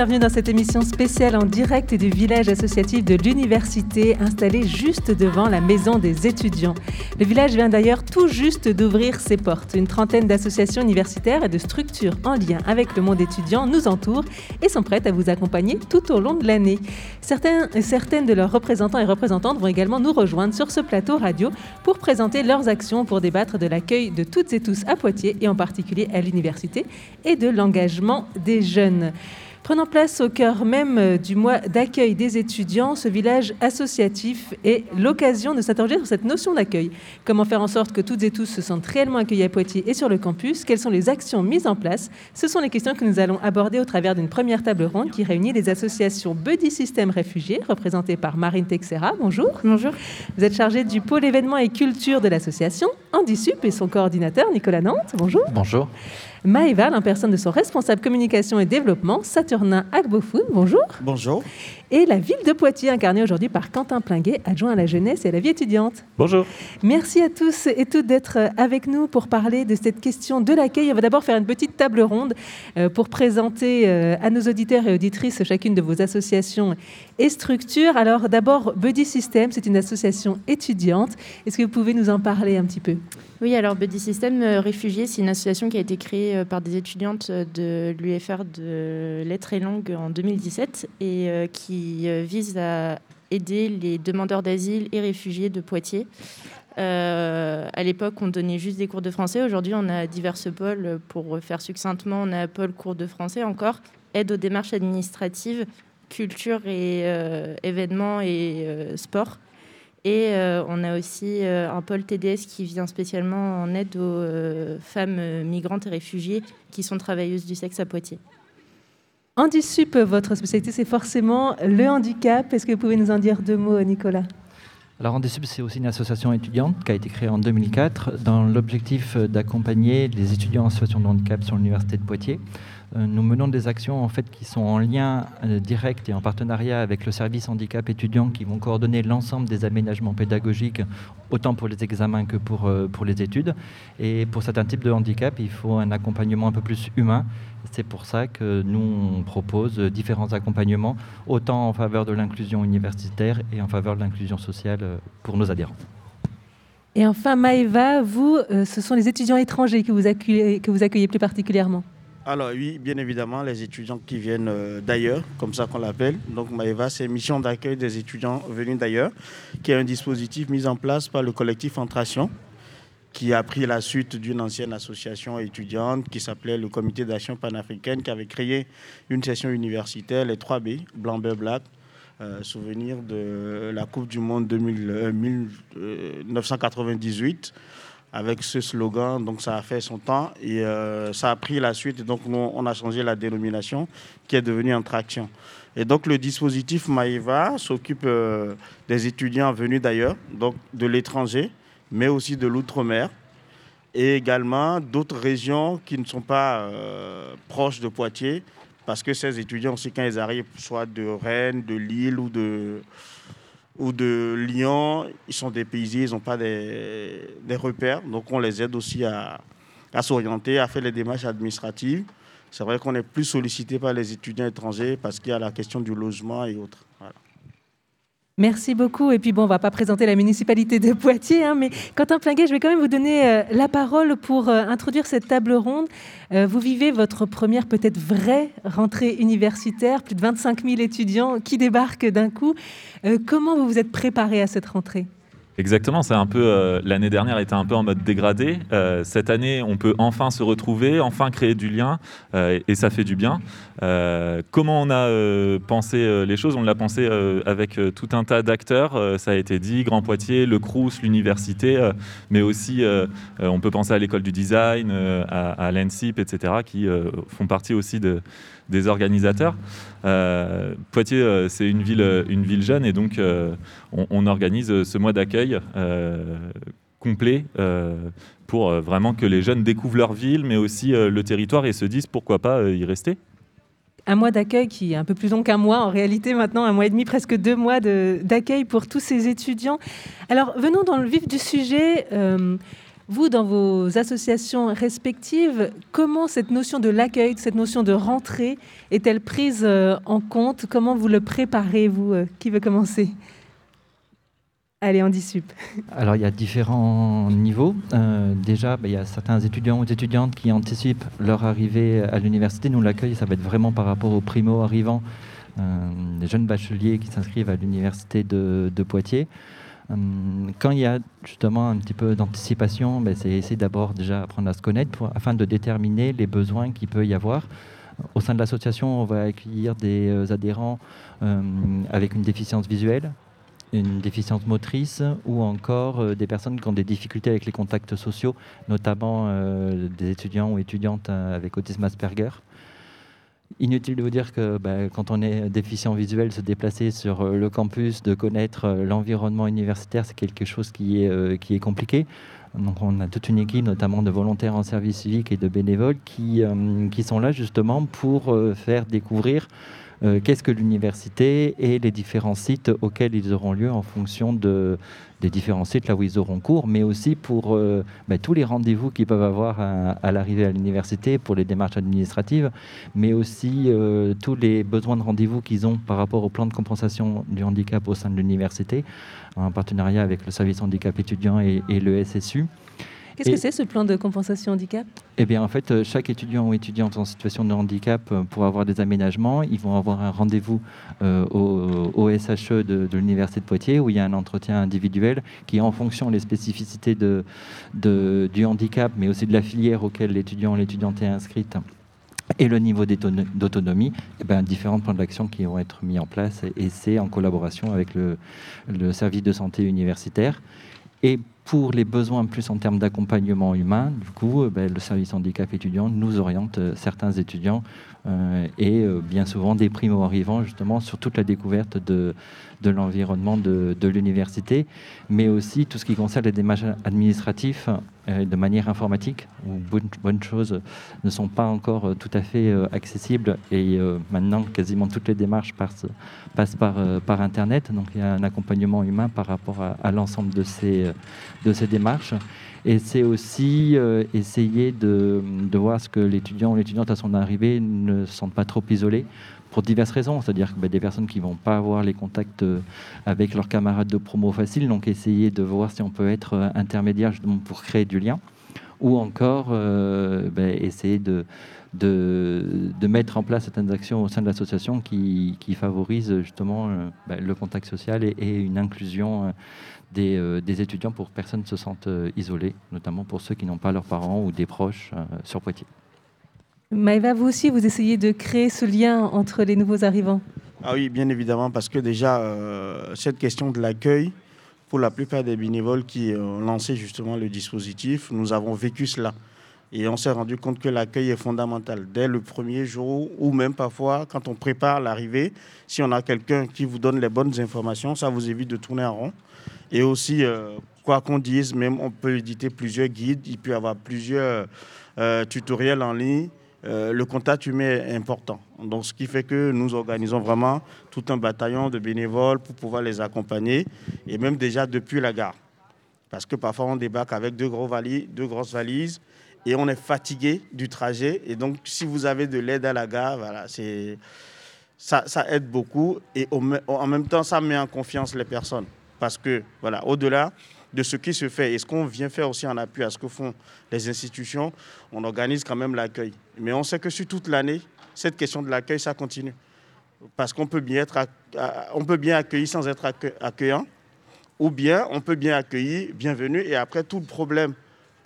Bienvenue dans cette émission spéciale en direct du village associatif de l'université installé juste devant la maison des étudiants. Le village vient d'ailleurs tout juste d'ouvrir ses portes. Une trentaine d'associations universitaires et de structures en lien avec le monde étudiant nous entourent et sont prêtes à vous accompagner tout au long de l'année. Certains, certaines de leurs représentants et représentantes vont également nous rejoindre sur ce plateau radio pour présenter leurs actions pour débattre de l'accueil de toutes et tous à Poitiers et en particulier à l'université et de l'engagement des jeunes. Prenant place au cœur même euh, du mois d'accueil des étudiants, ce village associatif est l'occasion de s'interroger sur cette notion d'accueil. Comment faire en sorte que toutes et tous se sentent réellement accueillis à Poitiers et sur le campus? Quelles sont les actions mises en place? Ce sont les questions que nous allons aborder au travers d'une première table ronde qui réunit les associations Buddy System Réfugiés, représentées par Marine Texera. Bonjour. Bonjour. Vous êtes chargée du pôle événements et culture de l'association, Andy Sup et son coordinateur Nicolas Nantes. Bonjour. Bonjour. Maëval, en personne de son responsable communication et développement, Saturnin Agbofoun. Bonjour. Bonjour. Et la ville de Poitiers, incarnée aujourd'hui par Quentin Plinguet, adjoint à la jeunesse et à la vie étudiante. Bonjour. Merci à tous et toutes d'être avec nous pour parler de cette question de l'accueil. On va d'abord faire une petite table ronde euh, pour présenter euh, à nos auditeurs et auditrices chacune de vos associations et structures. Alors d'abord, Buddy System, c'est une association étudiante. Est-ce que vous pouvez nous en parler un petit peu? Oui, alors Buddy System euh, Réfugiés, c'est une association qui a été créée par des étudiantes de l'UFR de lettres et langues en 2017 et qui euh, vise à aider les demandeurs d'asile et réfugiés de Poitiers. Euh, à l'époque, on donnait juste des cours de français. Aujourd'hui, on a divers pôles. Pour faire succinctement, on a pôle cours de français encore, aide aux démarches administratives, culture et euh, événements et sport. Et on a aussi un pôle TDS qui vient spécialement en aide aux femmes migrantes et réfugiées qui sont travailleuses du sexe à Poitiers. Handisup, votre spécialité, c'est forcément le handicap. Est-ce que vous pouvez nous en dire deux mots, Nicolas? Alors Handisup, c'est aussi une association étudiante qui a été créée en 2004 dans l'objectif d'accompagner les étudiants en situation de handicap sur l'Université de Poitiers. Euh, nous menons des actions en fait qui sont en lien euh, direct et en partenariat avec le service handicap étudiant qui vont coordonner l'ensemble des aménagements pédagogiques autant pour les examens que pour, euh, pour les études. Et pour certains types de handicap, il faut un accompagnement un peu plus humain. C'est pour ça que nous on propose différents accompagnements, autant en faveur de l'inclusion universitaire et en faveur de l'inclusion sociale pour nos adhérents. Et enfin, Maëva, vous, ce sont les étudiants étrangers que vous accueillez, que vous accueillez plus particulièrement alors oui, bien évidemment, les étudiants qui viennent euh, d'ailleurs, comme ça qu'on l'appelle. Donc Maëva, c'est mission d'accueil des étudiants venus d'ailleurs, qui est un dispositif mis en place par le collectif Entration, qui a pris la suite d'une ancienne association étudiante qui s'appelait le Comité d'action panafricaine, qui avait créé une session universitaire, les 3B, blanc, beurre, black, euh, souvenir de la Coupe du Monde 1998 avec ce slogan. Donc ça a fait son temps et euh, ça a pris la suite. donc nous, on a changé la dénomination qui est devenue Intraction. Et donc le dispositif Maïva s'occupe euh, des étudiants venus d'ailleurs, donc de l'étranger, mais aussi de l'outre-mer et également d'autres régions qui ne sont pas euh, proches de Poitiers, parce que ces étudiants aussi quand ils arrivent, soit de Rennes, de Lille ou de ou de Lyon, ils sont dépaysés, ils n'ont pas des, repères. Donc on les aide aussi à, à s'orienter, à faire les démarches administratives. C'est vrai qu'on est plus sollicité par les étudiants étrangers parce qu'il y a la question du logement et autres. Merci beaucoup. Et puis bon, on va pas présenter la municipalité de Poitiers, hein, mais Quentin Plinguet, je vais quand même vous donner euh, la parole pour euh, introduire cette table ronde. Euh, vous vivez votre première peut-être vraie rentrée universitaire, plus de 25 000 étudiants qui débarquent d'un coup. comment vous vous êtes préparé à cette rentrée? Exactement, c'est un peu euh, l'année dernière était un peu en mode dégradé. Euh, cette année, on peut enfin se retrouver, enfin créer du lien, euh, et, ça fait du bien. comment on a pensé les choses? On l'a pensé avec tout un tas d'acteurs. ça a été dit, Grand Poitiers, le Crous, l'université, mais aussi on peut penser à l'école du design, à, à l'ENSIP, etc., qui font partie aussi de, des organisateurs. Euh, Poitiers, euh, c'est une ville, euh, une ville jeune et donc on, organise ce mois d'accueil complet pour vraiment que les jeunes découvrent leur ville, mais aussi le territoire et se disent pourquoi pas y rester. Un mois d'accueil qui est un peu plus long qu'un mois, en réalité maintenant un mois et demi, presque deux mois d'accueil pour tous ces étudiants. Alors venons dans le vif du sujet. Vous, dans vos associations respectives, comment cette notion de l'accueil, cette notion de rentrée est-elle prise euh, en compte? Comment vous le préparez, vous euh, Qui veut commencer? Allez, on dissup. Alors, il y a différents niveaux. Euh, déjà, bah, il y a certains étudiants ou étudiantes qui anticipent leur arrivée à l'université. Nous, l'accueil, ça va être vraiment par rapport aux primo-arrivants, des jeunes bacheliers qui s'inscrivent à l'université de, Poitiers. Euh, quand il y a justement un petit peu d'anticipation, bah, c'est essayer d'abord déjà apprendre à se connaître afin de déterminer les besoins qu'il peut y avoir. Au sein de l'association, on va accueillir des adhérents avec une déficience visuelle, une déficience motrice ou encore euh, des personnes qui ont des difficultés avec les contacts sociaux, notamment euh, des étudiants ou étudiantes euh, avec autisme Asperger. Inutile de vous dire que bah, quand on est déficient visuel, se déplacer sur le campus, de connaître l'environnement universitaire, c'est quelque chose qui est, qui est compliqué. Donc on a toute une équipe, notamment de volontaires en service civique et de bénévoles, qui, qui sont là justement pour faire découvrir euh, qu'est-ce que l'université et les différents sites auxquels ils auront lieu en fonction de, des différents sites là où ils auront cours, mais aussi pour euh, ben, tous les rendez-vous qu'ils peuvent avoir à, l'arrivée à l'université, pour les démarches administratives, mais aussi euh, tous les besoins de rendez-vous qu'ils ont par rapport au plan de compensation du handicap au sein de l'université, en partenariat avec le service handicap étudiant et le SSU. Qu'est-ce que c'est ce plan de compensation handicap? Eh bien, en fait, euh, chaque étudiant ou étudiante en situation de handicap, euh, pour avoir des aménagements, ils vont avoir un rendez-vous euh, au, SHE de, l'Université de Poitiers où il y a un entretien individuel qui, en fonction des spécificités de, du handicap, mais aussi de la filière auquel l'étudiant ou l'étudiante est inscrite, et le niveau d'autonomie, eh ben, différents plans d'action qui vont être mis en place et c'est en collaboration avec le, le service de santé universitaire. Et pour les besoins plus en termes d'accompagnement humain, du coup, euh, ben, le service handicap étudiant nous oriente euh, certains étudiants et bien souvent des primo-arrivants justement sur toute la découverte de, l'environnement de, l'université, mais aussi tout ce qui concerne les démarches administratives euh, de manière informatique, où bonnes, choses ne sont pas encore euh, tout à fait euh, accessibles. Et maintenant, quasiment toutes les démarches passent, par, Internet. Donc il y a un accompagnement humain par rapport à, l'ensemble de ces démarches. Et c'est aussi essayer de, de, voir ce que l'étudiant ou l'étudiante à son arrivée ne se sentent pas trop isolés pour diverses raisons, c'est-à-dire que bah, des personnes qui ne vont pas avoir les contacts euh, avec leurs camarades de promo facile, donc essayer de voir si on peut être euh, intermédiaire pour créer du lien, ou encore euh, bah, essayer de, de, mettre en place certaines actions au sein de l'association qui, qui, favorisent justement bah, le contact social et, une inclusion des, des, étudiants pour que personne ne se sente isolé, notamment pour ceux qui n'ont pas leurs parents ou des proches sur Poitiers. Maëva, vous aussi, vous essayez de créer ce lien entre les nouveaux arrivants Ah oui, bien évidemment, parce que déjà, euh, cette question de l'accueil, pour la plupart des bénévoles qui ont lancé justement le dispositif, nous avons vécu cela. Et on s'est rendu compte que l'accueil est fondamental. Dès le premier jour, ou même parfois quand on prépare l'arrivée, si on a quelqu'un qui vous donne les bonnes informations, ça vous évite de tourner en rond. Et aussi, euh, quoi qu'on dise, même on peut éditer plusieurs guides, il peut y avoir plusieurs euh, tutoriels en ligne euh, le contact humain est important. Donc, ce qui fait que nous organisons vraiment tout un bataillon de bénévoles pour pouvoir les accompagner, et même déjà depuis la gare. Parce que parfois, on débarque avec deux, grosses valises et on est fatigué du trajet. Et donc, si vous avez de l'aide à la gare, voilà, ça, aide beaucoup. Et en même temps, ça met en confiance les personnes. Parce que, voilà, au-delà de ce qui se fait et ce qu'on vient faire aussi en appui à ce que font les institutions, on organise quand même l'accueil. Mais on sait que sur toute l'année, cette question de l'accueil, ça continue. Parce qu'on peut bien être, on peut bien accueillir sans être accueillant, ou bien on peut bien accueillir, bienvenue, et après tout le problème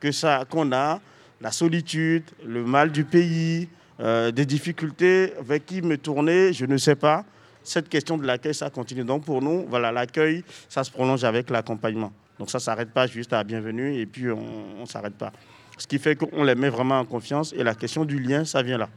que ça, qu'on a, la solitude, le mal du pays, euh, des difficultés, avec qui me tourner, je ne sais pas. Cette question de l'accueil, ça continue. Donc pour nous, voilà, l'accueil, ça se prolonge avec l'accompagnement. Donc ça ne s'arrête pas juste à bienvenue et puis on ne s'arrête pas. Ce qui fait qu'on les met vraiment en confiance et la question du lien, ça vient là.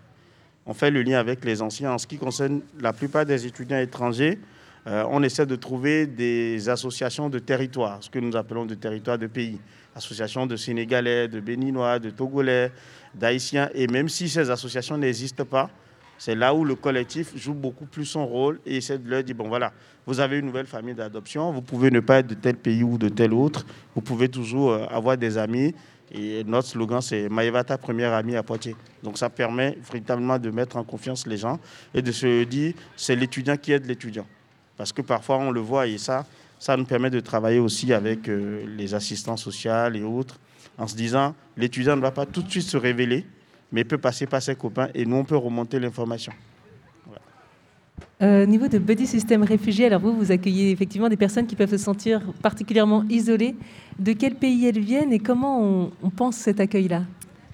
On fait le lien avec les anciens. En ce qui concerne la plupart des étudiants étrangers, euh, on essaie de trouver des associations de territoires, ce que nous appelons de territoires de pays. Associations de Sénégalais, de Béninois, de Togolais, d'Haïtiens. Et même si ces associations n'existent pas, c'est là où le collectif joue beaucoup plus son rôle et essaie de leur dire, bon voilà, vous avez une nouvelle famille d'adoption, vous pouvez ne pas être de tel pays ou de tel autre, vous pouvez toujours euh, avoir des amis Et notre slogan, c'est Maëva, ta première amie à Poitiers. Donc ça permet véritablement de mettre en confiance les gens et de se dire, c'est l'étudiant qui aide l'étudiant. Parce que parfois, on le voit et ça, ça nous permet de travailler aussi avec euh, les assistants sociaux et autres, en se disant, l'étudiant ne va pas tout de suite se révéler, mais peut passer par ses copains et nous, on peut remonter l'information. Euh, au niveau de Buddy System Réfugiés, alors vous, vous accueillez effectivement des personnes qui peuvent se sentir particulièrement isolées. De quel pays elles viennent et comment on, on pense cet accueil-là?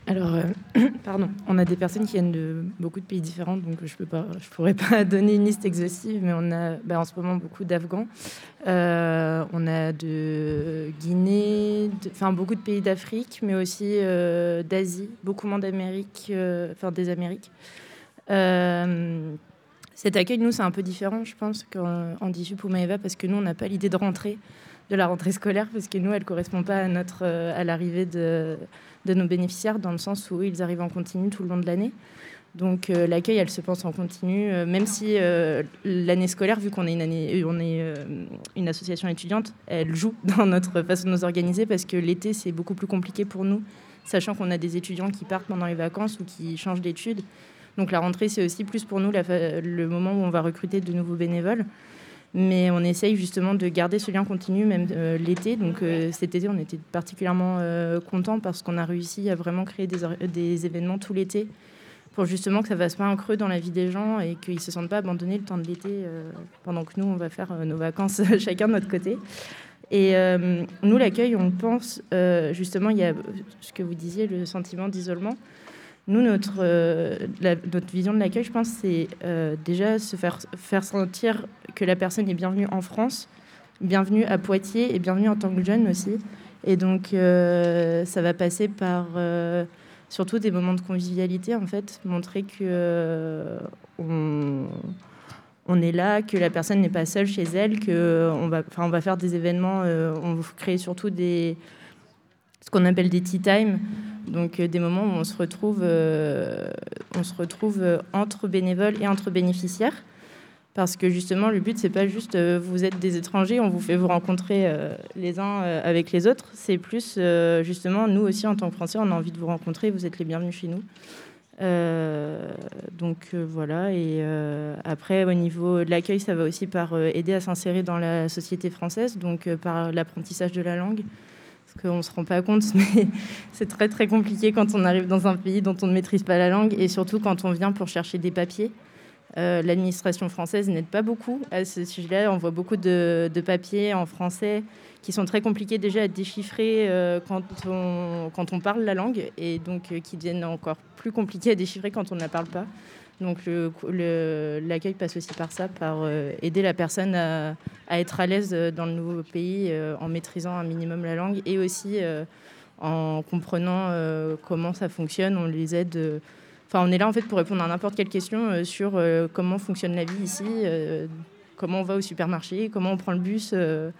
Alors, euh, pardon, on a des personnes qui viennent de beaucoup de pays différents, donc je ne pourrais pas donner une liste exhaustive, mais on a bah, en ce moment beaucoup d'Afghans, euh, on a de Guinée, enfin beaucoup de pays d'Afrique, mais aussi d'Asie, beaucoup moins d'Amérique, enfin des Amériques. Cet accueil, nous, c'est un peu différent, je pense, qu'en Diffus pour Maëva, parce que nous, on n'a pas l'idée de rentrer, de la rentrée scolaire, parce que nous, elle ne correspond pas à, notre, euh, à l'arrivée de, de nos bénéficiaires, dans le sens où ils arrivent en continu tout le long de l'année. Donc euh, l'accueil, elle se pense en continu, euh, même si l'année scolaire, vu qu'on est, une, année, on est une association étudiante, elle joue dans notre façon de nous organiser parce que l'été, c'est beaucoup plus compliqué pour nous, sachant qu'on a des étudiants qui partent pendant les vacances ou qui changent d'études. Donc la rentrée, c'est aussi plus pour nous le moment où on va recruter de nouveaux bénévoles. Mais on essaye justement de garder ce lien continu même euh, l'été. Donc euh, cet été, on était particulièrement euh, contents parce qu'on a réussi à vraiment créer des, événements tout l'été pour justement que ça ne fasse pas un creux dans la vie des gens et qu'ils ne se sentent pas abandonnés le temps de l'été pendant que nous, on va faire nos vacances chacun de notre côté. Et nous, l'accueil, on pense, justement, il y a ce que vous disiez, le sentiment d'isolement. Nous, notre, euh, notre vision de l'accueil, je pense, c'est euh, déjà se faire, faire sentir que la personne est bienvenue en France, bienvenue à Poitiers et bienvenue en tant que jeune aussi. Et donc, euh, ça va passer par surtout des moments de convivialité, en fait, montrer que on, est là, que la personne n'est pas seule chez elle, qu'on va, on va faire des événements, on va créer surtout des, ce qu'on appelle des tea time donc euh, des moments où on se retrouve, euh, on se retrouve euh, entre bénévoles et entre bénéficiaires. Parce que justement, le but, c'est pas juste vous êtes des étrangers, on vous fait vous rencontrer les uns avec les autres. C'est plus justement, nous aussi, en tant que Français, on a envie de vous rencontrer, vous êtes les bienvenus chez nous. donc voilà, et après au niveau de l'accueil, ça va aussi par aider à s'insérer dans la société française, donc par l'apprentissage de la langue, qu'on ne se rend pas compte, mais c'est très très compliqué quand on arrive dans un pays dont on ne maîtrise pas la langue, et surtout quand on vient pour chercher des papiers. Euh, l'administration française n'aide pas beaucoup à ce sujet-là. On voit beaucoup de, papiers en français qui sont très compliqués déjà à déchiffrer euh, quand, on, quand on parle la langue, et donc euh, qui deviennent encore plus compliqués à déchiffrer quand on ne la parle pas. Donc l'accueil passe aussi par ça, par euh, aider la personne à, être à l'aise euh, dans le nouveau pays euh, en maîtrisant un minimum la langue et aussi en comprenant comment ça fonctionne. On les aide. Enfin, on est là en fait pour répondre à n'importe quelle question sur comment fonctionne la vie ici, comment on va au supermarché, comment on prend le bus. le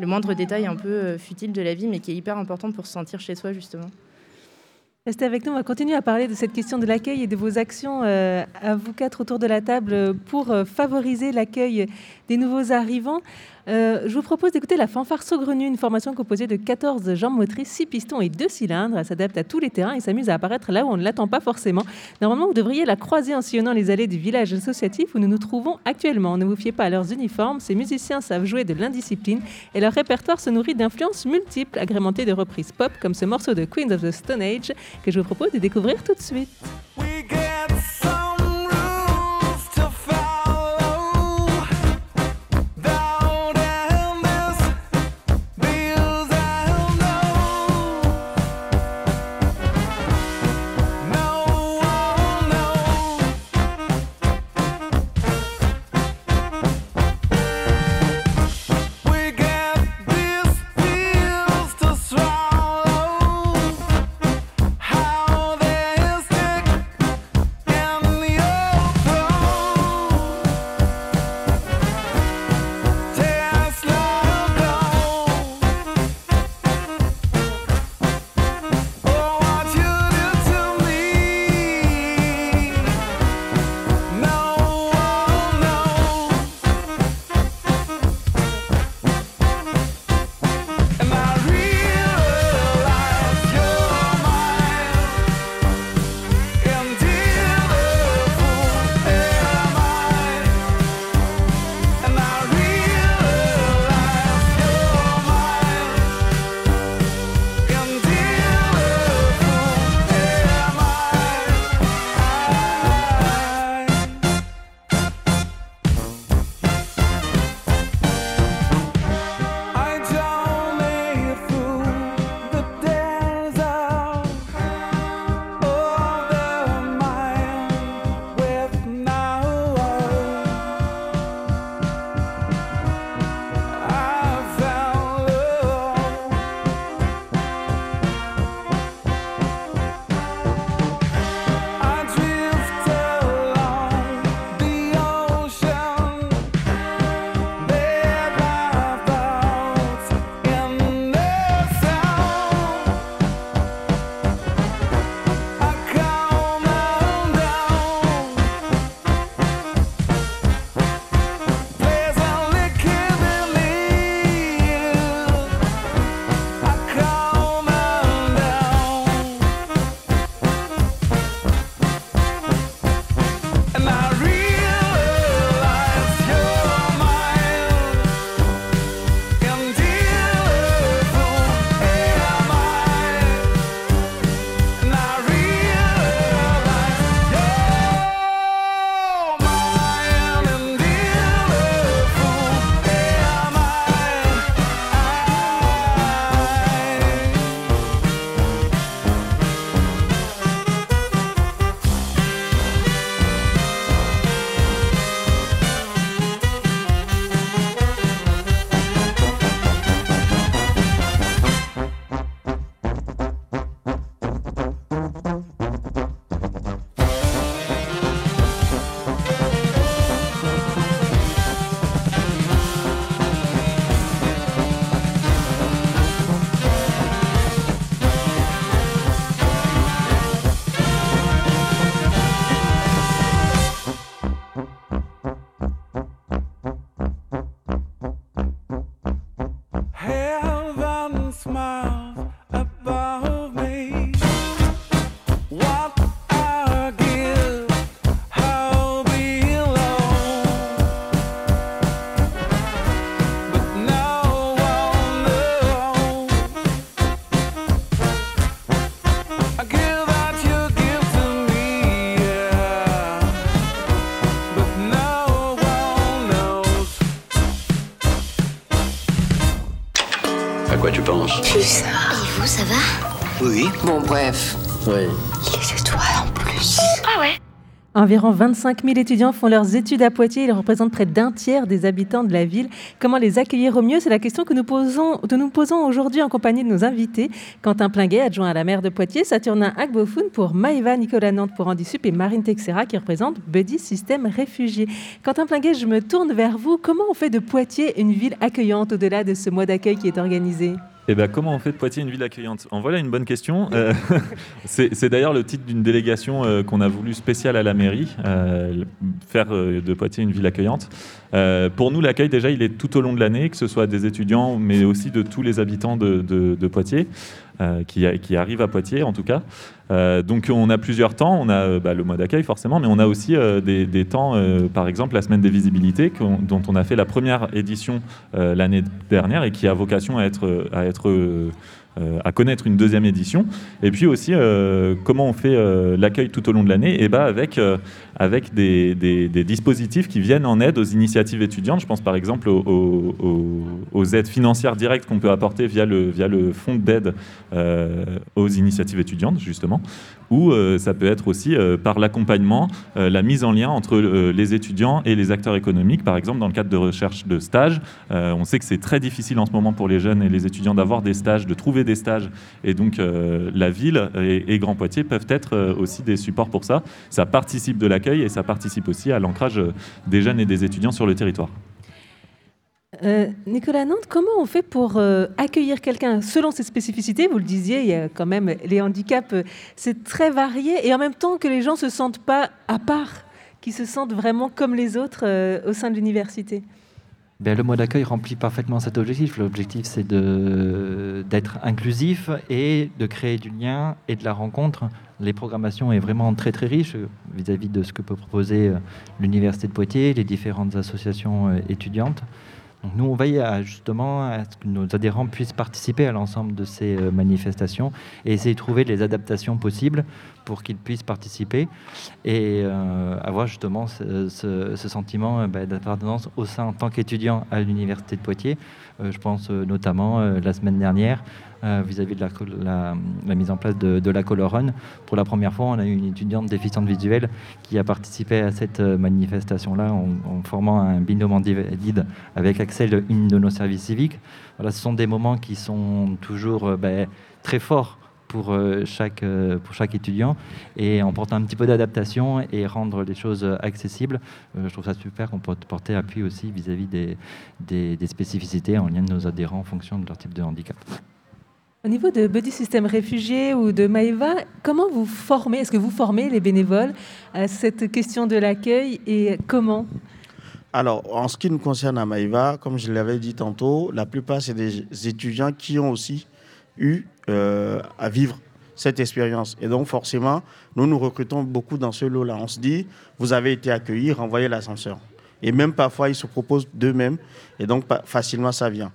moindre détail un peu futile de la vie, mais qui est hyper important pour se sentir chez soi justement. Restez avec nous, on va continuer à parler de cette question de l'accueil et de vos actions euh, à vous quatre autour de la table pour euh, favoriser l'accueil des nouveaux arrivants. Euh, je vous propose d'écouter la fanfare saugrenue, une formation composée de 14 jambes motrices, 6 pistons et 2 cylindres. Elle s'adapte à tous les terrains et s'amuse à apparaître là où on ne l'attend pas forcément. Normalement, vous devriez la croiser en sillonnant les allées du village associatif où nous nous trouvons actuellement. Ne vous fiez pas à leurs uniformes, ces musiciens savent jouer de l'indiscipline et leur répertoire se nourrit d'influences multiples, agrémentées de reprises pop comme ce morceau de Queens of the Stone Age que je vous propose de découvrir tout de suite. Tu penses. Et vous, ça va? Oui. Bon, bref. Oui. Les étoiles en plus. Ah ouais Environ 25 000 étudiants font leurs études à Poitiers. Ils représentent près d'un tiers des habitants de la ville. Comment les accueillir au mieux? C'est la question que nous posons, aujourd'hui en compagnie de nos invités. Quentin Plinguet, adjoint à la maire de Poitiers, Saturnin Agbofoun pour Maïva Nicolas Nantes pour Andisup et Marine Texera qui représente Buddy Système Réfugiés. Quentin Plinguet, je me tourne vers vous. Comment on fait de Poitiers une ville accueillante au-delà de ce mois d'accueil qui est organisé? Eh ben, comment on fait de Poitiers une ville accueillante? En voilà une bonne question. Euh, c'est d'ailleurs le titre d'une délégation euh, qu'on a voulu spéciale à la mairie, euh, faire de Poitiers une ville accueillante. Pour nous, l'accueil, déjà, il est tout au long de l'année, que ce soit des étudiants, mais aussi de tous les habitants de Poitiers, euh, qui, a- qui arrivent à Poitiers, en tout cas. Euh, donc, on a plusieurs temps. On a euh, bah, le mois d'accueil, forcément, mais on a aussi des, temps, par exemple, la semaine des visibilités, dont on a fait la première édition l'année dernière et qui a vocation à être, à être à connaître une deuxième édition. Et puis aussi, euh, comment on fait euh, l'accueil tout au long de l'année Et ben avec, euh, avec des, des- dispositifs qui viennent en aide aux initiatives étudiantes. Je pense par exemple aux, aux- aides financières directes qu'on peut apporter via le, via le fonds d'aide euh, aux initiatives étudiantes, justement. Ou euh, ça peut être aussi euh, par l'accompagnement, euh, la mise en lien entre les étudiants et les acteurs économiques. Par exemple, dans le cadre de recherche de stages, on sait que c'est très difficile en ce moment pour les jeunes et les étudiants d'avoir des stages, de trouver des stages. Et donc, la ville et, Grand Poitiers peuvent être aussi des supports pour ça. Ça participe de l'accueil et ça participe aussi à l'ancrage des jeunes et des étudiants sur le territoire. Euh, Nicolas Nantes, comment on fait pour euh, accueillir quelqu'un selon ses spécificités? Vous le disiez, il y a quand même les handicaps, euh, c'est très varié et en même temps que les gens se sentent pas à part, qu'ils se sentent vraiment comme les autres au sein de l'université. Ben, le mois d'accueil remplit parfaitement cet objectif. L'objectif, c'est d'être inclusif et de créer du lien et de la rencontre. Les programmations est vraiment très très riche vis-à-vis de ce que peut proposer l'Université de Poitiers, les différentes associations étudiantes. Nous, on veille à, justement à ce que nos adhérents puissent participer à l'ensemble de ces euh, manifestations et essayer de trouver les adaptations possibles pour qu'ils puissent participer et euh, avoir justement ce, sentiment euh, bah, d'appartenance au sein en tant qu'étudiant à l'université de Poitiers. Je pense notamment la semaine dernière euh, vis-à-vis de la, mise en place de, de la Colorun. Pour la première fois, on a eu une étudiante déficiente visuelle qui a participé à cette euh, manifestation-là en, formant un binôme en avec Axel, une de nos services civiques. Voilà, ce sont des moments qui sont toujours euh, ben, très forts pour, chaque, étudiant et en portant un petit peu d'adaptation et rendre les choses accessibles, je trouve ça super qu'on peut porter appui aussi vis-à-vis des spécificités en lien de nos adhérents en fonction de leur type de handicap. Au niveau de Buddy System Réfugiés ou de Maïva, comment vous formez Est-ce que vous formez les bénévoles à cette question de l'accueil et comment? Alors, en ce qui nous concerne à Maïva, comme je l'avais dit tantôt, la plupart, c'est des étudiants qui ont aussi eu euh, à vivre cette expérience. Et donc, forcément, nous nous recrutons beaucoup dans ce lot-là. On se dit, vous avez été accueillis, renvoyez l'ascenseur. Et même parfois, ils se proposent d'eux-mêmes. Et donc, facilement, ça vient.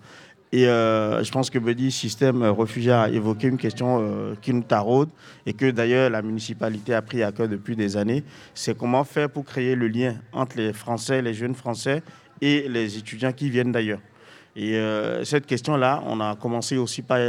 Et euh, je pense que Buddy Système euh, Réfugiés a évoqué une question euh, qui nous taraude et que d'ailleurs la municipalité a pris à cœur depuis des années. C'est comment faire pour créer le lien entre les Français, les jeunes Français et les étudiants qui viennent d'ailleurs. Et cette question-là, on a commencé aussi par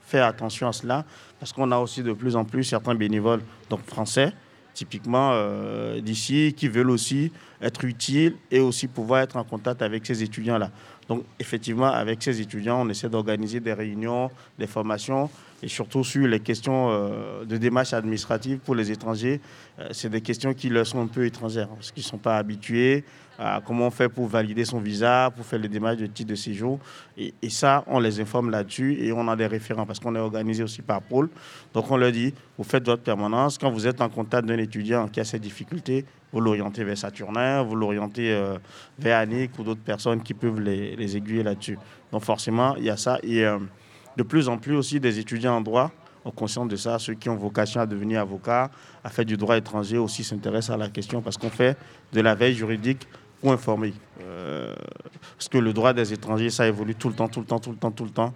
faire attention à cela parce qu'on a aussi de plus en plus certains bénévoles donc français typiquement euh, d'ici, qui veulent aussi être utiles et aussi pouvoir être en contact avec ces étudiants-là. Donc, effectivement, avec ces étudiants, on essaie d'organiser des réunions, des formations, et surtout sur les questions euh, de démarches administratives pour les étrangers. Euh, c'est des questions qui leur sont un peu étrangères, parce qu'ils ne sont pas habitués à comment on fait pour valider son visa, pour faire les démarches de titre de séjour. Et, ça, on les informe là-dessus et on a des référents, parce qu'on est organisé aussi par pôle. Donc, on leur dit, vous faites votre permanence. Quand vous êtes en contact d'un étudiant qui a ces difficultés, vous l'orientez vers Saturnin, vous l'orientez euh, vers Annick ou d'autres personnes qui peuvent les, les aiguiller là-dessus. Donc forcément, il y a ça. Et euh, de plus en plus aussi des étudiants en droit conscients de ça. Ceux qui ont vocation à devenir avocats, à faire du droit étranger aussi s'intéressent à la question parce qu'on fait de la veille juridique pour informer. Euh, parce que le droit des étrangers, ça évolue tout le temps, tout le temps, tout le temps, tout le temps.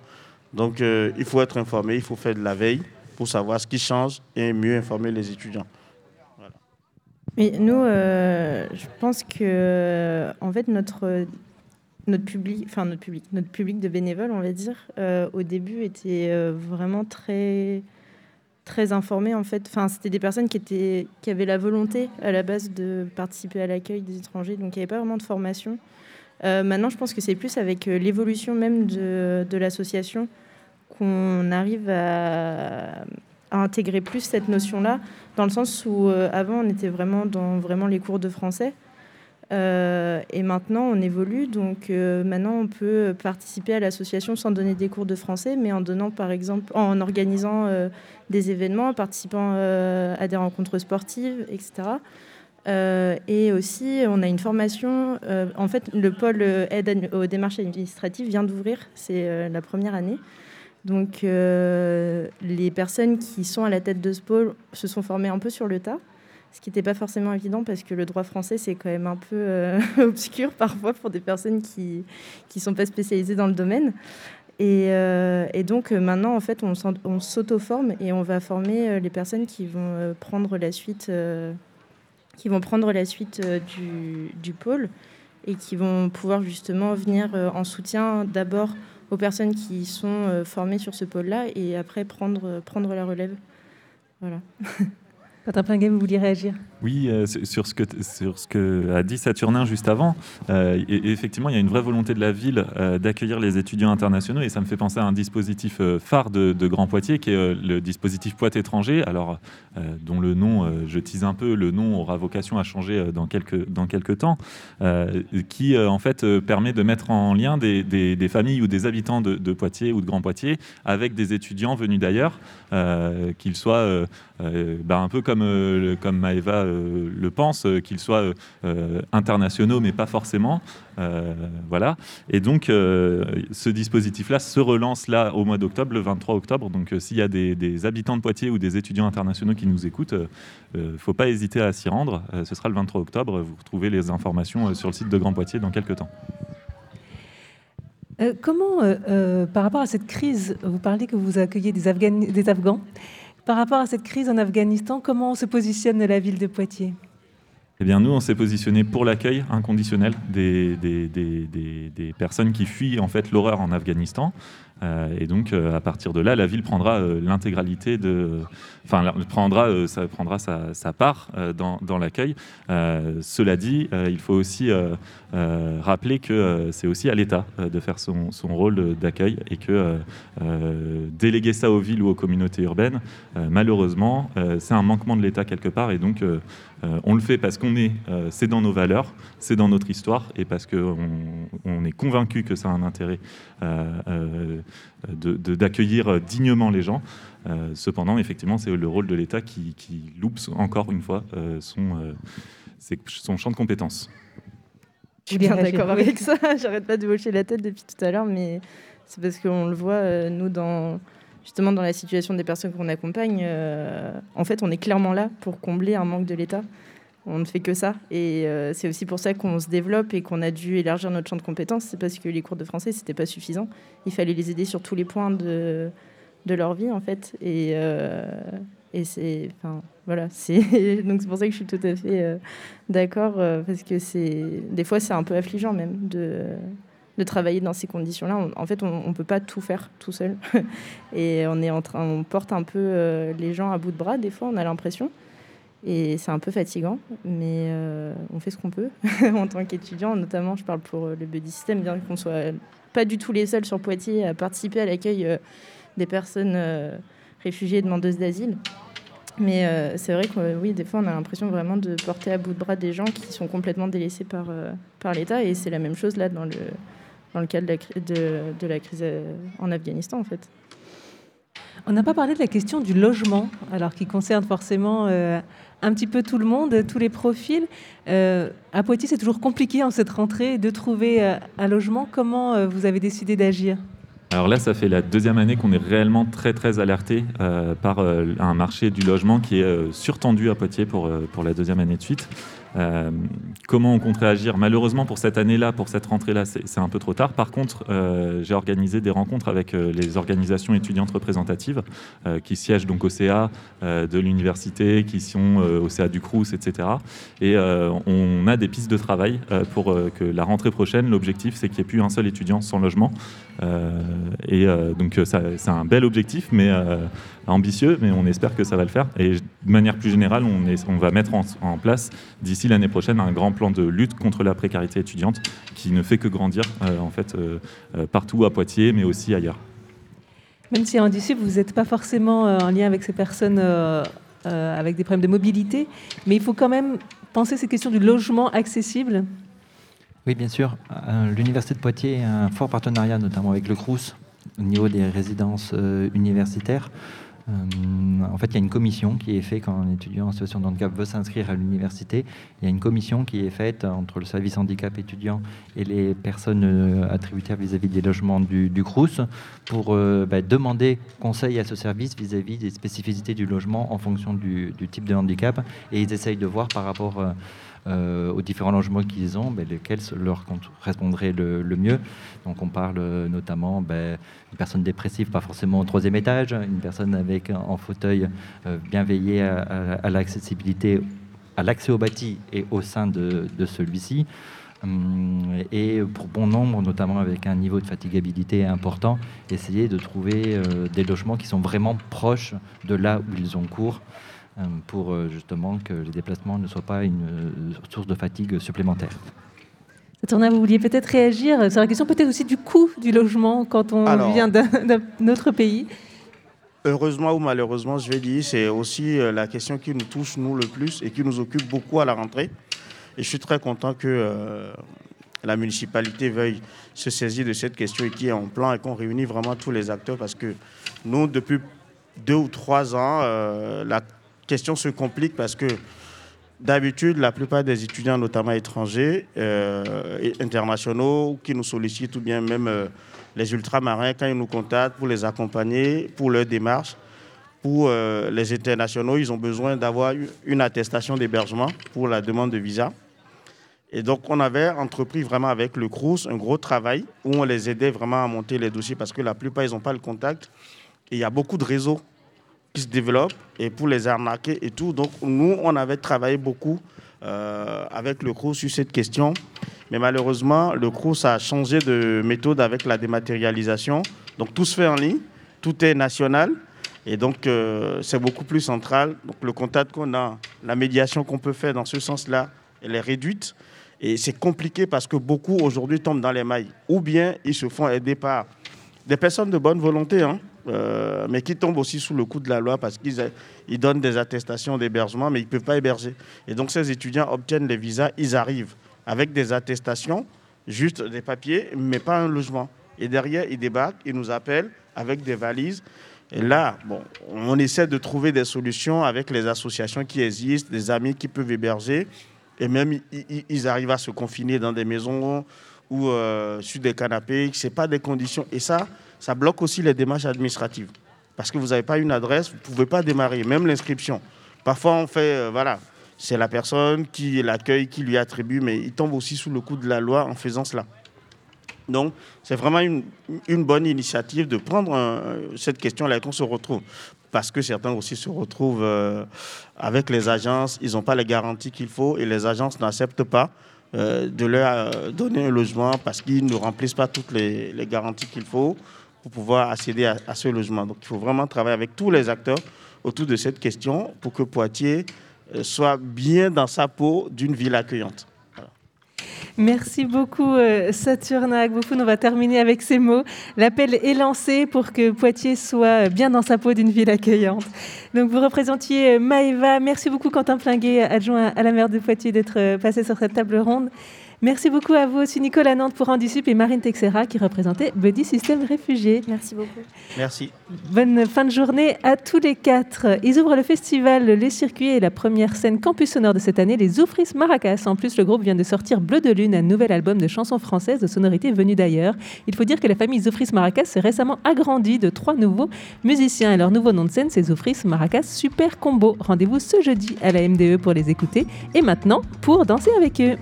Donc euh, il faut être informé, il faut faire de la veille pour savoir ce qui change et mieux informer les étudiants. Mais nous, euh, je pense que, en fait, notre notre public, enfin notre public, notre public de bénévoles, on va dire, euh, au début était euh, vraiment très très informé en fait. Enfin, c'était des personnes qui étaient qui avaient la volonté à la base de participer à l'accueil des étrangers, donc il n'y avait pas vraiment de formation. Euh, maintenant, je pense que c'est plus avec l'évolution même de, de l'association qu'on arrive à, à, intégrer plus cette notion-là, dans le sens où avant on était vraiment dans vraiment les cours de français. Euh, et maintenant, on évolue. Donc, euh, maintenant, on peut participer à l'association sans donner des cours de français, mais en donnant, par exemple, en organisant euh, des événements, en participant à des rencontres sportives, etc. et aussi, on a une formation. en fait, le pôle aide aux démarches administratives vient d'ouvrir. C'est la première année. Donc, les personnes qui sont à la tête de ce pôle se sont formées un peu sur le tas ce qui n'était pas forcément évident parce que le droit français, c'est quand même un peu euh, obscur parfois pour des personnes qui ne sont pas spécialisées dans le domaine. Et, euh, donc euh, maintenant, en fait, on, s'auto-forme et on va former les personnes qui vont prendre la suite, qui vont prendre la suite du, du, pôle et qui vont pouvoir justement venir en soutien d'abord aux personnes qui sont formées sur ce pôle-là et après prendre, prendre la relève. Voilà. Patrick vous vouliez réagir Oui, euh, sur, ce que, a dit Saturnin juste avant. Euh, et, effectivement, il y a une vraie volonté de la ville euh, d'accueillir les étudiants internationaux. Et ça me fait penser à un dispositif phare de, Grand Poitiers, qui est le dispositif Poitiers étranger, alors, dont le nom, je tease un peu, le nom aura vocation à changer dans quelques, temps, qui en fait permet de mettre en lien des, familles ou des habitants de, Poitiers ou de Grand Poitiers avec des étudiants venus d'ailleurs, qu'ils soient bah, un peu comme, euh, comme Maëva euh, le pense, euh, qu'ils soient internationaux, mais pas forcément. voilà. Et donc, ce dispositif-là se relance là au mois d'octobre, le 23 octobre. Donc, s'il y a des, habitants de Poitiers ou des étudiants internationaux qui nous écoutent, il ne faut pas hésiter à s'y rendre. ce sera le 23 octobre. Vous retrouvez les informations sur le site de Grand Poitiers dans quelques temps. comment, par rapport à cette crise, vous parlez que vous accueillez des Afghans. Par rapport à cette crise en Afghanistan, comment se positionne la ville de Poitiers? Eh bien, nous, on s'est positionné pour l'accueil inconditionnel des, des, des, personnes qui fuient en fait l'horreur en Afghanistan. Euh, et donc, euh, à partir de là, la ville prendra euh, l'intégralité de, enfin, prendra, ça prendra sa, part dans, l'accueil. cela dit, il faut aussi rappeler que c'est aussi à l'État de faire son, rôle d'accueil et que déléguer ça aux villes ou aux communautés urbaines, malheureusement, c'est un manquement de l'État quelque part. Et donc, on le fait parce qu'on est, c'est dans nos valeurs, c'est dans notre histoire et parce qu'on on est convaincu que ça a un intérêt d'accueillir dignement les gens. Euh, cependant, effectivement, c'est le rôle de l'État qui, loupe encore une fois euh, son, euh, son champ de compétences. Je suis bien d'accord avec ça. J'arrête pas de hocher la tête depuis tout à l'heure, mais c'est parce qu'on le voit, nous, dans, justement, dans la situation des personnes qu'on accompagne. en fait, on est clairement là pour combler un manque de l'État. On ne fait que ça. Et euh, c'est aussi pour ça qu'on se développe et qu'on a dû élargir notre champ de compétences. C'est parce que les cours de français, c'était pas suffisant. Il fallait les aider sur tous les points de, de leur vie, en fait. Et, euh, et c'est. Voilà. C'est, donc c'est pour ça que je suis tout à fait euh, d'accord. parce que c'est. Des fois, c'est un peu affligeant, même, de, de travailler dans ces conditions-là. en fait, on ne peut pas tout faire tout seul. et on, est en train, on porte un peu les gens à bout de bras, des fois, on a l'impression. Et c'est un peu fatigant, mais euh, on fait ce qu'on peut en tant qu'étudiant. Notamment, je parle pour le buddy system, bien qu'on soit pas du tout les seuls sur Poitiers à participer à l'accueil euh, des personnes euh, réfugiées et demandeuses d'asile. Mais c'est vrai que oui, des fois, on a l'impression vraiment de porter à bout de bras des gens qui sont complètement délaissés par, par l'État. Et c'est la même chose là dans le, dans le cadre de la crise en Afghanistan, en fait. On n'a pas parlé de la question du logement, alors qui concerne forcément un petit peu tout le monde, tous les profils. Euh, à Poitiers, c'est toujours compliqué en cette rentrée de trouver euh, un logement. Comment euh, vous avez décidé d'agir? Alors là, ça fait la deuxième année qu'on est réellement très très alerté par un marché du logement qui est surtendu à Poitiers pour, pour la deuxième année de suite. Euh, comment on compte réagir Malheureusement, pour cette année-là, pour cette rentrée-là, c'est un peu trop tard. Par contre, euh, j'ai organisé des rencontres avec euh, les organisations étudiantes représentatives qui siègent donc au CA de l'université, qui sont au CA du Crous, etc. Et on a des pistes de travail pour que la rentrée prochaine, l'objectif, c'est qu'il n'y ait plus un seul étudiant sans logement. Et donc, c'est un bel objectif, mais ambitieux, mais on espère que ça va le faire. Et de manière plus générale, on, va mettre en, place d'ici l'année prochaine un grand plan de lutte contre la précarité étudiante qui ne fait que grandir euh, en fait euh, euh, partout à Poitiers, mais aussi ailleurs. Même si d'ici, vous n'êtes pas forcément en lien avec ces personnes avec des problèmes de mobilité, mais il faut quand même penser ces questions du logement accessible. Oui, bien sûr. L'Université de Poitiers a un fort partenariat, notamment avec le CRUS, au niveau des résidences universitaires. Euh, en fait, il y a une commission qui est faite quand un étudiant en situation de handicap veut s'inscrire à l'université. Il y a une commission qui est faite entre le service handicap étudiant et les personnes euh, attributaires vis-à-vis des logements du, CRUS pour euh, bah, demander conseil à ce service vis-à-vis des spécificités du logement en fonction du, type de handicap. Et ils essayent de voir par rapport euh, aux différents logements qu'ils ont, ben, lesquels leur correspondraient le, mieux. Donc on parle euh, notamment ben, d'une personne dépressive, pas forcément au troisième étage, une personne avec en fauteuil euh, bien veillé à, l'accessibilité, à l'accès au bâti et au sein de, celui-ci. Hum, et pour bon nombre, notamment avec un niveau de fatigabilité important, essayer de trouver des logements qui sont vraiment proches de là où ils ont cours. Euh, pour euh, justement que les déplacements ne soient pas une euh, source de fatigue supplémentaire. Tourna, vous vouliez peut-être réagir sur la question peut-être aussi du coût du logement quand on vient d'un autre pays. Heureusement ou malheureusement, je vais dire, c'est aussi la question qui nous touche nous le plus et qui nous occupe beaucoup à la rentrée. Et je suis très content que la municipalité veuille se saisir de cette question et qui est en plan et qu'on réunit vraiment tous les acteurs parce que nous, depuis deux ou trois ans, la question se complique parce que d'habitude, la plupart des étudiants, notamment étrangers euh, internationaux, qui nous sollicitent, ou bien même euh, les ultramarins, quand ils nous contactent pour les accompagner, pour leur démarche, pour euh, les internationaux, ils ont besoin d'avoir une attestation d'hébergement pour la demande de visa. Et donc, on avait entrepris vraiment avec le CRUS un gros travail où on les aidait vraiment à monter les dossiers parce que la plupart, ils n'ont pas le contact. Et il y a beaucoup de réseaux qui se développent et pour les arnaquer et tout. Donc nous, on avait travaillé beaucoup euh, avec le CRUS sur cette question. Mais malheureusement, le CRUS a changé de méthode avec la dématérialisation. Donc tout se fait en ligne, tout est national. Et donc euh, c'est beaucoup plus central. Donc le contact qu'on a, la médiation qu'on peut faire dans ce sens-là, elle est réduite. Et c'est compliqué parce que beaucoup aujourd'hui tombent dans les mailles. Ou bien ils se font aider par des personnes de bonne volonté, hein, euh, mais qui tombent aussi sous le coup de la loi parce qu'ils ils donnent des attestations d'hébergement, mais ils ne peuvent pas héberger. Et donc ces étudiants obtiennent les visas, ils arrivent avec des attestations, juste des papiers, mais pas un logement. Et derrière, ils débarquent, ils nous appellent avec des valises. Et là, bon, on essaie de trouver des solutions avec les associations qui existent, des amis qui peuvent héberger. Et même, ils arrivent à se confiner dans des maisons ou euh, sur des canapés. Ce pas des conditions. Et ça, ça bloque aussi les démarches administratives. Parce que vous n'avez pas une adresse, vous ne pouvez pas démarrer, même l'inscription. Parfois, on fait, euh, voilà, c'est la personne qui l'accueille, qui lui attribue, mais il tombe aussi sous le coup de la loi en faisant cela. Donc, c'est vraiment une, bonne initiative de prendre cette question-là et qu'on se retrouve. Parce que certains aussi se retrouvent euh, avec les agences, ils n'ont pas les garanties qu'il faut et les agences n'acceptent pas euh, de leur donner un logement parce qu'ils ne remplissent pas toutes les garanties qu'il faut pour pouvoir accéder à, ce logement. Donc il faut vraiment travailler avec tous les acteurs autour de cette question pour que Poitiers euh, soit bien dans sa peau d'une ville accueillante. Merci beaucoup euh, Saturna On va terminer avec ces mots. L'appel est lancé pour que Poitiers soit bien dans sa peau d'une ville accueillante. Donc vous représentiez Maëva. Merci beaucoup Quentin Flinguet, adjoint à la maire de Poitiers, d'être passé sur cette table ronde. Merci beaucoup à vous aussi, Nicolas Nantes pour Andisup et Marine Texera qui représentait Buddy System Réfugiés. Merci beaucoup. Merci. Bonne fin de journée à tous les quatre. Ils ouvrent le festival Les Circuits et la première scène campus sonore de cette année, les Oufris Maracas. En plus, le groupe vient de sortir Bleu de Lune, un nouvel album de chansons françaises de sonorités venues d'ailleurs. Il faut dire que la famille Zoufris Maracas s'est récemment agrandie de trois nouveaux musiciens. Et leur nouveau nom de scène, c'est Zoufris Maracas Super Combo. Rendez-vous ce jeudi à la MDE pour les écouter et maintenant pour danser avec eux.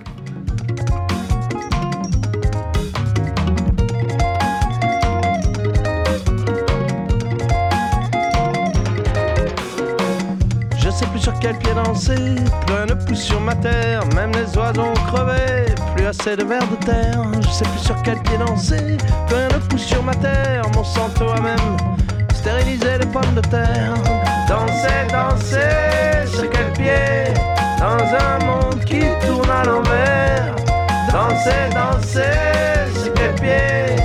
Sur quel pied danser, plus rien ne pousse sur ma terre, même les oiseaux ont crevé, plus assez de vers de terre. Je sais plus sur quel pied danser, plus rien ne pousse sur ma terre, mon santo a même stérilisé les pommes de terre. Danser, danser, sur quel pied? Dans un monde qui tourne à l'envers. Danser, danser, sur quel pied?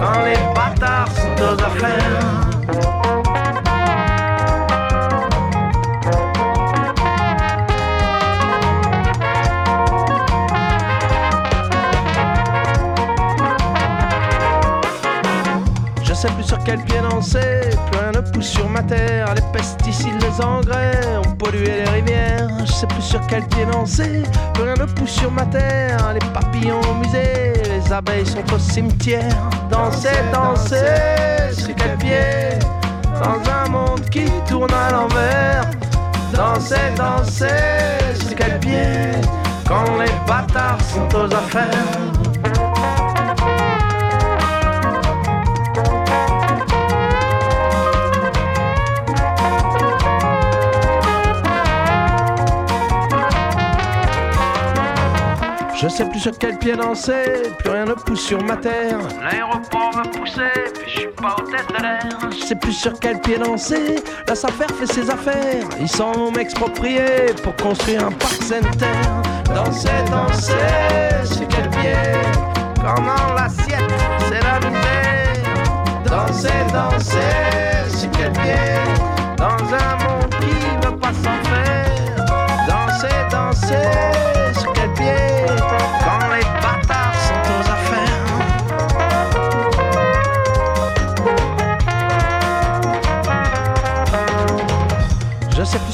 Quand les bâtards sont aux affaires. Plus sur quel pied danser, plus rien ne pousse sur ma terre. Les pesticides, les engrais ont pollué les rivières. Je sais plus sur quel pied danser, plus rien ne pousse sur ma terre. Les papillons au musée, les abeilles sont au cimetière. Danser, danser, sur quel pied? Dans un monde qui tourne à l'envers. Danser, danser, sur quel pied? Quand les bâtards sont aux affaires. Je sais plus sur quel pied danser, plus rien ne pousse sur ma terre. L'aéroport me poussait, puis je suis pas au test de l'air. Je sais plus sur quel pied danser, la SAFER fait ses affaires. Ils s'en vont m'exproprier pour construire un parc center. Danser, danser, sur quel pied? Quand dans l'assiette, c'est la misère. Danser, danser, sur quel pied? Dans un monde qui veut pas s'en faire. Danser, danser, sur quel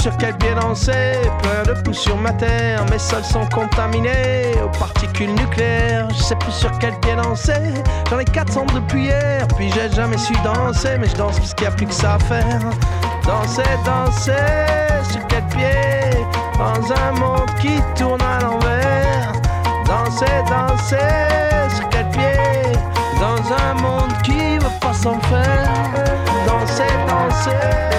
sur quel pied danser, plein de pousse sur ma terre, mes sols sont contaminés aux particules nucléaires. Je sais plus sur quel pied danser, j'en ai 400 depuis hier, puis j'ai jamais su danser, mais je danse parce qu'il n'y a plus que ça à faire. Danser, danser, sur quel pied Dans un monde qui tourne à l'envers. Danser, danser, sur quel pied Dans un monde qui veut pas s'en faire. Danser, danser,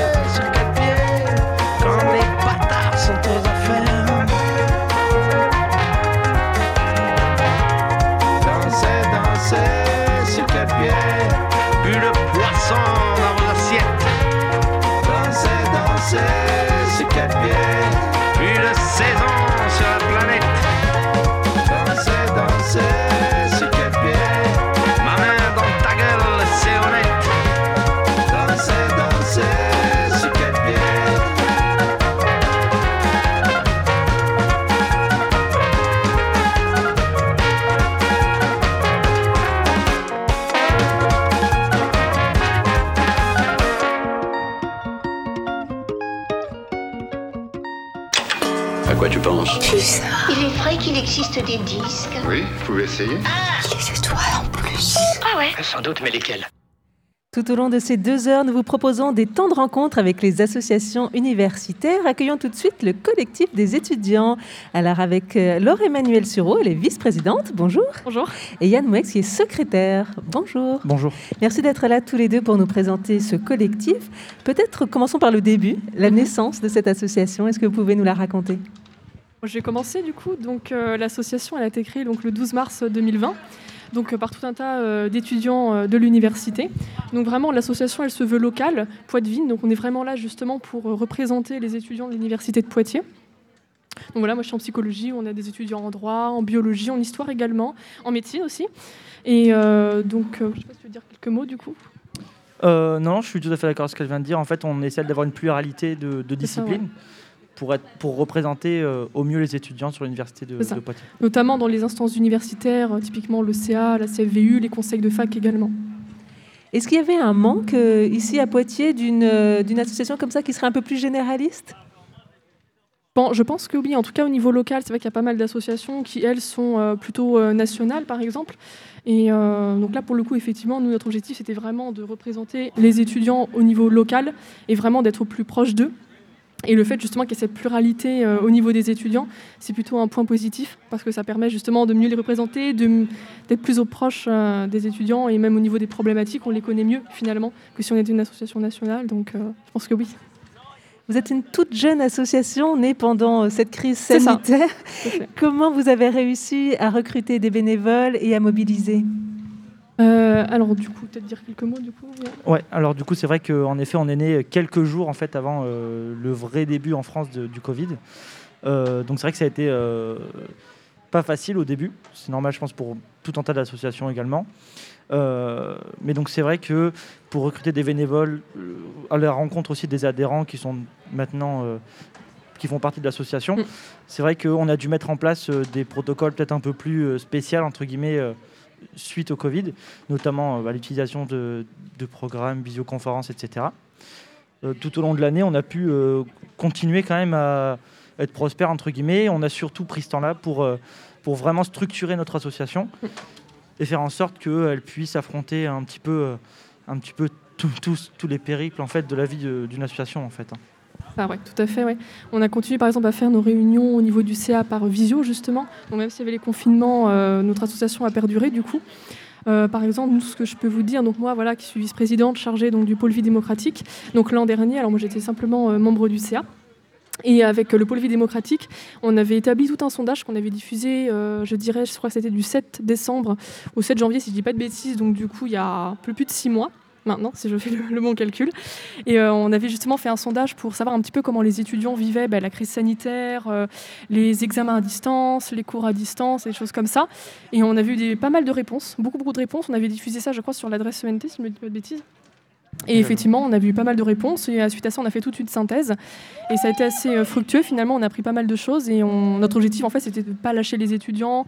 est vrai qu'il existe des disques. Oui, vous pouvez essayer les étoiles en plus. Ah ouais Sans doute, mais lesquels Tout au long de ces deux heures, nous vous proposons des temps de rencontre avec les associations universitaires. Accueillons tout de suite le collectif des étudiants. Alors avec euh, Laure Emmanuelle Sureau, elle est vice-présidente. Bonjour. Bonjour. Et Yann Mouex, qui est secrétaire. Bonjour. Bonjour. Merci d'être là tous les deux pour nous présenter ce collectif. Peut-être commençons par le début, la naissance de cette association. Est-ce que vous pouvez nous la raconter? Je vais commencer du coup. Donc euh, l'association elle a été créée donc le 12 mars 2020. Donc euh, par tout un tas euh, d'étudiants euh, de l'université. Donc vraiment l'association elle se veut locale, Poitvine. Donc on est vraiment là justement pour euh, représenter les étudiants de l'université de Poitiers. Donc voilà, moi je suis en psychologie, on a des étudiants en droit, en biologie, en histoire également, en médecine aussi. Et euh, donc euh, je sais pas si tu veux dire quelques mots du coup. Euh, non, je suis tout à fait d'accord avec ce qu'elle vient de dire. En fait, on essaie d'avoir une pluralité de, de C'est ça, disciplines. Pour, être, pour représenter au mieux les étudiants sur l'université de, de, Poitiers. Notamment dans les instances universitaires, typiquement le CA, la CFVU, les conseils de fac également. Est-ce qu'il y avait un manque ici à Poitiers d'une association comme ça qui serait un peu plus généraliste? Bon, je pense que oui, en tout cas au niveau local, c'est vrai qu'il y a pas mal d'associations qui, elles, sont plutôt nationales, par exemple. Et euh, donc là, pour le coup, effectivement, nous, notre objectif, c'était vraiment de représenter les étudiants au niveau local et vraiment d'être au plus proche d'eux. Et le fait justement qu'il y ait cette pluralité euh, au niveau des étudiants, c'est plutôt un point positif parce que ça permet justement de mieux les représenter, d'être plus au proche euh, des étudiants et même au niveau des problématiques, on les connaît mieux finalement que si on était une association nationale. Donc je pense que oui. Vous êtes une toute jeune association née pendant euh, cette crise sanitaire. Comment vous avez réussi à recruter des bénévoles et à mobiliser? Euh, alors du coup, peut-être dire quelques mots du coup. Ouais. alors du coup, c'est vrai qu'en effet, on est né quelques jours en fait avant euh, le vrai début en France du Covid. donc c'est vrai que ça a été pas facile au début. C'est normal, je pense, pour tout un tas d'associations également. Euh, mais donc c'est vrai que pour recruter des bénévoles, euh, à la rencontre aussi des adhérents qui sont maintenant euh, qui font partie de l'association, mm. c'est vrai qu'on a dû mettre en place des protocoles peut-être un peu plus spéciaux entre guillemets suite au Covid, notamment bah, l'utilisation de, programmes, visioconférences, etc. tout au long de l'année, on a pu continuer quand même à être prospère entre guillemets. On a surtout pris ce temps-là pour, pour vraiment structurer notre association. Et faire en sorte qu'elle puisse affronter un petit peu, euh, un petit peu tous, les périples en fait, de la vie d'une association. En fait. Ouais, tout à fait. On a continué par exemple à faire nos réunions au niveau du CA par visio justement. Donc même s'il y avait les confinements, euh, notre association a perduré du coup. Euh, par exemple, ce que je peux vous dire, donc moi, voilà, qui suis vice-présidente chargée donc du pôle vie démocratique. Donc l'an dernier, alors moi j'étais simplement membre du CA. Et avec le Pôle Vie démocratique, on avait établi tout un sondage qu'on avait diffusé, euh, je dirais, je crois que c'était du 7 décembre au 7 janvier, si je dis pas de bêtises, donc du coup il y a peu plus de 6 mois maintenant, si je fais le, bon calcul. Et euh, on avait justement fait un sondage pour savoir un petit peu comment les étudiants vivaient bah, la crise sanitaire, euh, les examens à distance, les cours à distance, des choses comme ça. Et on a vu des, pas mal de réponses, beaucoup, beaucoup de réponses. On avait diffusé ça, je crois, sur l'adresse ENT, si je ne dis pas de bêtises. Et effectivement, on a vu pas mal de réponses et à suite à ça, on a fait toute une synthèse. Et ça a été assez euh, fructueux. Finalement, on a appris pas mal de choses et notre objectif, en fait, c'était de ne pas lâcher les étudiants,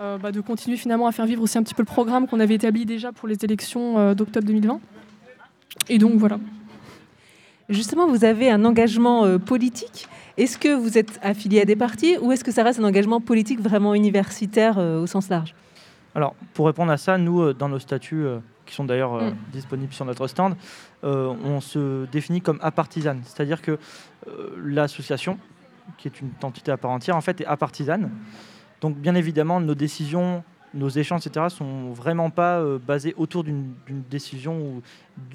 euh, bah, de continuer finalement à faire vivre aussi un petit peu le programme qu'on avait établi déjà pour les élections euh, d'octobre 2020. Et donc voilà. Justement, vous avez un engagement politique. Est-ce que vous êtes affilié à des partis ou est-ce que ça reste un engagement politique vraiment universitaire au sens large? Alors, pour répondre à ça, nous, dans nos statuts qui sont d'ailleurs euh, mm. disponibles sur notre stand, euh, on se définit comme apartisane. C'est-à-dire que euh, l'association, qui est une entité à part entière, en fait est apartisane. Donc bien évidemment, nos décisions, nos échanges, etc., sont vraiment pas basés autour d'une décision ou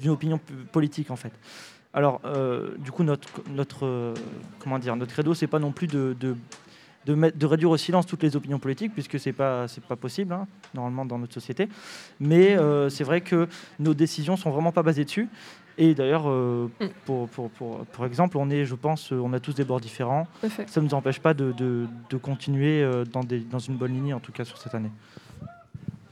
d'une opinion politique, en fait. Alors, du coup, notre, notre, comment dire, notre credo, c'est pas non plus de de, réduire au silence toutes les opinions politiques, puisque ce n'est pas, pas possible, hein, normalement, dans notre société. Mais euh, c'est vrai que nos décisions sont vraiment pas basées dessus. Et d'ailleurs, euh, mm. pour, pour, pour, exemple, on est, je pense, on a tous des bords différents. Ça ne nous empêche pas de, de, continuer euh, dans, des, dans une bonne ligne, en tout cas sur cette année.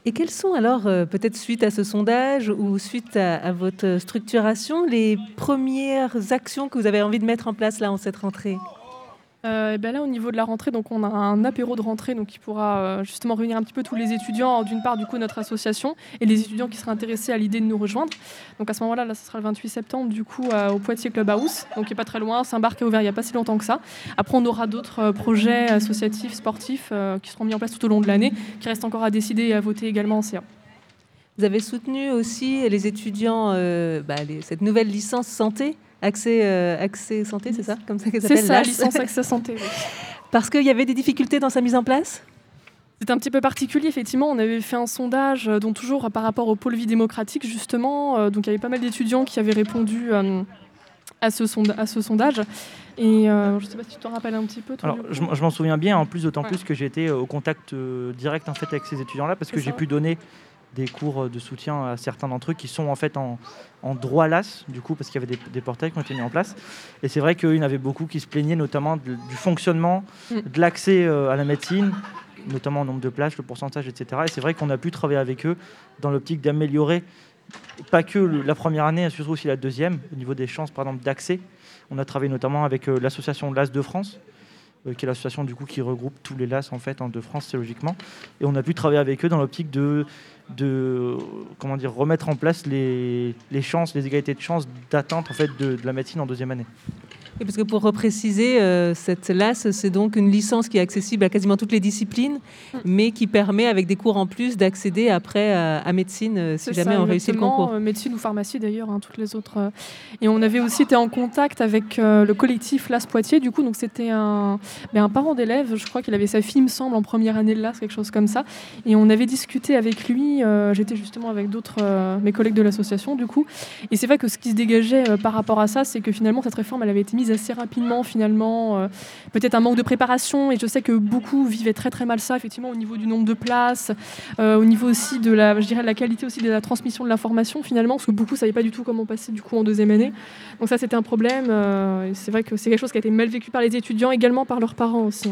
Et quelles sont alors, peut-être suite à ce sondage ou suite à, à, votre structuration, les premières actions que vous avez envie de mettre en place là en cette rentrée? Euh, et ben là, au niveau de la rentrée, donc on a un apéro de rentrée donc qui pourra euh, justement réunir un petit peu tous les étudiants, d'une part du coup notre association et les étudiants qui seraient intéressés à l'idée de nous rejoindre. Donc à ce moment-là, là, ce sera le 28 septembre du coup au Poitiers Clubhouse, donc qui est pas très loin. Saint-Barth est ouvert il n'y a pas si longtemps que ça. Après, on aura d'autres euh, projets associatifs, sportifs qui seront mis en place tout au long de l'année, qui restent encore à décider et à voter également en CA. Vous avez soutenu aussi les étudiants, bah, cette nouvelle licence santé Accès, euh, accès santé, c'est ça? Comme ça C'est ça, licence accès santé. Parce qu'il y avait des difficultés dans sa mise en place? C'est un petit peu particulier, effectivement. On avait fait un sondage, euh, dont toujours par rapport au pôle vie démocratique, justement. Euh, donc il y avait pas mal d'étudiants qui avaient répondu à, ce à, ce sondage. Et je ne sais pas si tu te rappelles un petit peu. Alors, je, m'en souviens bien, en plus, d'autant plus que j'étais au contact direct en fait, avec ces étudiants-là, parce que j'ai pu donner des cours de soutien à certains d'entre eux qui sont en fait en, droit LAS, du coup, parce qu'il y avait des, portails qui ont été mis en place. Et c'est vrai qu'il y en avait beaucoup qui se plaignaient notamment du fonctionnement, mm. de l'accès euh, à la médecine, notamment au nombre de places, le pourcentage, etc. Et c'est vrai qu'on a pu travailler avec eux dans l'optique d'améliorer pas que la première année, surtout aussi la deuxième, au niveau des chances, par exemple, d'accès. On a travaillé notamment avec l'association LAS de France, qui est l'association du coup qui regroupe tous les LAS en fait en de France, c'est logiquement. Et on a pu travailler avec eux dans l'optique de de comment dire remettre en place les, chances, les égalités de chances d'atteinte en fait de la médecine en deuxième année. Et parce que pour repréciser, euh, cette LAS, c'est donc une licence qui est accessible à quasiment toutes les disciplines, mais qui permet, avec des cours en plus, d'accéder après à, médecine euh, si jamais on réussit le concours. Euh, médecine ou pharmacie d'ailleurs, hein, toutes les autres. Et on avait aussi été en contact avec le collectif LAS Poitiers, du coup, donc c'était un, ben, un parent d'élève, je crois qu'il avait sa fille, me semble, en première année de LAS, quelque chose comme ça. Et on avait discuté avec lui, j'étais justement avec d'autres, mes collègues de l'association, du coup. Et c'est vrai que ce qui se dégageait par rapport à ça, c'est que finalement, cette réforme, elle avait été mise assez rapidement finalement. Euh, peut-être un manque de préparation et je sais que beaucoup vivaient très très mal ça effectivement au niveau du nombre de places, euh, au niveau aussi de la, je dirais, la qualité aussi de la transmission de l'information finalement parce que beaucoup ne savaient pas du tout comment passer du coup en deuxième année. Donc ça c'était un problème. Euh, c'est vrai que c'est quelque chose qui a été mal vécu par les étudiants, également par leurs parents aussi.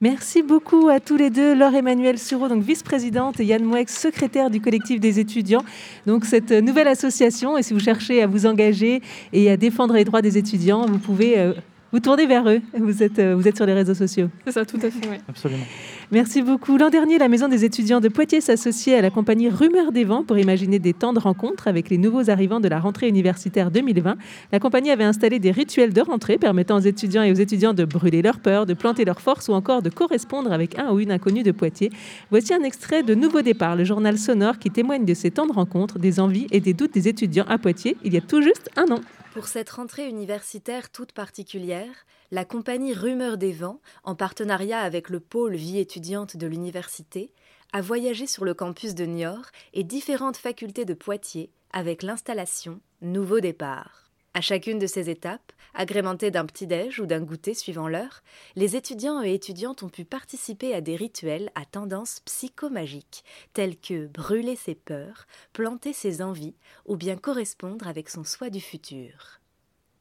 Merci beaucoup à tous les deux, Laure Emmanuel Sureau, donc vice-présidente, et Yann Mouex, secrétaire du collectif des étudiants. Donc cette nouvelle association, et si vous cherchez à vous engager et à défendre les droits des étudiants, vous pouvez euh, vous tournez vers eux. Vous êtes, euh, vous êtes sur les réseaux sociaux. C'est ça, tout à fait. Oui. Absolument. Merci beaucoup. L'an dernier, la Maison des étudiants de Poitiers s'associait à la compagnie Rumeur des Vents pour imaginer des temps de rencontre avec les nouveaux arrivants de la rentrée universitaire 2020. La compagnie avait installé des rituels de rentrée permettant aux étudiants et aux étudiants de brûler leur peur, de planter leur force ou encore de correspondre avec un ou une inconnue de Poitiers. Voici un extrait de Nouveau Départ, le journal sonore qui témoigne de ces temps de rencontre, des envies et des doutes des étudiants à Poitiers il y a tout juste un an. Pour cette rentrée universitaire toute particulière, la compagnie Rumeur des Vents, en partenariat avec le pôle vie étudiante de l'université, a voyagé sur le campus de Niort et différentes facultés de Poitiers avec l'installation Nouveau départ. À chacune de ces étapes, agrémentées d'un petit-déj ou d'un goûter suivant l'heure, les étudiants et étudiantes ont pu participer à des rituels à tendance psychomagique, tels que brûler ses peurs, planter ses envies ou bien correspondre avec son soi du futur.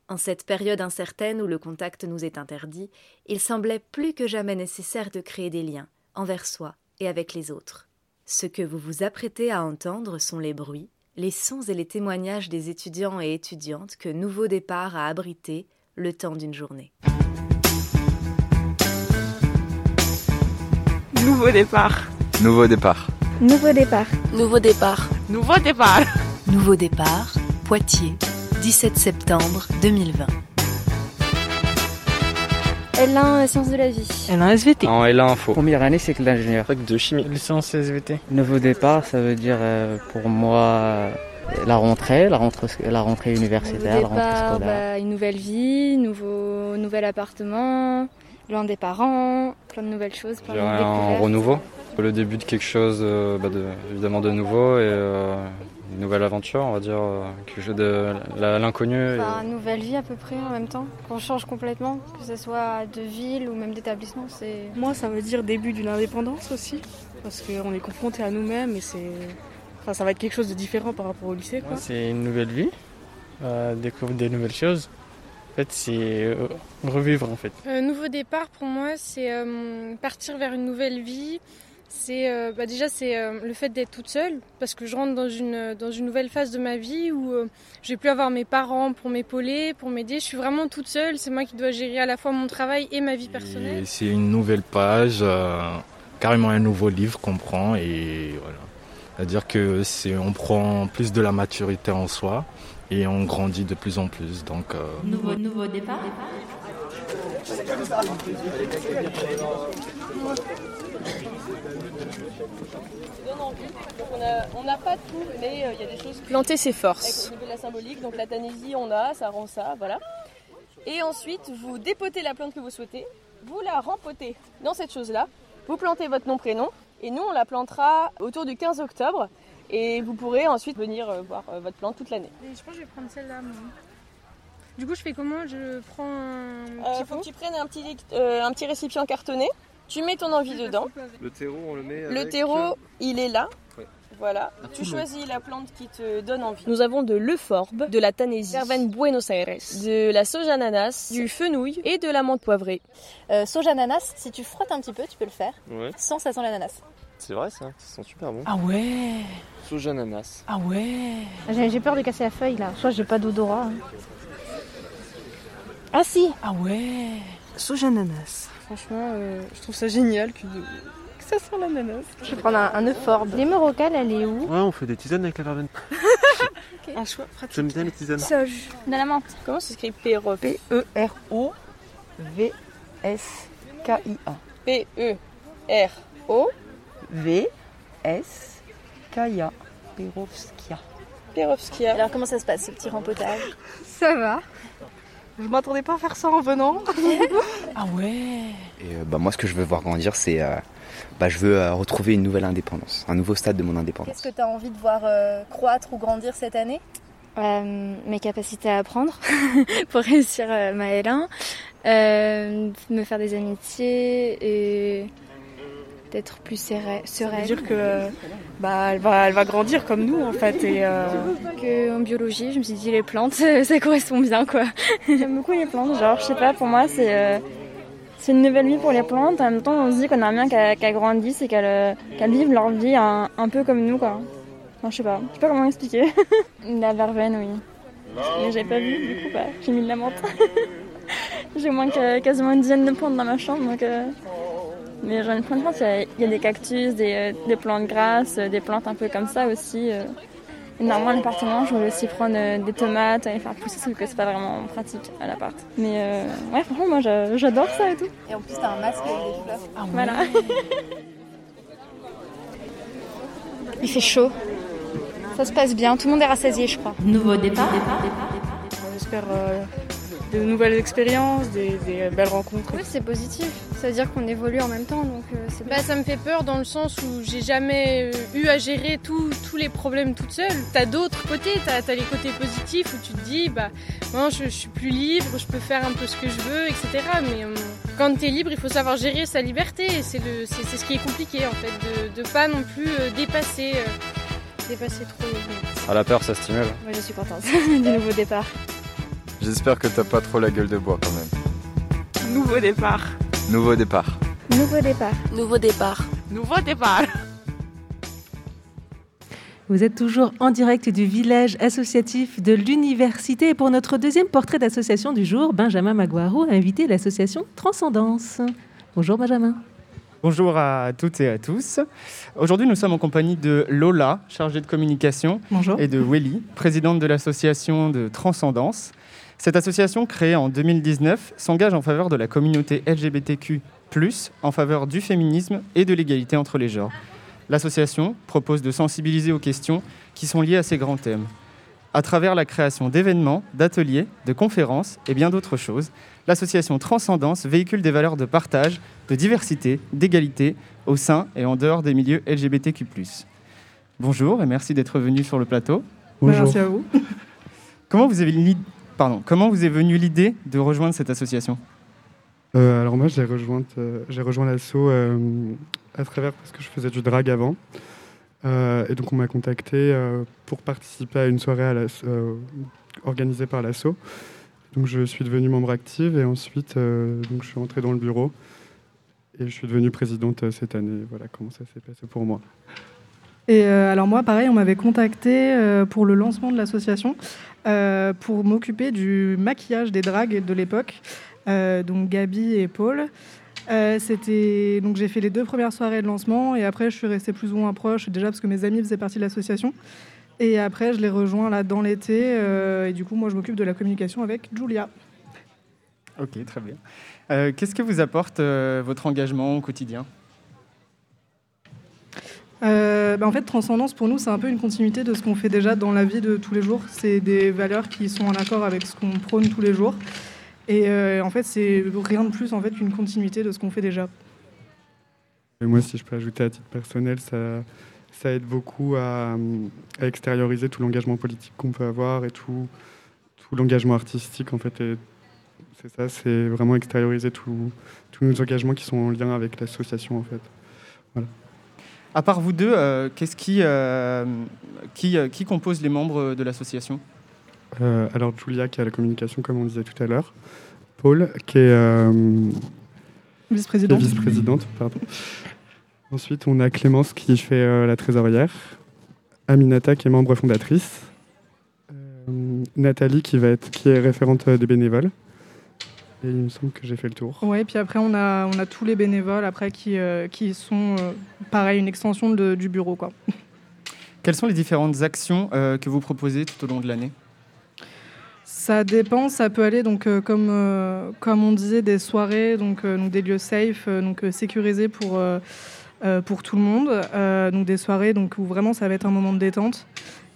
En cette période incertaine où le contact nous est interdit, il semblait plus que jamais nécessaire de créer des liens envers soi et avec les autres. Ce que vous vous apprêtez à entendre sont les bruits, les sons et les témoignages des étudiants et étudiantes que Nouveau Départ a abrité le temps d'une journée. Nouveau départ. Nouveau départ. Nouveau départ. Nouveau départ. Nouveau départ. Nouveau départ. Poitiers, 17 septembre 2020. L1 Sciences de la vie. L1 SVT. En L1 Info. Première année, c'est que l'ingénieur. Fac de chimie. Licence SVT. Nouveau départ, ça veut dire euh, pour moi la rentrée, la rentrée, la rentrée universitaire, nouveau la rentrée scolaire. Bah, une nouvelle vie, nouveau, nouvel appartement, loin des parents, plein de nouvelles choses. Plein de un renouveau. Le début de quelque chose, euh, bah de, évidemment de nouveau et euh, une nouvelle aventure, on va dire, euh, quelque chose de l'inconnu. Enfin, une nouvelle vie à peu près en même temps, qu'on change complètement, que ce soit de ville ou même d'établissement. C'est... Moi, ça veut dire début d'une indépendance aussi, parce qu'on est confronté à nous-mêmes et c'est... Enfin, ça va être quelque chose de différent par rapport au lycée. Quoi. c'est une nouvelle vie, euh, découvrir des nouvelles choses. En fait, c'est euh, revivre en fait. Un nouveau départ pour moi, c'est partir vers une nouvelle vie, c'est euh, bah déjà c'est euh, le fait d'être toute seule parce que je rentre dans une dans une nouvelle phase de ma vie où euh, je vais plus avoir mes parents pour m'épauler, pour m'aider. Je suis vraiment toute seule. C'est moi qui dois gérer à la fois mon travail et ma vie personnelle. C'est une nouvelle page, carrément un nouveau livre qu'on prend et voilà. C'est-à-dire que c'est on prend plus de la maturité en soi et on grandit de plus en plus. Donc nouveau nouveau départ. On n'a pas tout, mais euh, il y a des choses. Planter ses forces. Avec la symbolique, donc la tanésie, on a, ça rend ça, voilà. Et ensuite, vous dépotez la plante que vous souhaitez, vous la rempotez dans cette chose-là, vous plantez votre nom, prénom, et nous, on la plantera autour du 15 octobre, et vous pourrez ensuite venir euh, voir euh, votre plante toute l'année. Je pense que je vais prendre celle-là, Du coup, je fais comment? Je prends un petit faut que tu prennes un petit, un petit récipient cartonné. Tu mets ton envie dedans. Le terreau, on le met. Le terreau, il est là. Voilà. Tu choisis la plante qui te donne envie. Nous avons de l'euphorbe, de la verveine Buenos Aires, de la soja ananas, du fenouil et de la menthe poivrée. Euh, soja ananas, si tu frottes un petit peu, tu peux le faire. Ouais. Sans ça sent l'ananas. C'est vrai ça, ça sent super bon. Ah ouais Sauge ananas. Ah ouais J'ai j'ai peur de casser la feuille là. Soit j'ai pas d'odorat. hein. Ah si Ah ouais Sauge ananas. Franchement, euh, je trouve ça génial que, que ça sent l'ananas. Je vais prendre un, un œuf fort. L'hémorocale, elle est où Ouais, on fait des tisanes avec la verveine. Un choix pratique. J'aime bien les tisanes. Sauge. De la menthe. Comment s'écrit P-R-O P-E-R-O-V-S-K-I-A. P-E-R-O V-S-K-I-A. Perovskia. Perovskia. Alors comment ça se passe ce petit rempotage Ça va. Je m'attendais pas à faire ça en venant. Ah ouais Et euh, bah, moi, ce que je veux voir grandir, c'est. euh, bah, je veux euh, retrouver une nouvelle indépendance, un nouveau stade de mon indépendance. Qu'est-ce que tu as envie de voir euh, croître ou grandir cette année? Euh, Mes capacités à apprendre pour réussir euh, ma L1. Euh, me faire des amitiés et d'être plus sereine. Ça veut dire que bah, elle, va, elle va grandir comme nous en fait. Et, euh, que en biologie, je me suis dit les plantes, ça correspond bien quoi. J'aime beaucoup les plantes, genre je sais pas, pour moi c'est euh, c'est une nouvelle vie pour les plantes. En même temps, on se dit qu'on aimerait bien qu'elles qu'elles grandissent et qu'elles vivent leur vie un, un peu comme nous quoi. Enfin, je sais pas, je sais pas comment expliquer. la verveine, oui. Mais j'avais pas vu, du coup, bah, j'ai mis de la menthe. j'ai moins que- quasiment une dizaine de plantes dans ma chambre, donc. euh, Mais j'en ai plein de plantes. Il y a, il y a des cactus, des, euh, des plantes grasses, euh, des plantes un peu comme ça aussi. euh. Normalement, à l'appartement, je voulais aussi prendre euh, des tomates et faire pousser, sauf que c'est pas vraiment pratique à l'appart. Mais euh, ouais, franchement, moi j'a- j'adore ça et tout. Et en plus, t'as un masque avec des fleurs. Voilà. Il fait chaud. Ça se passe bien, tout le monde est rassasié, je crois. Nouveau départ. J'espère euh, de nouvelles expériences, des, des belles rencontres. Oui, c'est positif. Ça veut dire qu'on évolue en même temps, donc euh, c'est Bah, ça me fait peur dans le sens où j'ai jamais euh, eu à gérer tout- tous les problèmes toute seule. T'as d'autres côtés, t'as as les côtés positifs où tu te dis, bah, moi je, je suis plus libre, je peux faire un peu ce que je veux, etc. Mais euh, quand t'es libre, il faut savoir gérer sa liberté et c'est le- c'est c'est ce qui est compliqué en fait, de, de pas non plus euh, dépasser, euh, dépasser trop. À la peur, ça stimule. Moi, je suis contente du nouveau départ. J'espère que t'as pas trop la gueule de bois quand même. Nouveau départ. Nouveau départ. Nouveau départ. Nouveau départ. Nouveau départ. Vous êtes toujours en direct du village associatif de l'université. Et pour notre deuxième portrait d'association du jour, Benjamin Maguaro a invité l'association Transcendance. Bonjour Benjamin. Bonjour à toutes et à tous. Aujourd'hui, nous sommes en compagnie de Lola, chargée de communication, Bonjour. et de Welly, présidente de l'association de Transcendance. Cette association, créée en 2019, s'engage en faveur de la communauté LGBTQ, en faveur du féminisme et de l'égalité entre les genres. L'association propose de sensibiliser aux questions qui sont liées à ces grands thèmes. À travers la création d'événements, d'ateliers, de conférences et bien d'autres choses, l'association Transcendance véhicule des valeurs de partage, de diversité, d'égalité au sein et en dehors des milieux LGBTQ. Bonjour et merci d'être venu sur le plateau. Bonjour. Merci à vous. Comment vous, avez Pardon, comment vous est venue l'idée de rejoindre cette association Euh, alors moi, j'ai rejoint, euh, j'ai rejoint euh, à travers parce que je faisais du drag avant. Euh, et donc on m'a contacté euh, pour participer à une soirée à euh, organisée par l'assaut. Donc je suis devenu membre active et ensuite euh, donc je suis entré dans le bureau et je suis devenue présidente euh, cette année. Voilà comment ça s'est passé pour moi. Et euh, alors moi, pareil, on m'avait contacté euh, pour le lancement de l'association euh, pour m'occuper du maquillage des dragues de l'époque, euh, donc Gabi et Paul. Euh, donc j'ai fait les deux premières soirées de lancement et après je suis restée plus ou moins proche déjà parce que mes amis faisaient partie de l'association et après je les rejoins là dans l'été et du coup moi je m'occupe de la communication avec Julia. Ok, très bien. Qu'est-ce que vous apporte votre engagement au quotidien? Euh, bah, en fait, Transcendance, pour nous, c'est un peu une continuité de ce qu'on fait déjà dans la vie de tous les jours. C'est des valeurs qui sont en accord avec ce qu'on prône tous les jours. Et euh, en fait, c'est rien de plus en fait qu'une continuité de ce qu'on fait déjà. Moi, si je peux ajouter à titre personnel, ça, aide beaucoup à, extérioriser tout l'engagement politique qu'on peut avoir et tout, l'engagement artistique. En fait, c'est ça, c'est vraiment extérioriser tous nos engagements qui sont en lien avec l'association. En fait. Voilà. À part vous deux, euh, qu'est-ce qui, euh, qui, euh, qui compose les membres de l'association? Euh, alors, Julia qui a la communication, comme on disait tout à l'heure. Paul qui est euh, Vice-présidente. qui est vice-présidente, pardon. Ensuite, on a Clémence qui fait la trésorière, Aminata qui est membre fondatrice, Nathalie qui, va être, qui est référente des bénévoles. Et il me semble que j'ai fait le tour. Oui, puis après, on a, on a tous les bénévoles après qui, qui sont, pareil, une extension de, du bureau. Quoi. Quelles sont les différentes actions que vous proposez tout au long de l'année? Ça dépend, ça peut aller donc euh, comme euh, comme on disait des soirées donc, euh, donc des lieux safe donc sécurisés pour pour tout le monde donc des soirées donc où vraiment ça va être un moment de détente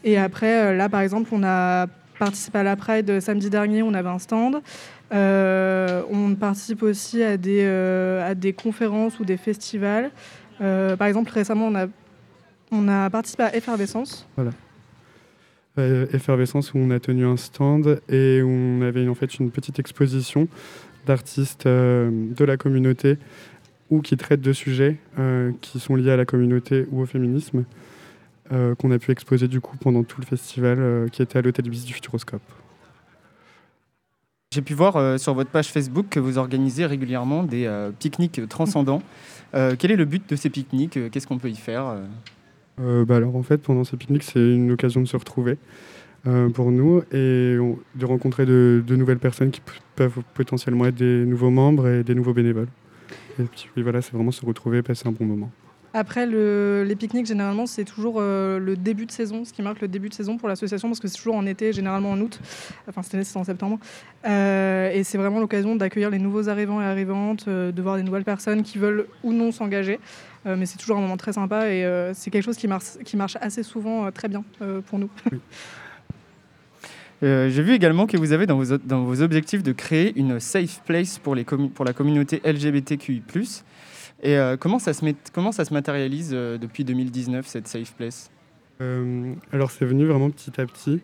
et après là par exemple on a participé à la Pride samedi dernier on avait un stand on participe aussi à des à des conférences ou des festivals par exemple récemment on a participé à Effervescence. Voilà. Euh, effervescence où on a tenu un stand et où on avait en fait une petite exposition d'artistes euh, de la communauté ou qui traitent de sujets euh, qui sont liés à la communauté ou au féminisme qu'on a pu exposer du coup pendant tout le festival qui était à l'hôtel Bis du Futuroscope. J'ai pu voir sur votre page Facebook que vous organisez régulièrement des pique-niques transcendants. quel est le but de ces pique-niques Qu'est-ce qu'on peut y faire euh, bah alors en fait, pendant ces pique-niques, c'est une occasion de se retrouver euh, pour nous et de rencontrer de, nouvelles personnes qui peuvent potentiellement être des nouveaux membres et des nouveaux bénévoles. Et puis voilà, c'est vraiment se retrouver, passer un bon moment. Après, le, les pique-niques, généralement, c'est toujours euh, le début de saison, ce qui marque le début de saison pour l'association, parce que c'est toujours en été, généralement en août. Enfin, cette année, c'est en septembre. et c'est vraiment l'occasion d'accueillir les nouveaux arrivants et arrivantes, de voir des nouvelles personnes qui veulent ou non s'engager. Euh, mais c'est toujours un moment très sympa et euh, c'est quelque chose qui marche, assez souvent euh, très bien pour nous. J'ai vu également que vous avez dans vos, objectifs de créer une safe place pour, pour la communauté LGBTQI. Et comment, ça se comment ça se matérialise depuis 2019, cette safe place? Alors, c'est venu vraiment petit à petit.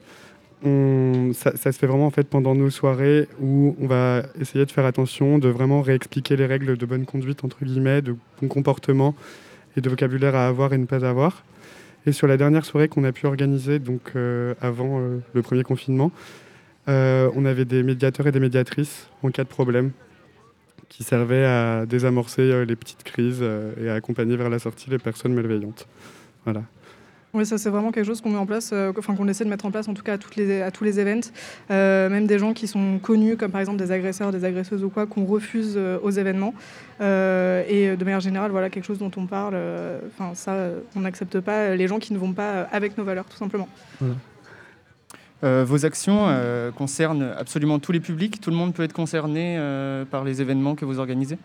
Ça, ça, se fait vraiment en fait pendant nos soirées où on va essayer de faire attention, de vraiment réexpliquer les règles de bonne conduite, entre guillemets, de bon comportement et de vocabulaire à avoir et ne pas avoir. Et sur la dernière soirée qu'on a pu organiser, donc euh, avant euh, le premier confinement, euh, on avait des médiateurs et des médiatrices en cas de problème qui servaient à désamorcer les petites crises et à accompagner vers la sortie les personnes malveillantes. Voilà. Oui, ça c'est vraiment quelque chose qu'on met en place, euh, enfin qu'on essaie de mettre en place en tout cas à, toutes les, à tous les events, euh, même des gens qui sont connus comme par exemple des agresseurs, des agresseuses ou quoi, qu'on refuse euh, aux événements. et de manière générale, voilà quelque chose dont on parle. Enfin ça, on n'accepte pas les gens qui ne vont pas avec nos valeurs, tout simplement. Vos actions concernent absolument tous les publics. Tout le monde peut être concerné par les événements que vous organisez?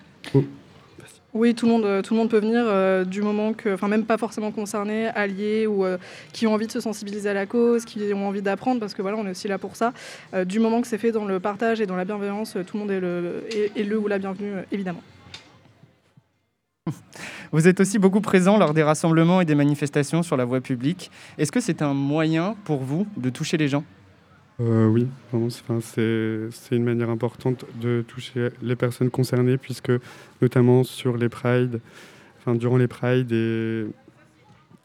Oui, tout le monde, euh, tout le monde peut venir euh, du moment que, enfin même pas forcément concernés, alliés ou euh, qui ont envie de se sensibiliser à la cause, qui ont envie d'apprendre, parce que voilà, on est aussi là pour ça. du moment que c'est fait dans le partage et dans la bienveillance, tout le monde est le, est, le ou la bienvenue, évidemment. Vous êtes aussi beaucoup présent lors des rassemblements et des manifestations sur la voie publique. Est-ce que c'est un moyen pour vous de toucher les gens? Euh, oui, c'est une manière importante de toucher les personnes concernées, puisque notamment sur les prides, enfin, durant les prides et,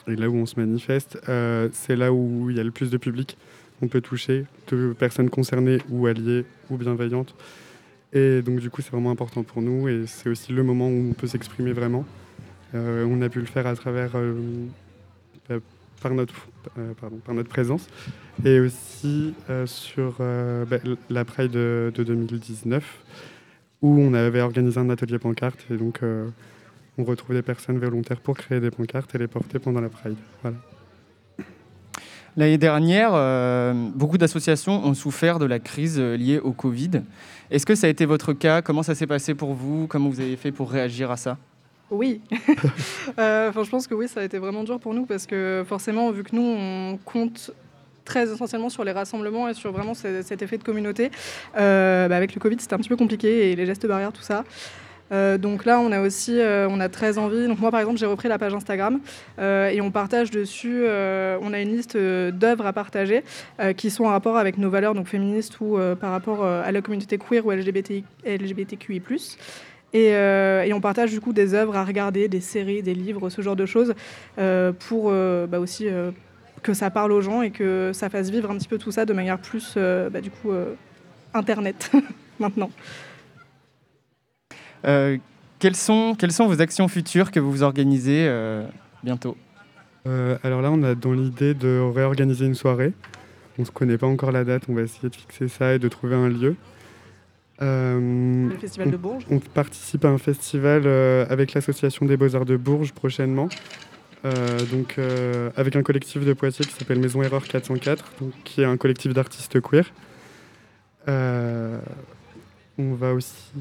là où on se manifeste, euh, c'est là où il y a le plus de public. On peut toucher de personnes concernées ou alliées ou bienveillantes. Et donc du coup, c'est vraiment important pour nous et c'est aussi le moment où on peut s'exprimer vraiment. Euh, on a pu le faire à travers par notre, euh, pardon, par notre présence. Et aussi euh, sur euh, bah, la Pride de, 2019, où on avait organisé un atelier pancarte. Et donc, on retrouve des personnes volontaires pour créer des pancartes et les porter pendant la Pride. Voilà. L'année dernière, beaucoup d'associations ont souffert de la crise liée au Covid. Est-ce que ça a été votre cas? Comment ça s'est passé pour vous? Comment vous avez fait pour réagir à ça? Oui. Euh, je pense que oui, ça a été vraiment dur pour nous parce que forcément, vu que nous, on compte très essentiellement sur les rassemblements et sur vraiment cet effet de communauté, euh, bah, avec le Covid, c'était un petit peu compliqué et les gestes barrières, tout ça. Euh, donc là, on a aussi, on a très envie. Donc moi, par exemple, j'ai repris la page Instagram et on partage dessus. on a une liste d'œuvres à partager qui sont en rapport avec nos valeurs, donc féministes ou par rapport à la communauté queer ou LGBT, LGBTQI+. Euh, et, on partage du coup des œuvres à regarder, des séries, des livres, ce genre de choses, euh, pour euh, bah, aussi que ça parle aux gens et que ça fasse vivre un petit peu tout ça de manière plus, bah, du coup, Internet maintenant. Quelles, sont, quelles sont vos actions futures que vous organisez euh, bientôt? Euh, alors là, on a dans l'idée de réorganiser une soirée. On ne se connaît pas encore la date, on va essayer de fixer ça et de trouver un lieu. Euh, Le Festival on, de Bourges. On participe à un festival euh, avec l'Association des Beaux-Arts de Bourges prochainement. Euh, donc, euh, avec un collectif de Poitiers qui s'appelle Maison Erreur 404, donc, qui est un collectif d'artistes queer. Euh, on va aussi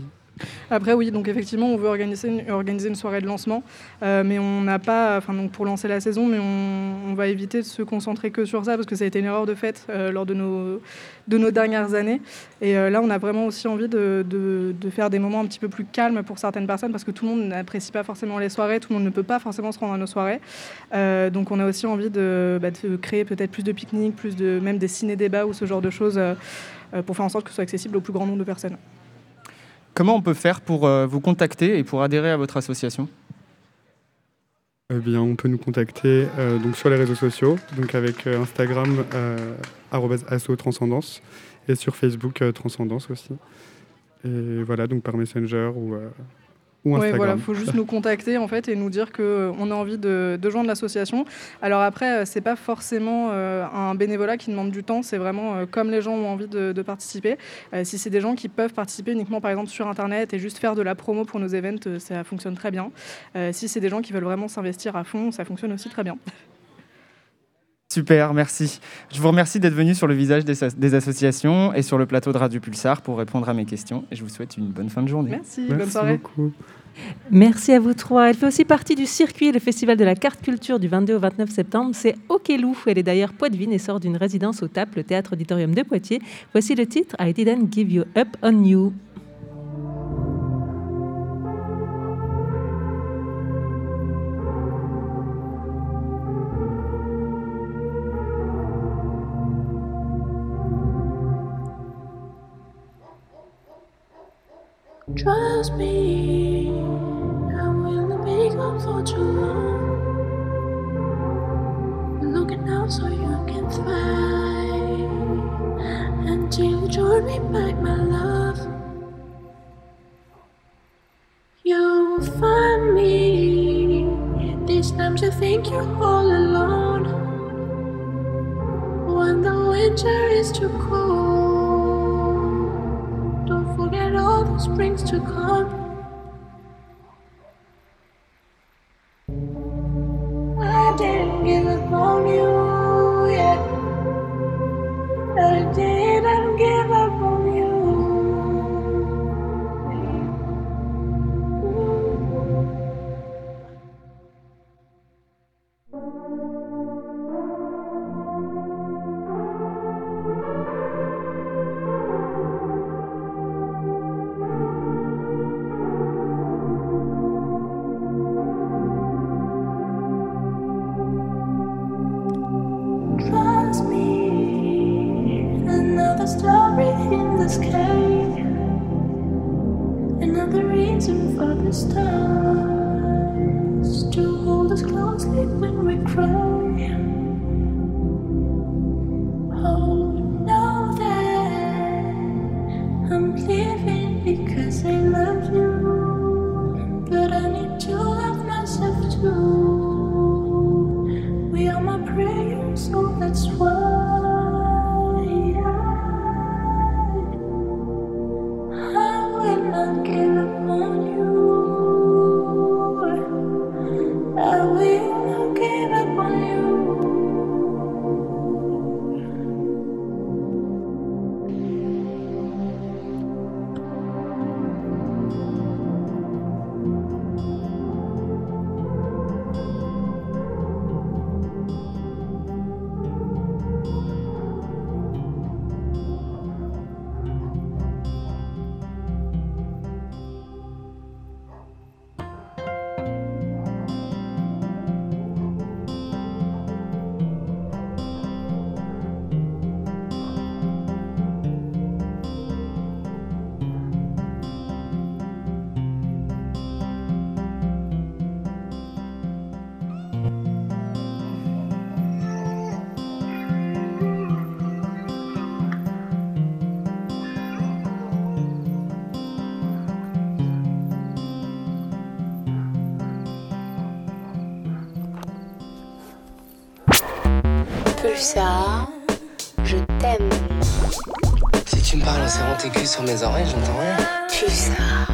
Après, oui, donc effectivement, on veut organiser une, organiser une soirée de lancement, euh, mais on n'a pas, enfin, donc pour lancer la saison, mais on, on va éviter de se concentrer que sur ça parce que ça a été une erreur de fait euh, lors de nos, de nos dernières années. Et euh, là, on a vraiment aussi envie de, de- de faire des moments un petit peu plus calmes pour certaines personnes parce que tout le monde n'apprécie pas forcément les soirées, tout le monde ne peut pas forcément se rendre à nos soirées. Donc, on a aussi envie de, bah, de créer peut-être plus de pique-niques, plus de, même des ciné-débats ou ce genre de choses pour faire en sorte que ce soit accessible au plus grand nombre de personnes. Comment on peut faire pour euh, vous contacter et pour adhérer à votre association? Eh bien, on peut nous contacter euh, donc sur les réseaux sociaux, donc avec euh, Instagram euh, arobase asso transcendance et sur Facebook transcendance aussi. Et voilà, donc par Messenger ou, euh, ou Oui, voilà, il faut juste nous contacter en fait et nous dire qu'on a envie de, de joindre l'association. Alors après, euh, c'est pas forcément euh, un bénévolat qui demande du temps, c'est vraiment euh, comme les gens ont envie de, de participer. Euh, si c'est des gens qui peuvent participer uniquement par exemple sur Internet et juste faire de la promo pour nos events, euh, ça fonctionne très bien. Euh, si c'est des gens qui veulent vraiment s'investir à fond, ça fonctionne aussi très bien. Super, merci. Je vous remercie d'être venu sur le visage des, des associations et sur le plateau de Radio Pulsar pour répondre à mes questions. Et je vous souhaite une bonne fin de journée. Merci, bonne soirée. Merci à vous trois. Elle fait aussi partie du circuit le Festival de la carte culture du 22 au 29 septembre. C'est Okelou. Elle est d'ailleurs poitevine et sort d'une résidence au TAP, le théâtre auditorium de Poitiers. Voici le titre I Didn't Give You Up on You. Trust me, I will be gone for too long. Looking out so you can fly until you join me back, my love. You'll find me. These times I think you're all alone. When the winter is too cold. Forget all the springs to come. I didn't give up on you yet. I didn't give Pulsar, je t'aime. Si tu me parles en serrant tes culs sur mes oreilles, j'entends rien. Pulsar,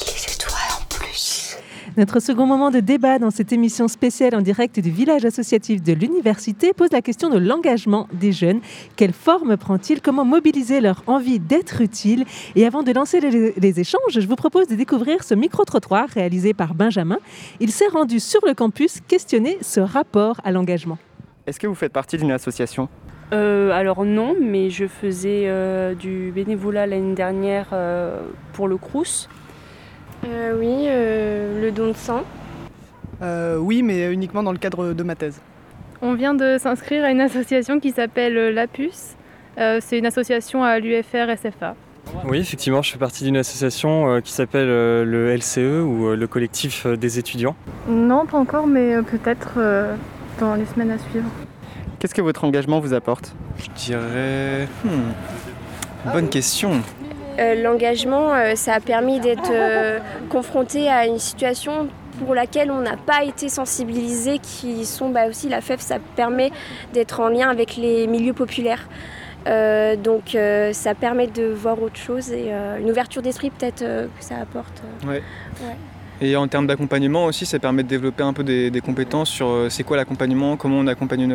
les étoiles en plus. Notre second moment de débat dans cette émission spéciale en direct du village associatif de l'université pose la question de l'engagement des jeunes. Quelle forme prend-il? Comment mobiliser leur envie d'être utile? Et avant de lancer les, les échanges, je vous propose de découvrir ce micro-trottoir réalisé par Benjamin. Il s'est rendu sur le campus questionner ce rapport à l'engagement. Est-ce que vous faites partie d'une association Euh, alors non, mais je faisais euh, du bénévolat l'année dernière euh, pour le Crous. Euh, oui, euh, le don de sang. Euh, oui, mais uniquement dans le cadre de ma thèse. On vient de s'inscrire à une association qui s'appelle l'APUS. Euh, c'est une association à l'UFR SFA. Oui, effectivement, je fais partie d'une association euh, qui s'appelle euh, le LCE ou euh, le collectif euh, des étudiants. Non, pas encore, mais euh, peut-être euh, dans les semaines à suivre. Qu'est-ce que votre engagement vous apporte Je dirais. hmm, Bonne question. Euh, L'engagement, euh, ça a permis d'être euh, confronté à une situation pour laquelle on n'a pas été sensibilisé, qui sont bah, aussi la FEF, ça permet d'être en lien avec les milieux populaires. Euh, donc euh, ça permet de voir autre chose et euh, une ouverture d'esprit peut-être euh, que ça apporte. euh. Ouais. Ouais. Et en termes d'accompagnement aussi, ça permet de développer un peu des, compétences sur euh, c'est quoi l'accompagnement, comment on accompagne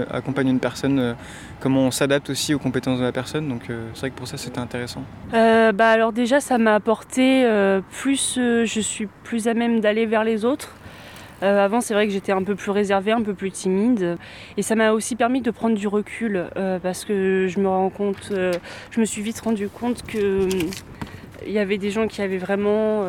une, personne, euh, comment on s'adapte aussi aux compétences de la personne. Donc euh, c'est vrai que pour ça c'était intéressant. Bah alors déjà ça m'a apporté plus, je suis plus à même d'aller vers les autres. Avant c'est vrai que j'étais un peu plus réservée, un peu plus timide et ça m'a aussi permis de prendre du recul parce que je me rends compte, je me suis vite rendu compte que hum, il y avait des gens qui avaient vraiment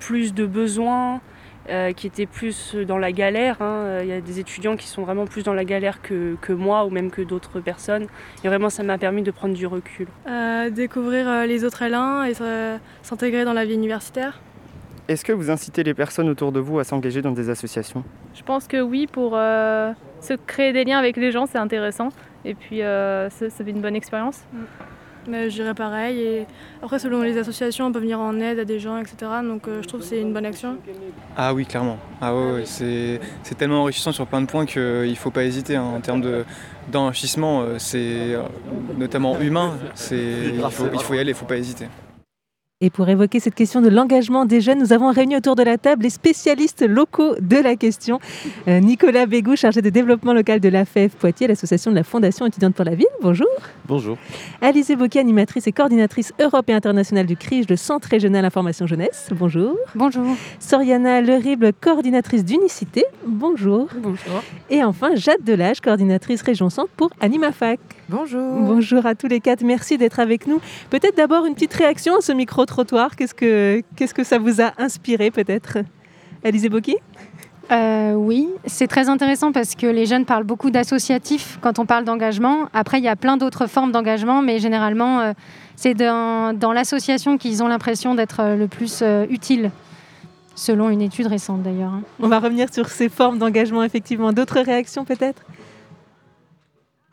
plus de besoins, euh, qui étaient plus dans la galère. hein. Il y a des étudiants qui sont vraiment plus dans la galère que, que moi ou même que d'autres personnes. Et vraiment, ça m'a permis de prendre du recul. Euh, découvrir euh, les autres élins et euh, s'intégrer dans la vie universitaire. Est-ce que vous incitez les personnes autour de vous à s'engager dans des associations? Je pense que oui, pour euh, se créer des liens avec les gens, c'est intéressant. Et puis, euh, ça, ça fait une bonne expérience. Mais je dirais pareil. Et après, selon les associations, on peut venir en aide à des gens, etc. Donc, euh, je trouve que c'est une bonne action. Ah oui, clairement. Ah ouais, c'est, tellement enrichissant sur plein de points qu'il ne faut pas hésiter. hein. En termes de, d'enrichissement, euh, c'est euh, notamment humain, il faut y aller, il ne faut pas hésiter. Et pour évoquer cette question de l'engagement des jeunes, nous avons réuni autour de la table les spécialistes locaux de la question. Euh, Nicolas Bégou, chargé de développement local de l'AFEF Poitiers, l'association de la Fondation étudiante pour la ville. Bonjour. Bonjour. Alizé Bocquet, animatrice et coordinatrice Europe et internationale du CRIJ, le Centre régional information jeunesse. Bonjour. Bonjour. Soriana Lerible, coordinatrice d'Unicité. Bonjour. Bonjour. Et enfin, Jade Delage, coordinatrice région centre pour AnimaFac. Bonjour. Bonjour à tous les quatre, merci d'être avec nous. Peut-être d'abord une petite réaction à ce micro-trottoir. Qu'est-ce que, qu'est-ce que ça vous a inspiré peut-être Alizé Bocquet Euh, oui, c'est très intéressant parce que les jeunes parlent beaucoup d'associatifs quand on parle d'engagement. Après, il y a plein d'autres formes d'engagement, mais généralement, euh, c'est dans, dans l'association qu'ils ont l'impression d'être euh, le plus euh, utile, selon une étude récente d'ailleurs. hein. On va revenir sur ces formes d'engagement, effectivement. D'autres réactions peut-être?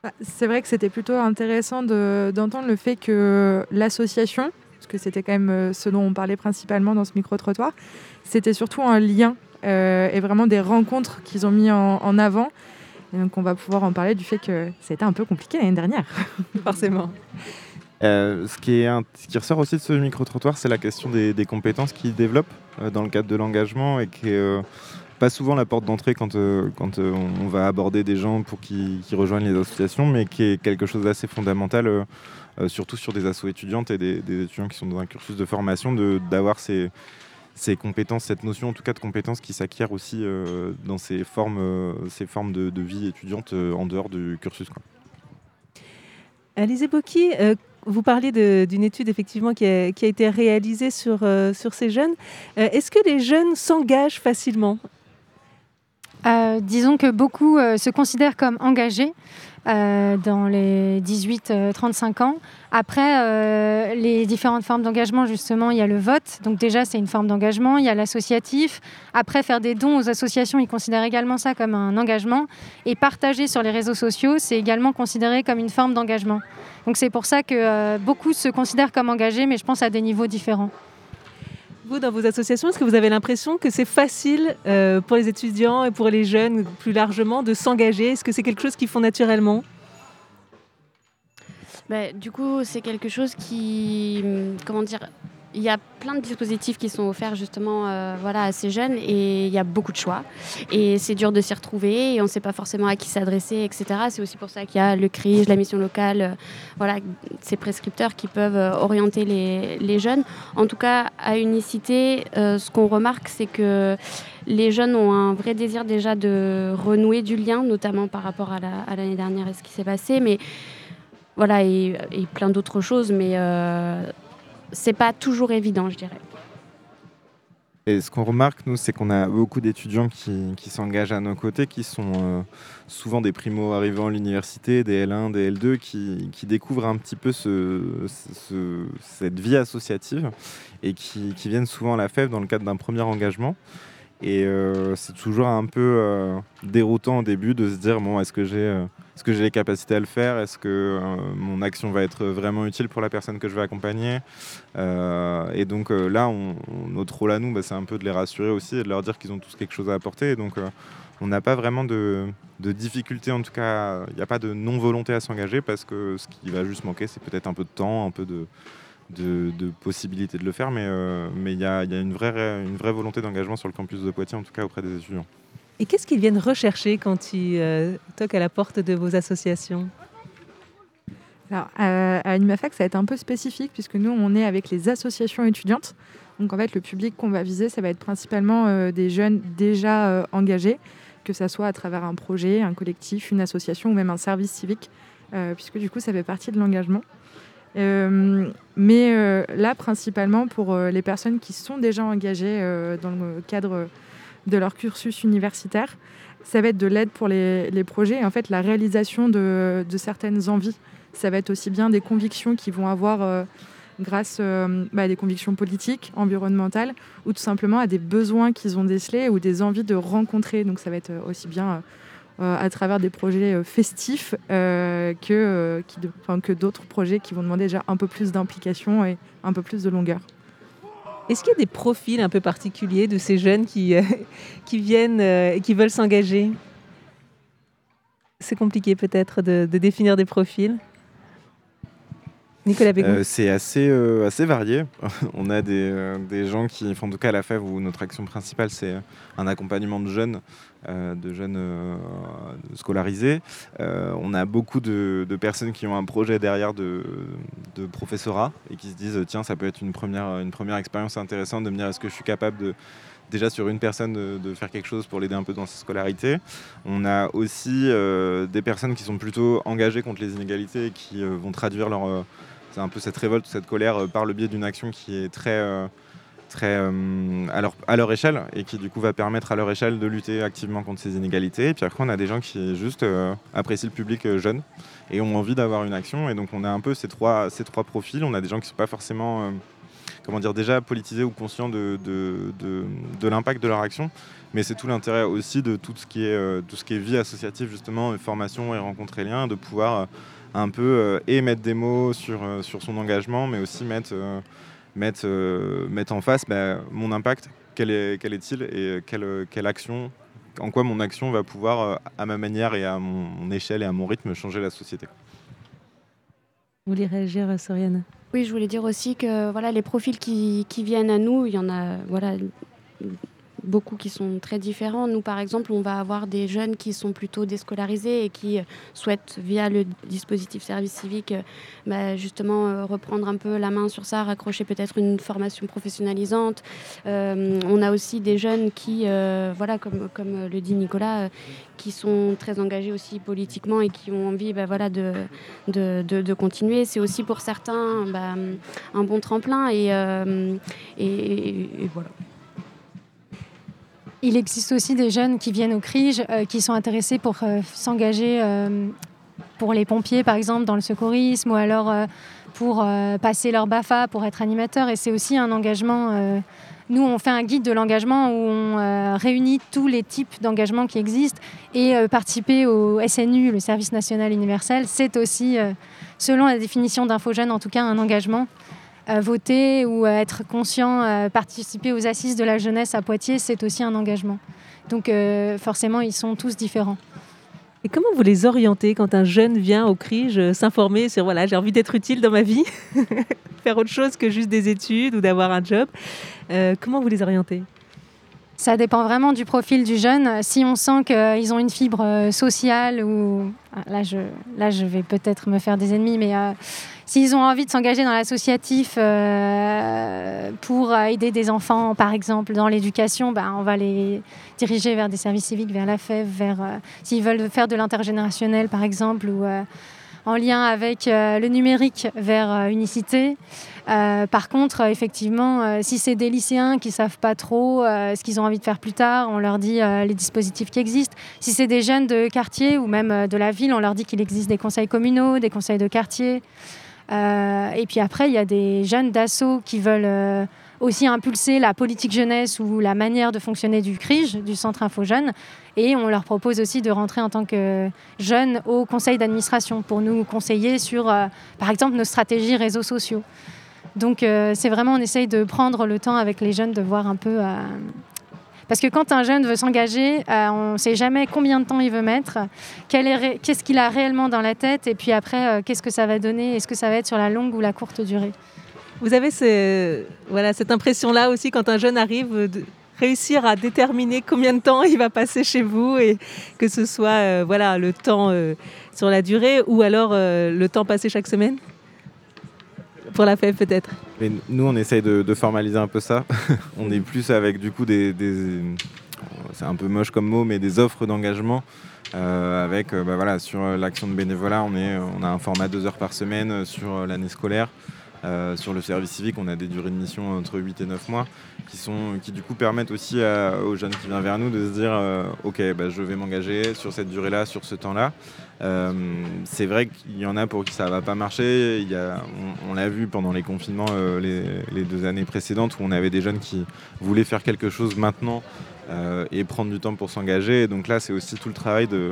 Bah, C'est vrai que c'était plutôt intéressant de- d'entendre le fait que l'association, parce que c'était quand même euh, ce dont on parlait principalement dans ce micro-trottoir, c'était surtout un lien euh, et vraiment des rencontres qu'ils ont mis en, en avant. Et donc on va pouvoir en parler du fait que c'était un peu compliqué l'année dernière. Forcément. Euh, ce, qui est un- ce qui ressort aussi de ce micro-trottoir, c'est la question des, des compétences qu'ils développent euh, dans le cadre de l'engagement et qui est euh, pas souvent la porte d'entrée quand, euh, quand euh, on va aborder des gens pour qu'ils rejoignent les associations, mais qui est quelque chose d'assez fondamental, surtout sur des assos étudiantes et des, des étudiants qui sont dans un cursus de formation, de- d'avoir ces, ces compétences, cette notion en tout cas de compétences qui s'acquièrent aussi euh, dans ces formes, euh, ces formes de, de vie étudiante euh, en dehors du cursus. Quoi. Alizé euh, vous parliez de- d'une étude effectivement qui a, qui a été réalisée sur, euh, sur ces jeunes. Euh, Est-ce que les jeunes s'engagent facilement? Euh, disons que beaucoup euh, se considèrent comme engagés euh, dans les 18-35 ans. Après, euh, les différentes formes d'engagement, justement, il y a le vote. Donc déjà, c'est une forme d'engagement. Il y a l'associatif. Après, faire des dons aux associations, ils considèrent également ça comme un engagement. Et partager sur les réseaux sociaux, c'est également considéré comme une forme d'engagement. Donc c'est pour ça que euh, beaucoup se considèrent comme engagés, mais je pense à des niveaux différents. Vous, dans vos associations, est-ce que vous avez l'impression que c'est facile euh, pour les étudiants et pour les jeunes plus largement de s'engager? Est-ce que c'est quelque chose qu'ils font naturellement? Bah, du coup, c'est quelque chose qui, hum, comment dire, il y a plein de dispositifs qui sont offerts justement euh, voilà, à ces jeunes et il y a beaucoup de choix. Et c'est dur de s'y retrouver et on ne sait pas forcément à qui s'adresser, etc. C'est aussi pour ça qu'il y a le CRIJ, la mission locale, euh, voilà, ces prescripteurs qui peuvent euh, orienter les, les jeunes. En tout cas, à Unicité, ce qu'on remarque, c'est que les jeunes ont un vrai désir déjà de renouer du lien, notamment par rapport à la- à l'année dernière et ce qui s'est passé. Mais voilà, et, plein d'autres choses. Mais c'est pas toujours évident, je dirais. Et ce qu'on remarque, nous, c'est qu'on a beaucoup d'étudiants qui, s'engagent à nos côtés, qui sont euh, souvent des primo-arrivants à l'université, des L1, des L2, qui, découvrent un petit peu ce, ce- cette vie associative et qui, qui viennent souvent à la FEV dans le cadre d'un premier engagement. Et euh, c'est toujours un peu euh, déroutant au début de se dire bon, est-ce que j'ai euh, j'ai les capacités à le faire? Est-ce que mon action va être vraiment utile pour la personne que je vais accompagner? Et donc là, notre rôle à nous, bah, c'est un peu de les rassurer aussi et de leur dire qu'ils ont tous quelque chose à apporter. Et donc on n'a pas vraiment de, de difficulté, en tout cas, il n'y a pas de non-volonté à s'engager parce que ce qui va juste manquer, c'est peut-être un peu de temps, un peu de, de, de possibilité de le faire, mais euh, mais il y a, il y a une, vraie, une vraie volonté d'engagement sur le campus de Poitiers, en tout cas auprès des étudiants. Et qu'est-ce qu'ils viennent rechercher quand ils euh, toquent à la porte de vos associations? Alors, euh, à l'UMAFAC, ça va être un peu spécifique puisque nous, on est avec les associations étudiantes. Donc, en fait, le public qu'on va viser, ça va être principalement euh, des jeunes déjà euh, engagés, que ça soit à travers un projet, un collectif, une association ou même un service civique, euh, puisque du coup, ça fait partie de l'engagement. Euh, mais euh, là, principalement pour euh, les personnes qui sont déjà engagées dans le cadre de leur cursus universitaire, ça va être de l'aide pour les, projets et en fait la réalisation de, certaines envies. Ça va être aussi bien des convictions qu'ils vont avoir grâce bah, à des convictions politiques, environnementales, ou tout simplement à des besoins qu'ils ont décelés ou des envies de rencontrer. Donc ça va être aussi bien à travers des projets euh, festifs euh, que, euh, que d'autres projets qui vont demander déjà un peu plus d'implication et un peu plus de longueur. Est-ce qu'il y a des profils un peu particuliers de ces jeunes qui, euh, viennent euh, et qui veulent s'engager? C'est compliqué peut-être de définir des profils. Nicolas Euh, c'est assez, euh, assez varié. On a des, euh, des gens qui, enfin, en tout cas à la FEV, où notre action principale, c'est un accompagnement de jeunes, euh, de jeunes euh, scolarisés. Euh, on a beaucoup de, de personnes qui ont un projet derrière de, de professorat et qui se disent, tiens, ça peut être une première, une première expérience intéressante de me dire, est-ce que je suis capable de déjà sur une personne de, de faire quelque chose pour l'aider un peu dans sa scolarité. On a aussi euh, des personnes qui sont plutôt engagées contre les inégalités et qui euh, vont traduire leur, euh, c'est un peu cette révolte, cette colère euh, par le biais d'une action qui est très, euh, très euh, à, leur, échelle et qui du coup va permettre à leur échelle de lutter activement contre ces inégalités. Et puis après, on a des gens qui juste apprécient le public jeune et ont envie d'avoir une action. Et donc, on a un peu ces trois, ces trois profils. On a des gens qui ne sont pas forcément comment dire, déjà politisés ou conscients de, l'impact de leur action. Mais c'est tout l'intérêt aussi de tout ce qui est, tout ce qui est vie associative, justement, formation et rencontres et liens, de pouvoir un peu euh, et mettre des mots sur, euh, sur son engagement, mais aussi mettre, euh, mettre, euh, mettre en face bah, mon impact, quel est- quel est-il et quelle, quelle action, en quoi mon action va pouvoir, euh, à ma manière et à mon, mon échelle et à mon rythme, changer la société. Vous voulez réagir, Soriane? Oui, je voulais dire aussi que voilà, les profils qui, qui viennent à nous, il y en a voilà, beaucoup qui sont très différents. Nous, par exemple, on va avoir des jeunes qui sont plutôt déscolarisés et qui euh, souhaitent, via le dispositif service civique, euh, bah, justement euh, reprendre un peu la main sur ça, raccrocher peut-être une formation professionnalisante. On a aussi des jeunes qui, voilà, comme, le dit Nicolas, qui sont très engagés aussi politiquement et qui ont envie bah, voilà, de, de, de- continuer. C'est aussi pour certains bah, un bon tremplin et- et voilà. Il existe aussi des jeunes qui viennent au CRIJ, euh, qui sont intéressés pour euh, s'engager euh, pour les pompiers, par exemple, dans le secourisme, ou alors pour passer leur BAFA, pour être animateur. Et c'est aussi un engagement. nous, on fait un guide de l'engagement où on réunit tous les types d'engagement qui existent. Et participer au SNU, le service national universel, c'est aussi, selon la définition d'InfoJeune, en tout cas, un engagement. Voter ou être conscient, participer aux assises de la jeunesse à Poitiers, c'est aussi un engagement. Donc euh, forcément, ils sont tous différents. Et comment vous les orientez quand un jeune vient au CRIJ euh, s'informer sur voilà, j'ai envie d'être utile dans ma vie, faire autre chose que juste des études ou d'avoir un job Euh, Comment vous les orientez? Ça dépend vraiment du profil du jeune. Si on sent qu'ils ont une fibre euh, sociale ou ah, là je, là je vais peut-être me faire des ennemis, mais euh, s'ils ont envie de s'engager dans l'associatif euh, pour aider des enfants, par exemple, dans l'éducation, ben, on va les diriger vers des services civiques, vers la FEV, vers euh, s'ils veulent faire de l'intergénérationnel, par exemple, euh, en lien avec euh, le numérique vers euh, Unicité. Euh, par contre, effectivement, si c'est des lycéens qui savent pas trop ce qu'ils ont envie de faire plus tard, on leur dit les dispositifs qui existent. Si c'est des jeunes de quartier ou même de la ville, on leur dit qu'il existe des conseils communaux, des conseils de quartier. Et puis après, il y a des jeunes d'assaut qui veulent aussi impulser la politique jeunesse ou la manière de fonctionner du CRIJ, du Centre Info Jeunes. Et on leur propose aussi de rentrer en tant que jeunes au conseil d'administration pour nous conseiller sur, euh, par exemple, nos stratégies réseaux sociaux. Donc euh, c'est vraiment, on essaye de prendre le temps avec les jeunes de voir un peu... euh, parce que quand un jeune veut s'engager, on ne sait jamais combien de temps il veut mettre, qu'est-ce qu'il a réellement dans la tête, et puis après, qu'est-ce que ça va donner, est-ce que ça va être sur la longue ou la courte durée. Vous avez cette impression-là aussi quand un jeune arrive réussir à déterminer combien de temps il va passer chez vous et que ce soit euh, voilà, le temps euh, sur la durée ou alors euh, le temps passé chaque semaine Pour la FEF peut-être nous, on essaye de, formaliser un peu ça. on est plus avec du coup des, c'est un peu moche comme mot, mais des offres d'engagement. avec bah, voilà, sur l'action de bénévolat, on, est, on a un format deux heures par semaine sur l'année scolaire. Euh, sur le service civique, on a des durées de mission entre 8 et 9 mois qui, sont, qui du coup permettent aussi aux jeunes qui viennent vers nous de se dire euh, Ok, bah, je vais m'engager sur cette durée-là, sur ce temps-là. Euh, c'est vrai qu'il y en a pour qui ça va pas marcher. On l'a vu pendant les confinements les deux années précédentes où on avait des jeunes qui voulaient faire quelque chose maintenant euh, et prendre du temps pour s'engager. Et donc là, c'est aussi tout le travail de,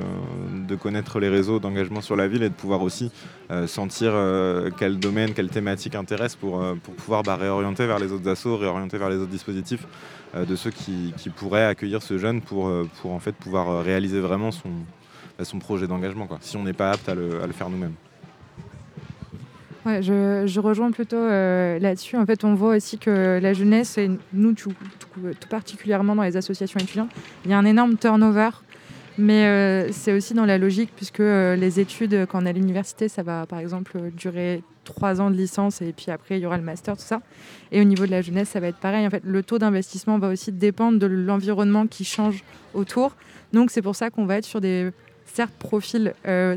connaître les réseaux d'engagement sur la ville et de pouvoir aussi euh, sentir euh, quel domaine, quelle thématique intéresse pour, pouvoir bah, réorienter vers les autres assos, réorienter vers les autres dispositifs de ceux qui, pourraient accueillir ce jeune pour, en fait pouvoir réaliser vraiment son, bah, projet d'engagement, si on n'est pas apte à le, à le faire nous-mêmes. Ouais, je, rejoins plutôt euh, là-dessus. En fait, on voit aussi que la jeunesse, et nous tout, particulièrement dans les associations étudiantes, il y a un énorme turnover. Mais euh, c'est aussi dans la logique, puisque euh, les études, quand on est à l'université, ça va par exemple durer trois ans de licence et puis après il y aura le master, tout ça. Et au niveau de la jeunesse, ça va être pareil. En fait, le taux d'investissement va aussi dépendre de l'environnement qui change autour. Donc c'est pour ça qu'on va être sur des, certes, profils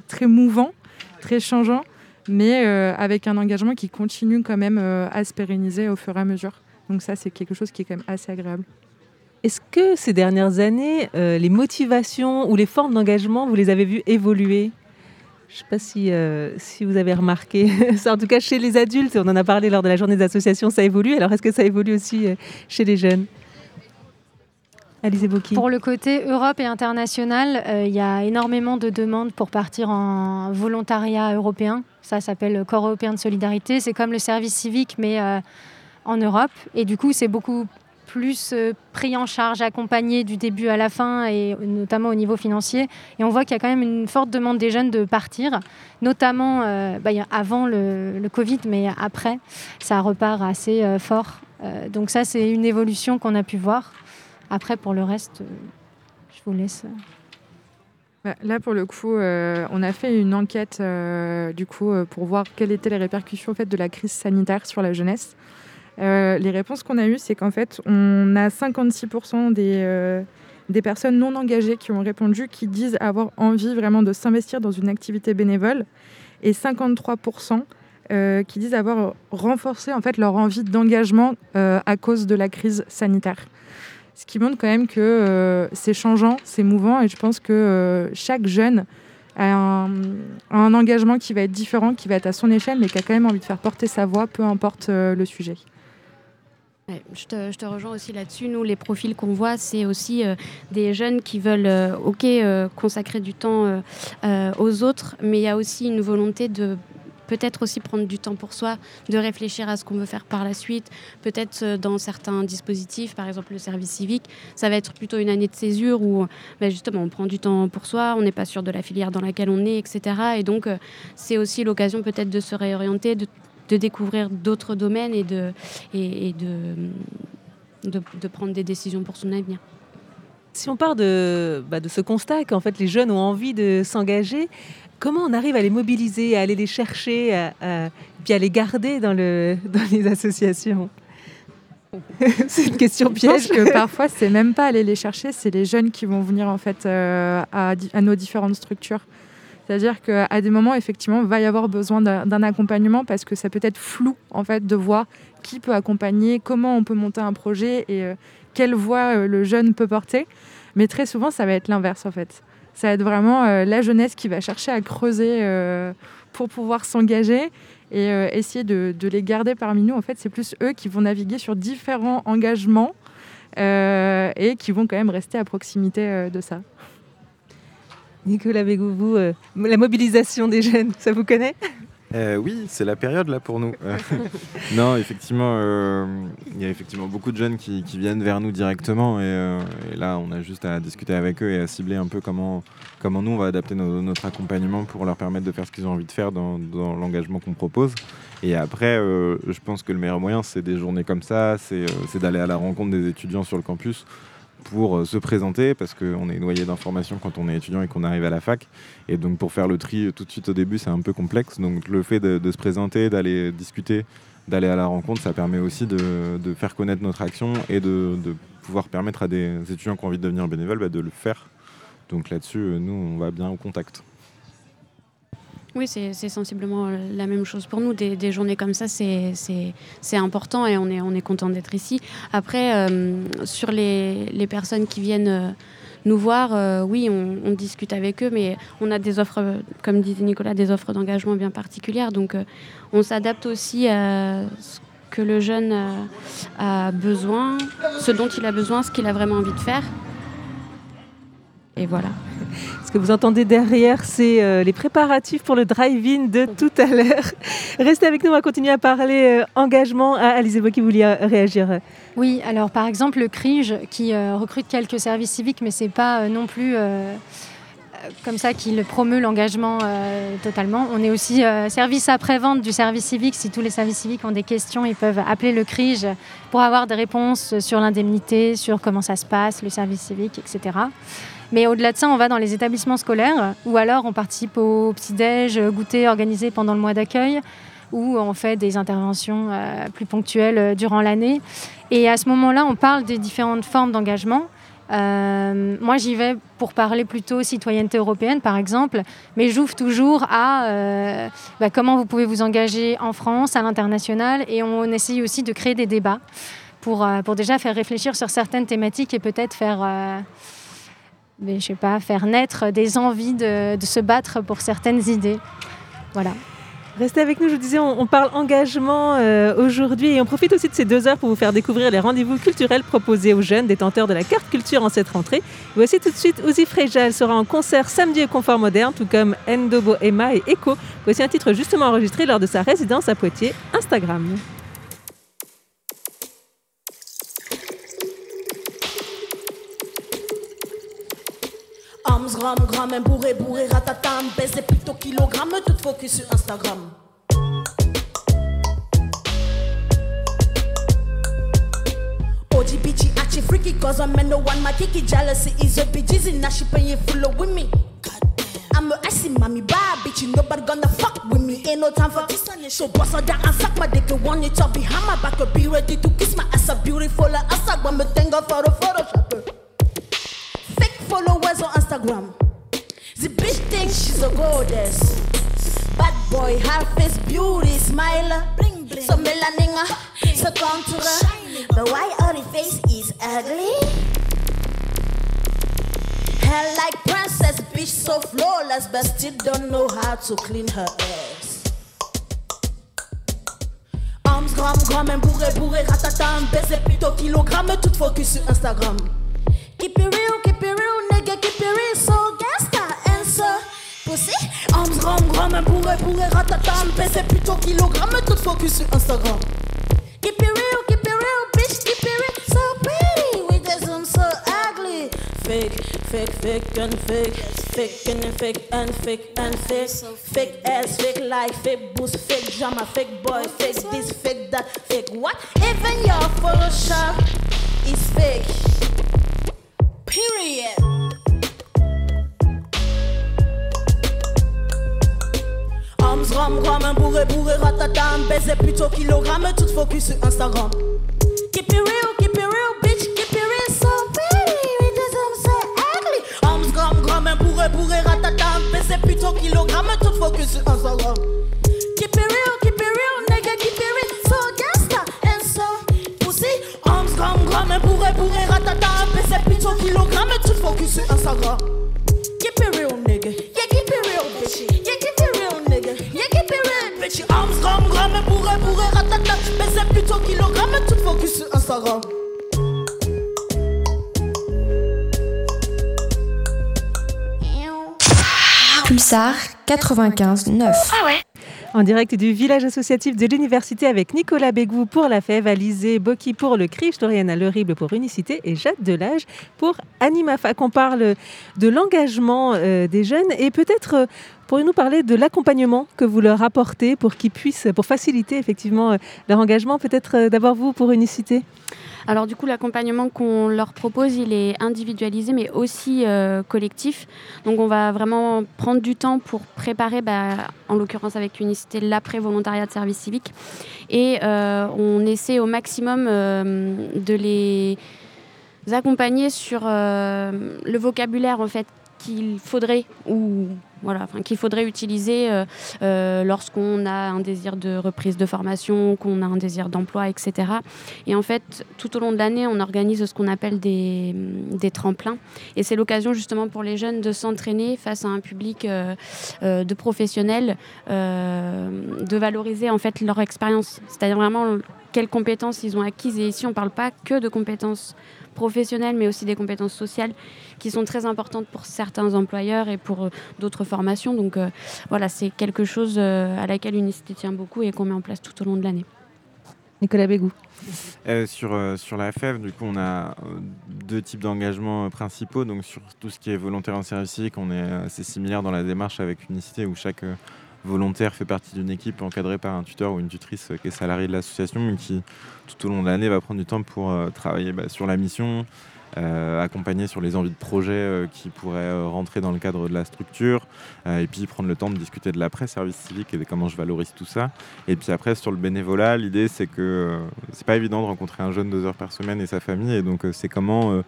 très mouvants, très changeants, mais euh, avec un engagement qui continue quand même euh, à se pérenniser au fur et à mesure. Donc ça, c'est quelque chose qui est quand même assez agréable. Est-ce que ces dernières années, euh, les motivations ou les formes d'engagement, vous les avez vues évoluer? Je ne sais pas si, vous avez remarqué. En tout cas, chez les adultes, on en a parlé lors de la journée des associations, ça évolue. Alors, est-ce que ça évolue aussi chez les jeunes? Pour le côté Europe et international, euh, il y a énormément de demandes pour partir en volontariat européen. Ça s'appelle Corps européen de solidarité. C'est comme le service civique, mais euh, en Europe. Et du coup, c'est beaucoup plus euh, pris en charge, accompagné du début à la fin, et notamment au niveau financier. Et on voit qu'il y a quand même une forte demande des jeunes de partir, notamment bah, avant le, Covid, mais après, ça repart assez fort. Donc ça, c'est une évolution qu'on a pu voir. Après, pour le reste, euh, je vous laisse. euh. Bah, Là, pour le coup, euh, on a fait une enquête du coup, pour voir quelles étaient les répercussions en fait, de la crise sanitaire sur la jeunesse. Les réponses qu'on a eues, c'est qu'en fait, on a 56% des, des personnes non engagées qui ont répondu qui disent avoir envie vraiment de s'investir dans une activité bénévole et 53% euh, qui disent avoir renforcé en fait, leur envie d'engagement à cause de la crise sanitaire. Ce qui montre quand même que euh, c'est changeant, c'est mouvant, et je pense que euh, chaque jeune a un, engagement qui va être différent, qui va être à son échelle, mais qui a quand même envie de faire porter sa voix, peu importe euh, le sujet. Je, te, rejoins aussi là-dessus. Nous, les profils qu'on voit, c'est aussi des jeunes qui veulent, ok, consacrer du temps aux autres, mais il y a aussi une volonté de peut-être aussi prendre du temps pour soi, de réfléchir à ce qu'on veut faire par la suite. Peut-être euh, dans certains dispositifs, par exemple le service civique, ça va être plutôt une année de césure où ben, justement on prend du temps pour soi, on n'est pas sûr de la filière dans laquelle on est, etc. Et donc euh, c'est aussi l'occasion peut-être de se réorienter, de, découvrir d'autres domaines et, de prendre des décisions pour son avenir. Si on part de, bah, de ce constat qu'en fait les jeunes ont envie de s'engager, comment on arrive à les mobiliser, à aller les chercher, à, à- puis à les garder dans, le, dans les associations? C'est une question Je pense piège. que parfois, c'est même pas aller les chercher, c'est les jeunes qui vont venir en fait euh, à, nos différentes structures. C'est-à-dire qu'à des moments, effectivement, il va y avoir besoin d'un d'un accompagnement parce que ça peut être flou en fait de voir qui peut accompagner, comment on peut monter un projet et euh, quelle voix euh, le jeune peut porter. Mais très souvent, ça va être l'inverse en fait. Ça va être vraiment euh, la jeunesse qui va chercher à creuser euh, pour pouvoir s'engager et euh, essayer de, les garder parmi nous. En fait, c'est plus eux qui vont naviguer sur différents engagements et qui vont quand même rester à proximité de ça. Nicolas Bégou, vous, euh, la mobilisation des jeunes, ça vous connaît? Euh, oui, c'est la période là pour nous. Non, effectivement, euh, il y a effectivement beaucoup de jeunes qui, viennent vers nous directement et, euh, et là, on a juste à discuter avec eux et à cibler un peu comment, comment nous on va adapter notre accompagnement pour leur permettre de faire ce qu'ils ont envie de faire dans, l'engagement qu'on propose. Et après, je pense que le meilleur moyen, c'est des journées comme ça, c'est d'aller à la rencontre des étudiants sur le campus pour euh, se présenter parce qu'on est noyé d'informations quand on est étudiant et qu'on arrive à la fac. Et donc pour faire le tri euh, tout de suite au début, c'est un peu complexe. Donc le fait de, se présenter, d'aller discuter, d'aller à la rencontre, ça permet aussi de, faire connaître notre action et de, de pouvoir permettre à des étudiants qui ont envie de devenir bénévoles bah, de le faire. Donc là-dessus, euh, nous, on va bien au contact. Oui, c'est sensiblement la même chose pour nous. Des, journées comme ça, c'est- important et on est, on est content d'être ici. Après, euh, sur les, personnes qui viennent euh, nous voir, euh, oui, on, discute avec eux, mais on a des offres, euh, comme disait Nicolas, des offres d'engagement bien particulières. Donc, euh, on s'adapte aussi à ce que le jeune euh, a besoin, ce dont il a besoin, ce qu'il a vraiment envie de faire. Et voilà. Ce que vous entendez derrière, c'est euh, les préparatifs pour le drive-in de tout à l'heure. Restez avec nous, on va continuer à parler euh, engagement. Ah, Alizé qui voulait euh, réagir. Oui, alors par exemple le CRIGE qui recrute quelques services civiques, mais c'est pas non plus comme ça qu'il promeut l'engagement euh, totalement. On est aussi euh, service après-vente du service civique. Si tous les services civiques ont des questions, ils peuvent appeler le CRIGE pour avoir des réponses sur l'indemnité, sur comment ça se passe, le service civique, etc. Mais au-delà de ça, on va dans les établissements scolaires ou alors on participe au petit-déj, euh, goûter organisé pendant le mois d'accueil où on fait des interventions plus ponctuelles durant l'année. Et à ce moment-là, on parle des différentes formes d'engagement. Euh, moi, j'y vais pour parler plutôt citoyenneté européenne, par exemple, mais j'ouvre toujours à euh, bah, comment vous pouvez vous engager en France, à l'international, et on essaye aussi de créer des débats pour, euh, pour déjà faire réfléchir sur certaines thématiques et peut-être faire, je sais pas, faire naître des envies de, de se battre pour certaines idées. Voilà. Restez avec nous, je vous disais, on, parle engagement euh, aujourd'hui et on profite aussi de ces deux heures pour vous faire découvrir les rendez-vous culturels proposés aux jeunes détenteurs de la carte culture en cette rentrée. Voici tout de suite Ouzi Freja, elle sera en concert samedi au Confort Moderne, tout comme Ndobo Emma et Echo. Voici un titre justement enregistré lors de sa résidence à Poitiers, Instagram. Arms, gram, gramme, bourré, bourré, ratatam, baisse plutôt kilogramme, tout focus sur Instagram. OG bitchy, achi freaky, cause I'm in the one, my kiki jealousy is a bitches, and now she paying full of with me. I'm a icy mommy, bad bitch, nobody gonna fuck with me. Ain't no time for this, so boss her down and suck my dick. and Want you to behind my back, be ready to kiss my ass, a beautiful ass. I want me thank God for the Photoshop. Followers on Instagram. The bitch thinks she's a goddess. Bad boy, her face, beauty, smile. Bling, bling. So melanin, uh, so contour. But why the face is ugly? Hair like princess, bitch so flawless, but still don't know how to clean her ass. Arms, gram, gram, bourré, bourré, ratatam, baiser plutôt kilogramme, tout focus sur Instagram. Keep it real, keep it real, nigga, keep it real, so gangsta answer. pussy. Arms ram ram, un bourré bourré ratatam. Baisser plutôt kilogramme, tout focus sur Instagram. Keep it real, keep it real, bitch, keep it real. So pretty, with the zoom so ugly. Fake, fake, fake and fake. Fake and fake and fake and fake. Fake ass, fake life, fake boost, fake drama, fake boy, fake this, fake that, fake what? Even your Photoshop is fake. Period. Arms ram ram, un bourré bourré ratatam. Baiser plutôt kilogramme, tout focus sur Instagram. Keep it real, keep it real, bitch, keep it real, so pretty. The zoom so ugly. Arms gram, un bourré bourré ratatam. Baiser plutôt kilogramme, tout focus sur Instagram. Keep it real, keep it real, nigga, keep it real, so gangsta and so pussy. Arms gram, un bourré bourré plutôt kilogramme, tout focus sur Instagram. Keep it real, nigga. Yeah, keep it real, bitch. Yeah, keep it real, nigga. Yeah, keep it real, bitch. Arms gram gram, bourré bourré ratatam. Baiser plutôt kilogramme, tout focus sur Instagram. Pulsar 95 9. Ah ouais en direct du village associatif de l'université avec Nicolas Bégou pour la FEV, Alizé Boki pour le CRIF, Doriana Lerible pour Unicité et Jade Delage pour Animafac. On parle de l'engagement euh, des jeunes et peut-être euh, pourriez-nous parler de l'accompagnement que vous leur apportez pour qu'ils puissent, pour faciliter effectivement euh, leur engagement. Peut-être euh, d'abord vous pour Unicité? Alors du coup, l'accompagnement qu'on leur propose, il est individualisé, mais aussi euh, collectif. Donc on va vraiment prendre du temps pour préparer, bah, en l'occurrence avec Unicité, l'après-volontariat de service civique. Et on essaie au maximum de les accompagner sur le vocabulaire en fait qu'il faudrait ou voilà, qu'il faudrait utiliser euh, euh, lorsqu'on a un désir de reprise de formation, qu'on a un désir d'emploi, etc. Et en fait, tout au long de l'année, on organise ce qu'on appelle des, des tremplins. Et c'est l'occasion justement pour les jeunes de s'entraîner face à un public euh, de professionnels, de valoriser en fait leur expérience. C'est-à-dire vraiment quelles compétences ils ont acquises. Et ici, on ne parle pas que de compétences professionnelles, mais aussi des compétences sociales qui sont très importantes pour certains employeurs et pour euh, d'autres formations. Donc euh, voilà, c'est quelque chose euh, à laquelle Unicité tient beaucoup et qu'on met en place tout au long de l'année. Nicolas Bégou. Euh, sur, euh, sur la FF, du coup, on a deux types d'engagements euh, principaux. Donc, sur tout ce qui est volontaire en service civique, on est assez similaire dans la démarche avec Unicité où chaque euh, volontaire fait partie d'une équipe encadrée par un tuteur ou une tutrice euh, qui est salarié de l'association, mais qui, tout au long de l'année, va prendre du temps pour euh, travailler bah, sur la mission, euh, accompagner sur les envies de projet qui pourraient rentrer dans le cadre de la structure, et puis prendre le temps de discuter de l'après-service civique et de comment je valorise tout ça. Et puis après, sur le bénévolat, l'idée c'est que c'est pas évident de rencontrer un jeune deux heures par semaine et sa famille, et donc c'est comment,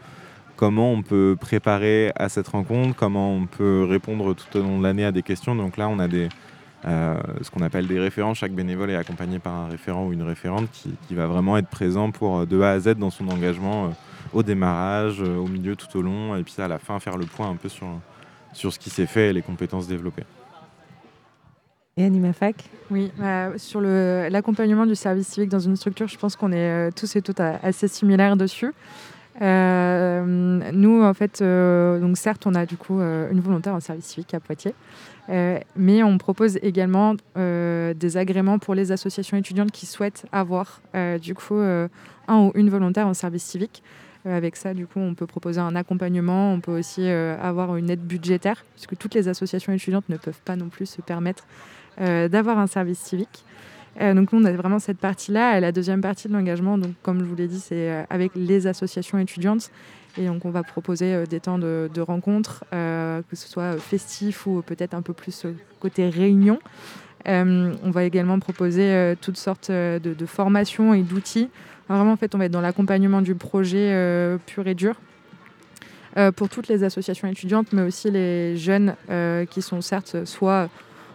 comment on peut préparer à cette rencontre, comment on peut répondre tout au long de l'année à des questions. Donc là, on a des, ce qu'on appelle des référents. Chaque bénévole est accompagné par un référent ou une référente qui, qui va vraiment être présent pour euh, de A à Z dans son engagement euh, au démarrage, euh, au milieu, tout au long, et puis à la fin faire le point un peu sur, sur ce qui s'est fait et les compétences développées. Et Animafac Oui, euh, sur l'accompagnement du service civique dans une structure, je pense qu'on est euh, tous et toutes assez similaires dessus. Euh, nous, en fait, euh, donc certes, on a du coup euh, une volontaire en service civique à Poitiers, euh, mais on propose également euh, des agréments pour les associations étudiantes qui souhaitent avoir euh, du coup euh, un ou une volontaire en service civique. Euh, avec ça, du coup, on peut proposer un accompagnement, on peut aussi euh, avoir une aide budgétaire, puisque toutes les associations étudiantes ne peuvent pas non plus se permettre euh, d'avoir un service civique. Euh, donc on a vraiment cette partie-là. Et la deuxième partie de l'engagement, donc comme je vous l'ai dit, c'est euh, avec les associations étudiantes. Et donc on va proposer euh, des temps de, rencontres, euh, que ce soit festif ou peut-être un peu plus euh, côté réunion. Euh, on va également proposer euh, toutes sortes euh, de, de formations et d'outils. Vraiment, en fait, on va être dans l'accompagnement du projet euh, pur et dur. Euh, pour toutes les associations étudiantes, mais aussi les jeunes euh, qui sont certes soit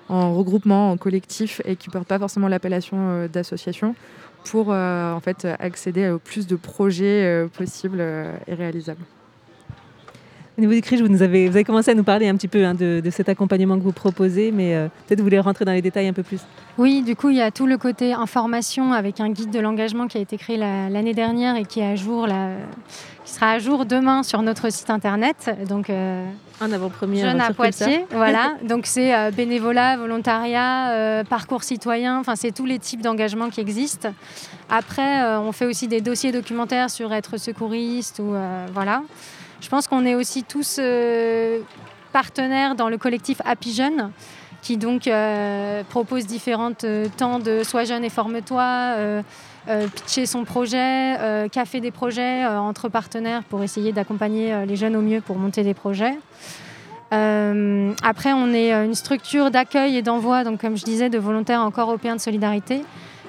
en regroupement, en collectif et qui ne portent pas forcément l'appellation euh, d'association pour euh, en fait accéder au plus de projets euh, possibles euh, et réalisables. Au niveau du CRIJ, vous, nous avez, vous avez commencé à nous parler un petit peu hein, de, de cet accompagnement que vous proposez, mais euh, peut-être vous voulez rentrer dans les détails un peu plus. Oui, du coup, il y a tout le côté information avec un guide de l'engagement qui a été créé la- l'année dernière et qui, est à jour, là, qui sera à jour demain sur notre site internet. Donc, euh, En avant-première. Jeune à. Poitiers, voilà. Donc c'est euh, bénévolat, volontariat, euh, parcours citoyen, enfin c'est tous les types d'engagements qui existent. Après, euh, on fait aussi des dossiers documentaires sur être secouriste ou voilà. Je pense qu'on est aussi tous partenaires dans le collectif Happy Jeune qui donc propose différentes temps de Sois jeune et forme-toi, pitcher son projet, euh, café des projets euh, entre partenaires pour essayer d'accompagner euh, les jeunes au mieux pour monter des projets. Euh, après, on est euh, une structure d'accueil et d'envoi, donc comme je disais, de volontaires encore européens de solidarité.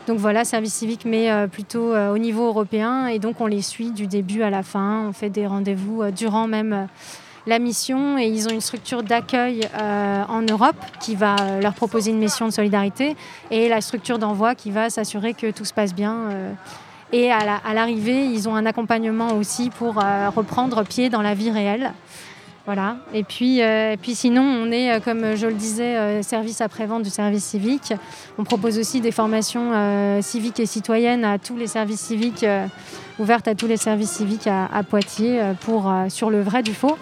Donc voilà, service civique, mais euh, plutôt euh, au niveau européen. Et donc on les suit du début à la fin. On fait des rendez-vous euh, durant même euh, la mission. Et ils ont une structure d'accueil euh, en Europe qui va leur proposer une mission de solidarité. Et la structure d'envoi qui va s'assurer que tout se passe bien. euh, et à la- à l'arrivée, ils ont un accompagnement aussi pour euh, reprendre pied dans la vie réelle. Voilà. Et puis, sinon, on est, comme je le disais, service après-vente du service civique. On propose aussi des formations civiques et citoyennes à tous les services civiques, ouvertes à tous les services civiques à, Poitiers sur le vrai du faux,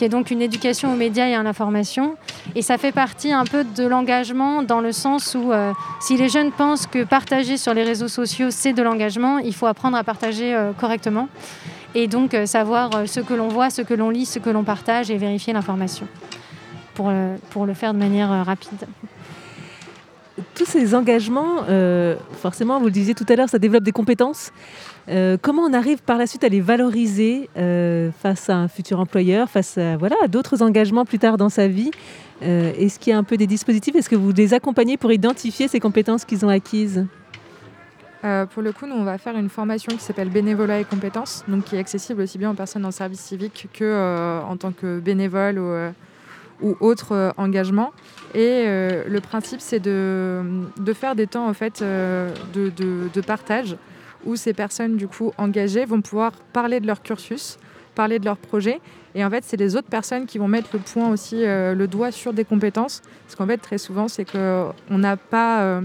qui est donc une éducation aux médias et à l'information. Et ça fait partie un peu de l'engagement dans le sens où euh, si les jeunes pensent que partager sur les réseaux sociaux, c'est de l'engagement, il faut apprendre à partager euh, correctement et donc euh, savoir ce que l'on voit, ce que l'on lit, ce que l'on partage et vérifier l'information pour, pour le faire de manière rapide. Tous ces engagements, forcément, vous le disiez tout à l'heure, ça développe des compétences. Euh, comment on arrive par la suite à les valoriser euh, face à un futur employeur, face à, voilà, d'autres engagements plus tard dans sa vie Euh, Est-ce qu'il y a un peu des dispositifs Est-ce que vous les accompagnez pour identifier ces compétences qu'ils ont acquises? Pour le coup, nous, on va faire une formation qui s'appelle Bénévolat et compétences, donc qui est accessible aussi bien aux personnes en service civique que euh, en tant que bénévole ou, euh, ou autre engagement. Et le principe, c'est de, faire des temps en fait de partage où ces personnes du coup engagées vont pouvoir parler de leur cursus, parler de leur projet. Et en fait, c'est les autres personnes qui vont mettre le point aussi, euh, le doigt sur des compétences. Parce qu'en fait, très souvent, c'est qu'on n'a pas, euh,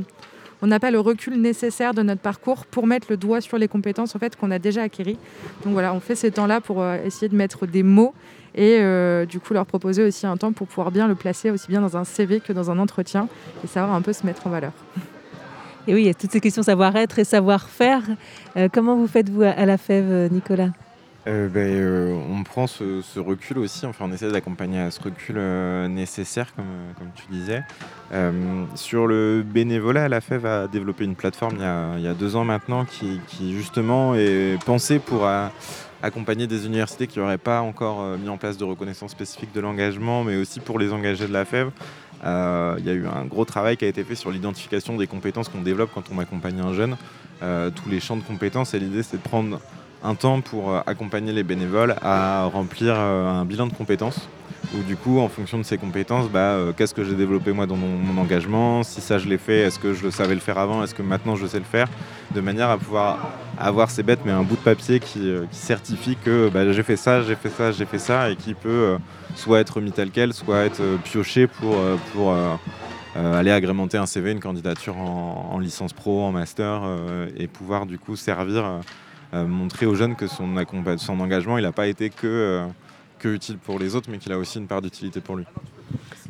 on pas le recul nécessaire de notre parcours pour mettre le doigt sur les compétences en fait qu'on a déjà acquéries. Donc voilà, on fait ces temps-là pour euh, essayer de mettre des mots et du coup leur proposer aussi un temps pour pouvoir bien le placer aussi bien dans un CV que dans un entretien et savoir un peu se mettre en valeur. Et oui, il y a toutes ces questions savoir-être et savoir-faire. Euh, comment vous faites, vous, à- la FEV, euh, Nicolas Euh, ben, on prend ce, recul aussi, enfin on essaie d'accompagner à ce recul nécessaire, comme, tu disais. Sur le bénévolat, la FEV a développé une plateforme il y a, deux ans maintenant qui, justement est pensée pour accompagner des universités qui n'auraient pas encore mis en place de reconnaissance spécifique de l'engagement, mais aussi pour les engagés de la FEV. Euh, Il y a eu un gros travail qui a été fait sur l'identification des compétences qu'on développe quand on accompagne un jeune, euh, tous les champs de compétences. Et l'idée, c'est de prendre un temps pour euh, accompagner les bénévoles à remplir un bilan de compétences. Où du coup, en fonction de ces compétences, bah, euh, qu'est-ce que j'ai développé moi dans mon, engagement? Si ça je l'ai fait, est-ce que je savais le faire avant? Est-ce que maintenant je sais le faire? De manière à pouvoir avoir, c'est bête, mais un bout de papier qui, euh, certifie que bah, j'ai fait ça, j'ai fait ça, j'ai fait ça, et qui peut euh, soit être mis tel quel, soit être pioché pour, aller agrémenter un CV, une candidature en, en licence pro, en master, et pouvoir du coup servir, montrer aux jeunes que son, son engagement, il n'a pas été que, utile pour les autres, mais qu'il a aussi une part d'utilité pour lui.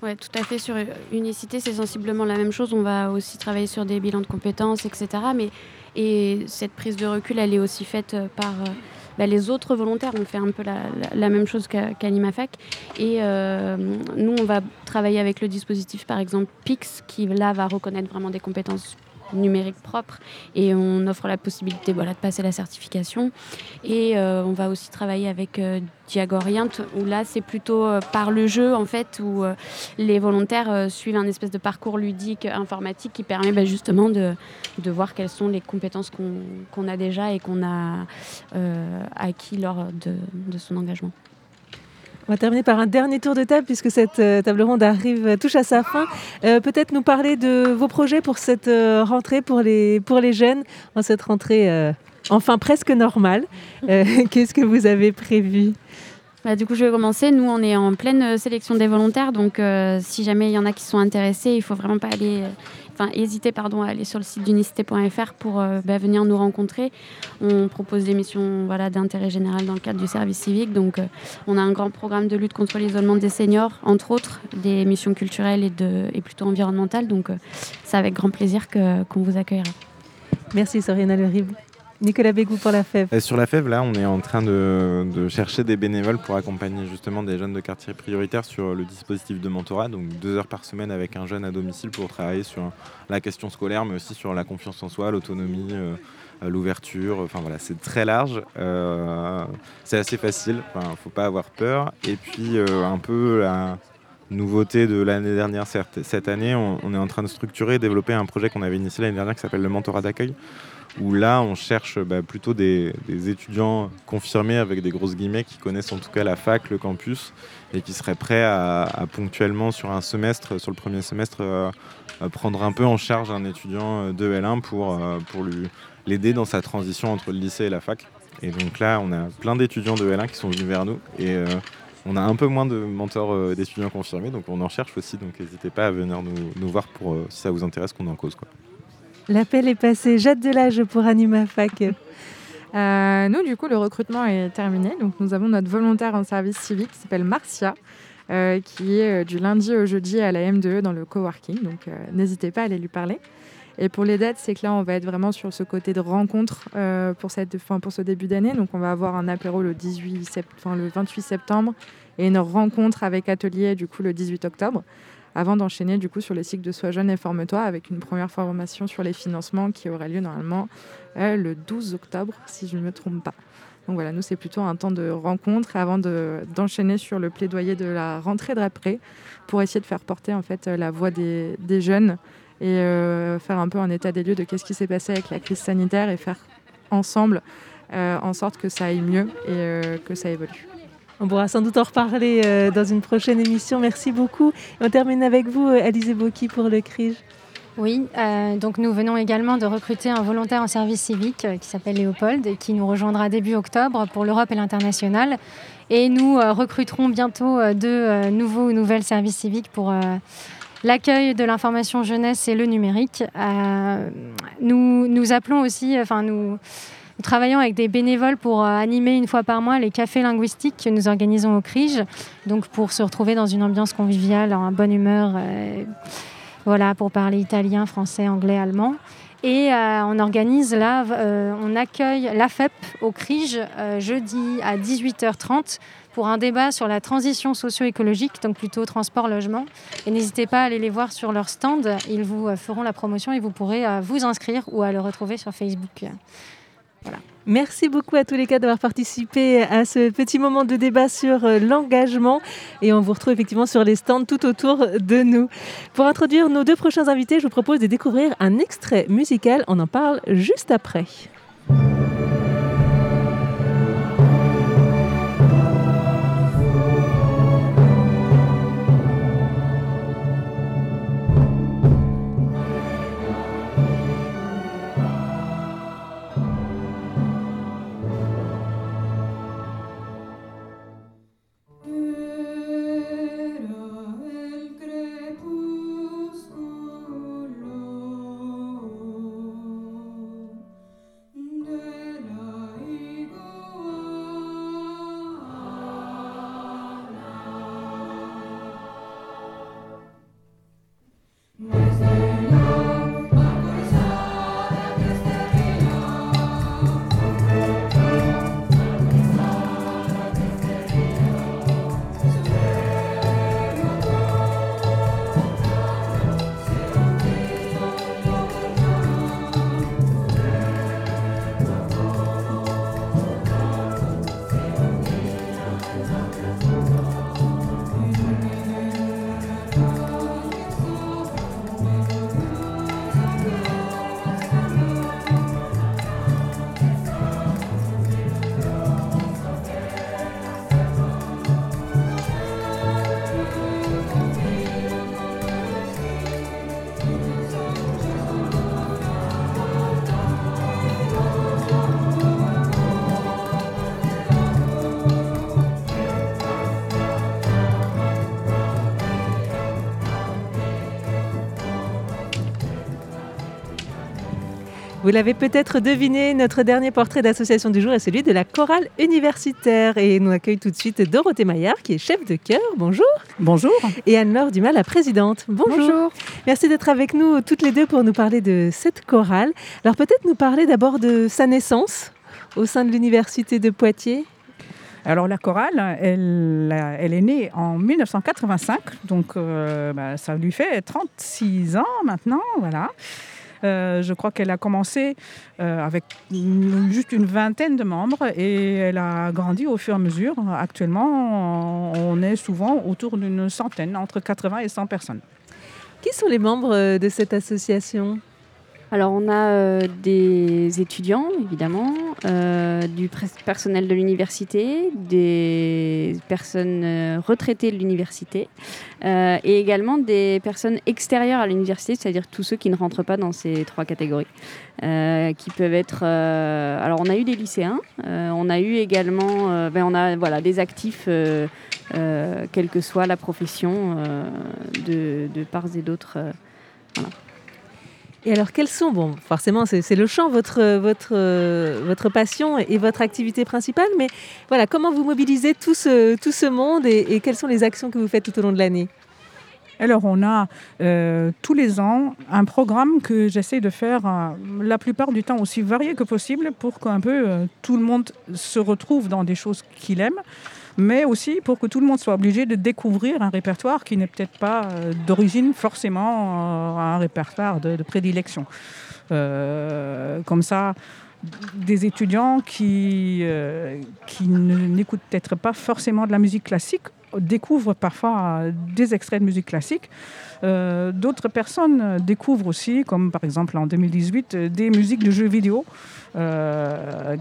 Oui, tout à fait. Sur Unicité, c'est sensiblement la même chose. On va aussi travailler sur des bilans de compétences, etc. Mais, et cette prise de recul, elle est aussi faite euh, par euh, bah, les autres volontaires. On fait un peu la, même chose l'IMAFAC. Et euh, nous, on va travailler avec le dispositif, par exemple, PIX, qui là va reconnaître vraiment des compétences numériques propres et on offre la possibilité de passer la certification et euh, on va aussi travailler avec euh, Diagorient où là c'est plutôt euh, par le jeu en fait où les volontaires suivent un espèce de parcours ludique informatique qui permet bah, justement de, voir quelles sont les compétences qu'on a déjà et qu'on a acquis lors de son engagement. On va terminer par un dernier tour de table puisque cette euh, table ronde arrive, euh, touche à sa fin. Euh, Peut-être nous parler de vos projets pour cette rentrée pour les, pour les jeunes, en cette rentrée enfin presque normale. Qu'est-ce que vous avez prévu? Bah, du coup, je vais commencer. Nous, on est en pleine sélection des volontaires, donc si jamais il y en a qui sont intéressés, il faut vraiment pas aller, enfin, hésiter pardon, à aller sur le site d'unicité.fr pour euh, bah, venir nous rencontrer. On propose des missions voilà, d'intérêt général dans le cadre du service civique. Donc, euh, on a un grand programme de lutte contre l'isolement des seniors, entre autres, des missions culturelles et, de, et plutôt environnementales. Donc, euh, c'est avec grand plaisir qu'on vous accueillera. Merci Soriana Lerible. Nicolas Bégou pour la FEV. Sur la FEV, là, on est en train de, chercher des bénévoles pour accompagner justement des jeunes de quartier prioritaire sur le dispositif de mentorat, donc deux heures par semaine avec un jeune à domicile pour travailler sur la question scolaire, mais aussi sur la confiance en soi, l'autonomie, euh, l'ouverture. Enfin voilà, c'est très large, euh, c'est assez facile, enfin, faut pas avoir peur. Et puis euh, un peu la nouveauté de l'année dernière, cette année, on est en train de structurer et développer un projet qu'on avait initié l'année dernière qui s'appelle le mentorat d'accueil où là on cherche bah, plutôt des, étudiants confirmés avec des grosses guillemets qui connaissent en tout cas la fac, le campus et qui seraient prêts à, ponctuellement sur un semestre, sur le premier semestre, euh, prendre un peu en charge un étudiant euh, de L1 pour, euh, l'aider dans sa transition entre le lycée et la fac. Et donc là on a plein d'étudiants de L1 qui sont venus vers nous et on a un peu moins de mentors d'étudiants confirmés, donc on en cherche aussi, donc n'hésitez pas à venir nous, voir pour, si ça vous intéresse qu'on en cause. L'appel est passé. Jade Delage pour Anima Fac. Euh, nous, du coup, le recrutement est terminé. Donc, nous avons notre volontaire en service civique qui s'appelle Marcia, euh, qui est euh, du lundi au jeudi à la M2E dans le coworking. Donc, euh, n'hésitez pas à aller lui parler. Et pour les dates, c'est que là, on va être vraiment sur ce côté de rencontre pour, ce début d'année. Donc, on va avoir un apéro le, 18 sept- enfin, le 28 septembre et une rencontre avec atelier, du coup, le 18 octobre avant d'enchaîner du coup sur le cycle de Sois jeune et forme-toi avec une première formation sur les financements qui aura lieu normalement euh, le 12 octobre si je ne me trompe pas. Donc voilà, nous c'est plutôt un temps de rencontre avant de- d'enchaîner sur le plaidoyer de la rentrée d'après pour essayer de faire porter en fait la voix des, jeunes et euh, faire un peu un état des lieux de qu'est-ce qui s'est passé avec la crise sanitaire et faire ensemble euh, en sorte que ça aille mieux et que ça évolue. On pourra sans doute en reparler euh, dans une prochaine émission. Merci beaucoup. On termine avec vous, euh, Alizé Boki, pour le CRIJ. Oui, euh, donc nous venons également de recruter un volontaire en service civique qui s'appelle Léopold et qui nous rejoindra début octobre pour l'Europe et l'international. Et nous recruterons bientôt deux nouveaux ou nouvelles services civiques pour l'accueil de l'information jeunesse et le numérique. Nous, nous appelons aussi, enfin nous, nous travaillons avec des bénévoles pour euh, animer une fois par mois les cafés linguistiques que nous organisons au CRIJ, donc pour se retrouver dans une ambiance conviviale, en bonne humeur. euh, voilà, pour parler italien, français, anglais, allemand. Et euh, on organise là, on accueille l'AFEP au CRIJ euh, jeudi à 18h30 pour un débat sur la transition socio-écologique, donc plutôt transport-logement. Et n'hésitez pas à aller les voir sur leur stand, ils vous feront la promotion et vous pourrez vous inscrire ou à le retrouver sur Facebook. Merci beaucoup à tous les cas d'avoir participé à ce petit moment de débat sur euh, l'engagement. Et on vous retrouve effectivement sur les stands tout autour de nous. Pour introduire nos deux prochains invités, je vous propose de découvrir un extrait musical. On en parle juste après. Vous l'avez peut-être deviné, notre dernier portrait d'association du jour est celui de la chorale universitaire. Et nous accueille tout de suite Dorothée Maillard, qui est chef de chœur. Bonjour. Bonjour. Et Anne-Laure Dumas, la présidente. Bonjour. Bonjour. Merci d'être avec nous toutes les deux pour nous parler de cette chorale. Alors peut-être nous parler d'abord de sa naissance au sein de l'université de Poitiers. Alors la chorale, elle est née en 1985, donc euh, bah, ça lui fait 36 ans maintenant, voilà. Euh, je crois qu'elle a commencé euh, avec juste une vingtaine de membres et elle a grandi au fur et à mesure. Actuellement, on est souvent autour d'une centaine, entre 80 et 100 personnes. Qui sont les membres euh, de cette association? Alors on a euh, des étudiants évidemment, euh, du personnel de l'université, des personnes euh, retraitées de l'université et également des personnes extérieures à l'université, c'est-à-dire tous ceux qui ne rentrent pas dans ces trois catégories, qui peuvent être. alors on a eu des lycéens, on a eu également, ben, on a voilà des actifs. quelle que soit la profession de, de part et d'autre. Et alors, quels sont, bon, forcément, c'est le chant, votre, votre, votre passion et votre activité principale, mais voilà, comment vous mobilisez tout ce, tout ce monde et, et quelles sont les actions que vous faites tout au long de l'année? Alors, on a euh, tous les ans un programme que j'essaie de faire euh, la plupart du temps aussi varié que possible pour qu'un peu euh, tout le monde se retrouve dans des choses qu'il aime, mais aussi pour que tout le monde soit obligé de découvrir un répertoire qui n'est peut-être pas euh, d'origine forcément euh, un répertoire de, prédilection. Euh, comme ça, des étudiants qui, qui n'écoutent peut-être pas forcément de la musique classique découvrent parfois des extraits de musique classique. D'autres personnes découvrent aussi, comme par exemple en 2018, euh, des musiques de jeux vidéo,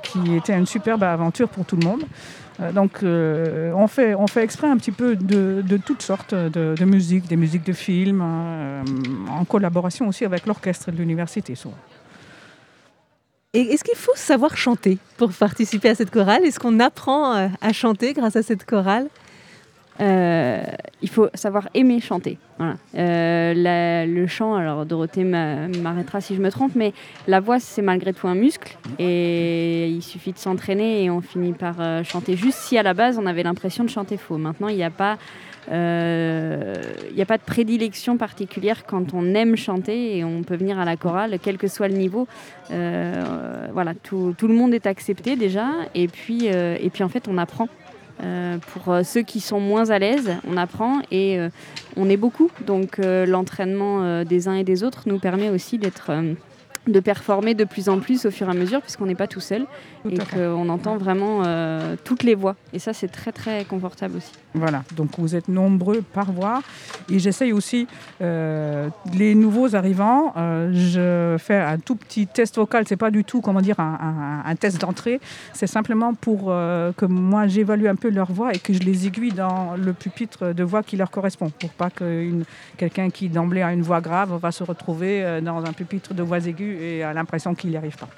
qui était une superbe aventure pour tout le monde. Euh, donc euh, on, fait, on fait exprès un petit peu de, de toutes sortes de, de musiques, des musiques de films, euh, en collaboration aussi avec l'orchestre de l'université souvent. Est-ce qu'il faut savoir chanter pour participer à cette chorale? Est-ce qu'on apprend à chanter grâce à cette chorale? Euh, il faut savoir aimer chanter. Euh, le chant, alors Dorothée m'a- m'arrêtera si je me trompe, mais la voix c'est malgré tout un muscle et il suffit de s'entraîner et on finit par euh, chanter juste si à la base on avait l'impression de chanter faux. Maintenant il n'y a pas a pas de prédilection particulière quand on aime chanter et on peut venir à la chorale, quel que soit le niveau. Voilà, tout, tout le monde est accepté déjà et puis, et puis en fait on apprend. Euh, pour euh, ceux qui sont moins à l'aise, on apprend et euh, on est beaucoup. Donc l'entraînement des uns et des autres nous permet aussi d'être, de performer de plus en plus au fur et à mesure, puisqu'on n'est pas tout seul et à fait. qu'on entend vraiment euh, toutes les voix. Et ça, c'est très très confortable aussi. Voilà, donc vous êtes nombreux par voix. Et j'essaye aussi, euh, les nouveaux arrivants, euh, je fais un tout petit test vocal. C'est pas du tout, comment dire, un, un- un test d'entrée. C'est simplement pour que moi j'évalue un peu leur voix et que je les aiguille dans le pupitre de voix qui leur correspond. Pour pas que quelqu'un qui d'emblée a une voix grave va se retrouver dans un pupitre de voix aiguë et a l'impression qu'il n'y arrive pas.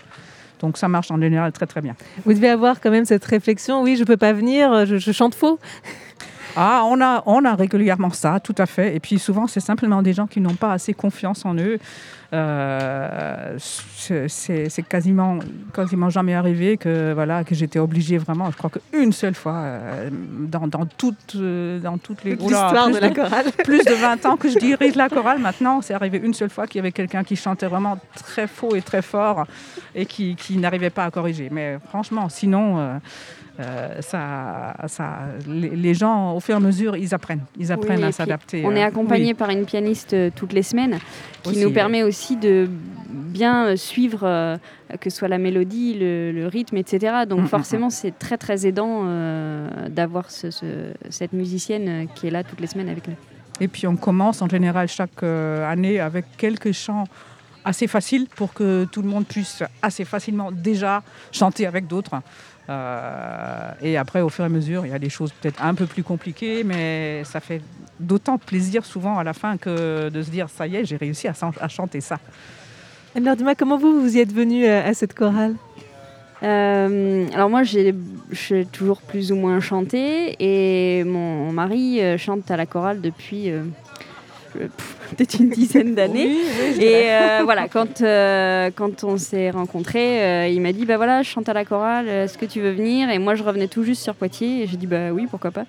Donc ça marche en général très très bien. Vous devez avoir quand même cette réflexion, oui, je ne peux pas venir, je, je chante faux. Ah, on a, on a régulièrement ça, tout à fait. Et puis souvent, c'est simplement des gens qui n'ont pas assez confiance en eux. Euh, c'est quasiment, quasiment jamais arrivé que, voilà, que j'étais obligée vraiment, je crois qu'une seule fois, euh, dans, dans, toute, euh, dans toutes les... L'histoire de la chorale. Plus de 20 ans que je dirige la chorale maintenant, c'est arrivé une seule fois qu'il y avait quelqu'un qui chantait vraiment très faux et très fort et qui, qui n'arrivait pas à corriger. Mais franchement, sinon... euh, ça, ça, les, gens, au fur et à mesure, ils apprennent. Ils apprennent Oui, à s'adapter. On est euh, accompagné oui. par une pianiste euh, toutes les semaines qui Aussi, nous ouais. permet aussi de bien suivre euh, que ce soit la mélodie, le, le rythme, etc. Donc Mm, mm, forcément, c'est très très aidant euh, d'avoir ce- ce- cette musicienne qui est là toutes les semaines avec nous. Et puis on commence en général chaque année avec quelques chants assez faciles pour que tout le monde puisse assez facilement déjà chanter avec d'autres. Euh, et après, au fur et à mesure, il y a des choses peut-être un peu plus compliquées, mais ça fait d'autant plaisir souvent à la fin que de se dire ça y est, j'ai réussi à, chan- à chanter ça. Alors dis-moi, comment vous, vous y êtes venu à, à cette chorale? Euh, alors moi, j'ai toujours plus ou moins chanté et mon mari euh, chante à la chorale depuis, euh, euh, peut-être une dizaine d'années. et euh, voilà, quand, euh, quand on s'est rencontrés, euh, il m'a dit bah voilà, je chante à la chorale, est-ce que tu veux venir? Et moi, je revenais tout juste sur Poitiers et j'ai dit bah oui, pourquoi pas.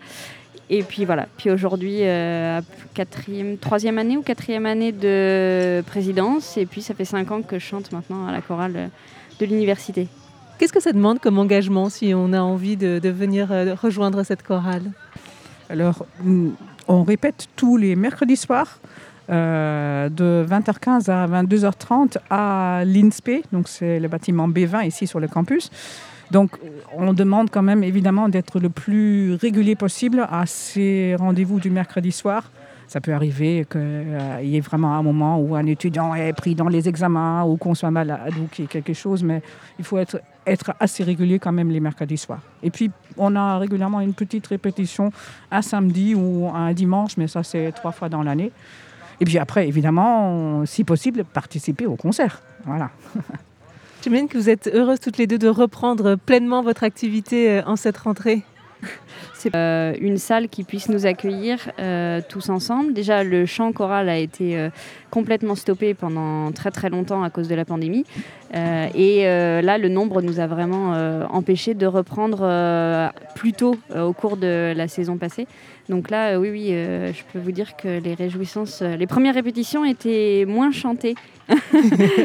Et puis voilà. Puis aujourd'hui, euh, quatrième, troisième année ou quatrième année de présidence. Et puis ça fait cinq ans que je chante maintenant à la chorale euh, de l'université. Qu'est-ce que ça demande comme engagement si on a envie de, de venir euh, rejoindre cette chorale? Alors, on répète tous les mercredis soirs euh, de 20h15 à 22h30 à l'INSPE, donc c'est le bâtiment B20 ici sur le campus. Donc, on demande quand même évidemment d'être le plus régulier possible à ces rendez-vous du mercredi soir. Ça peut arriver qu'il y ait vraiment un moment où un étudiant est pris dans les examens ou qu'on soit malade ou qu'il y ait quelque chose, mais il faut être, être assez régulier quand même les mercredis soirs. Et puis, on a régulièrement une petite répétition un samedi ou un dimanche, mais ça, c'est trois fois dans l'année. Et puis après, évidemment, si possible, participer au concert. Voilà. J'imagine que vous êtes heureuses toutes les deux de reprendre pleinement votre activité euh, en cette rentrée. C'est euh, une salle qui puisse nous accueillir euh, tous ensemble. Déjà, le chant choral a été euh, complètement stoppé pendant très très longtemps à cause de la pandémie. Et là, le nombre nous a vraiment empêché de reprendre plus tôt au cours de la saison passée. Donc là, euh, oui, oui, euh, je peux vous dire que les réjouissances, euh, les premières répétitions étaient moins chantées.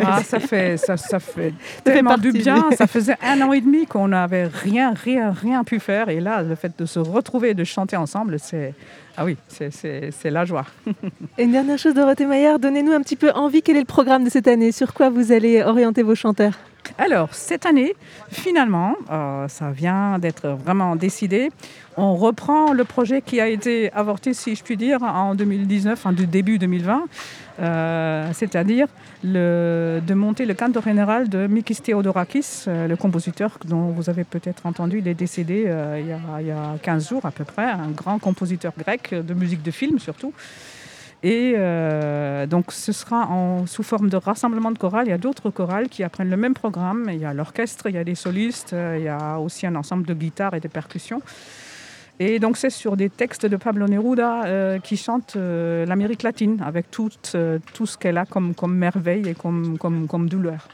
Ah, ça fait, ça, ça fait tellement du bien. Ça faisait un an et demi qu'on n'avait rien, rien, rien pu faire. Et là, le fait de se retrouver et de chanter ensemble, c'est ah oui, c'est- c'est c'est la joie. Et une dernière chose, Dorothée Maillard, donnez-nous un petit peu envie. Quel est le programme de cette année? Sur quoi vous allez orienter vos chanteurs? Alors, cette année, finalement, euh, ça vient d'être vraiment décidé. On reprend le projet qui a été avorté, si je puis dire, en 2019, en du début 2020, euh, c'est-à-dire de monter le canto général de Mikis Theodorakis, euh, le compositeur dont vous avez peut-être entendu, il est décédé il, y a, il y a 15 jours à peu près, un grand compositeur grec de musique de film surtout. Et euh, donc, ce sera en, sous forme de rassemblement de chorales. Il y a d'autres chorales qui apprennent le même programme. Il y a l'orchestre, il y a des solistes, euh, il y a aussi un ensemble de guitares et de percussions. Et donc, c'est sur des textes de Pablo Neruda euh, qui chante l'Amérique latine avec tout, tout ce qu'elle a comme, comme merveille et comme, comme, comme douleur.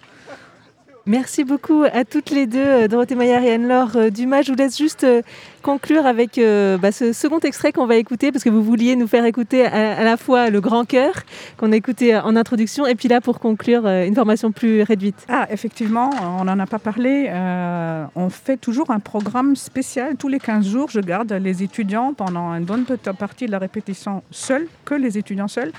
Merci beaucoup à toutes les deux, euh, Dorothée Maillard et Anne-Laure euh, Dumas. Je vous laisse juste euh, conclure avec bah, ce second extrait qu'on va écouter, parce que vous vouliez nous faire écouter à, la fois le grand cœur qu'on a écouté en introduction, et puis là, pour conclure, une formation plus réduite. Ah, effectivement, on n'en a pas parlé. On fait toujours un programme spécial. Tous les 15 jours, je garde les étudiants pendant une bonne partie de la répétition seuls, que les étudiants seuls.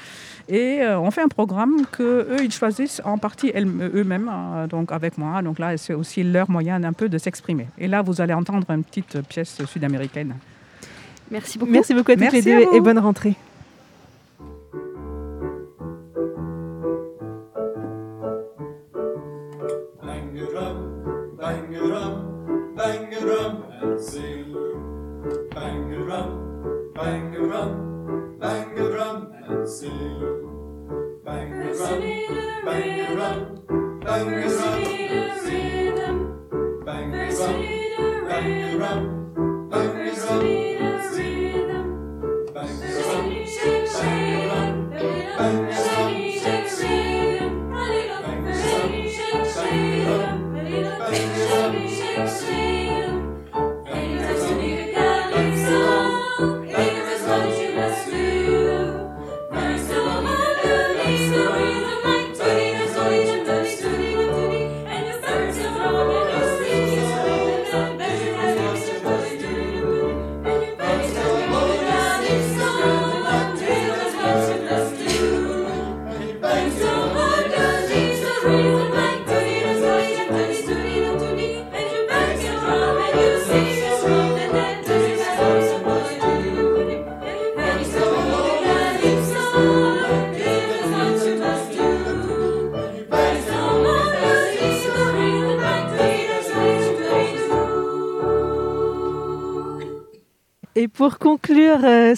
Et euh, on fait un programme que eux ils choisissent en partie eux-mêmes, euh, donc avec moi. Donc là, c'est aussi leur moyen un peu de s'exprimer. Et là, vous allez entendre une petite pièce sud-américaine. Merci beaucoup. Merci beaucoup à toutes Merci les deux et bonne rentrée. Bang a drum, bang a drum, bang a drum and sing. Bang a drum, bang a drum, bang a drum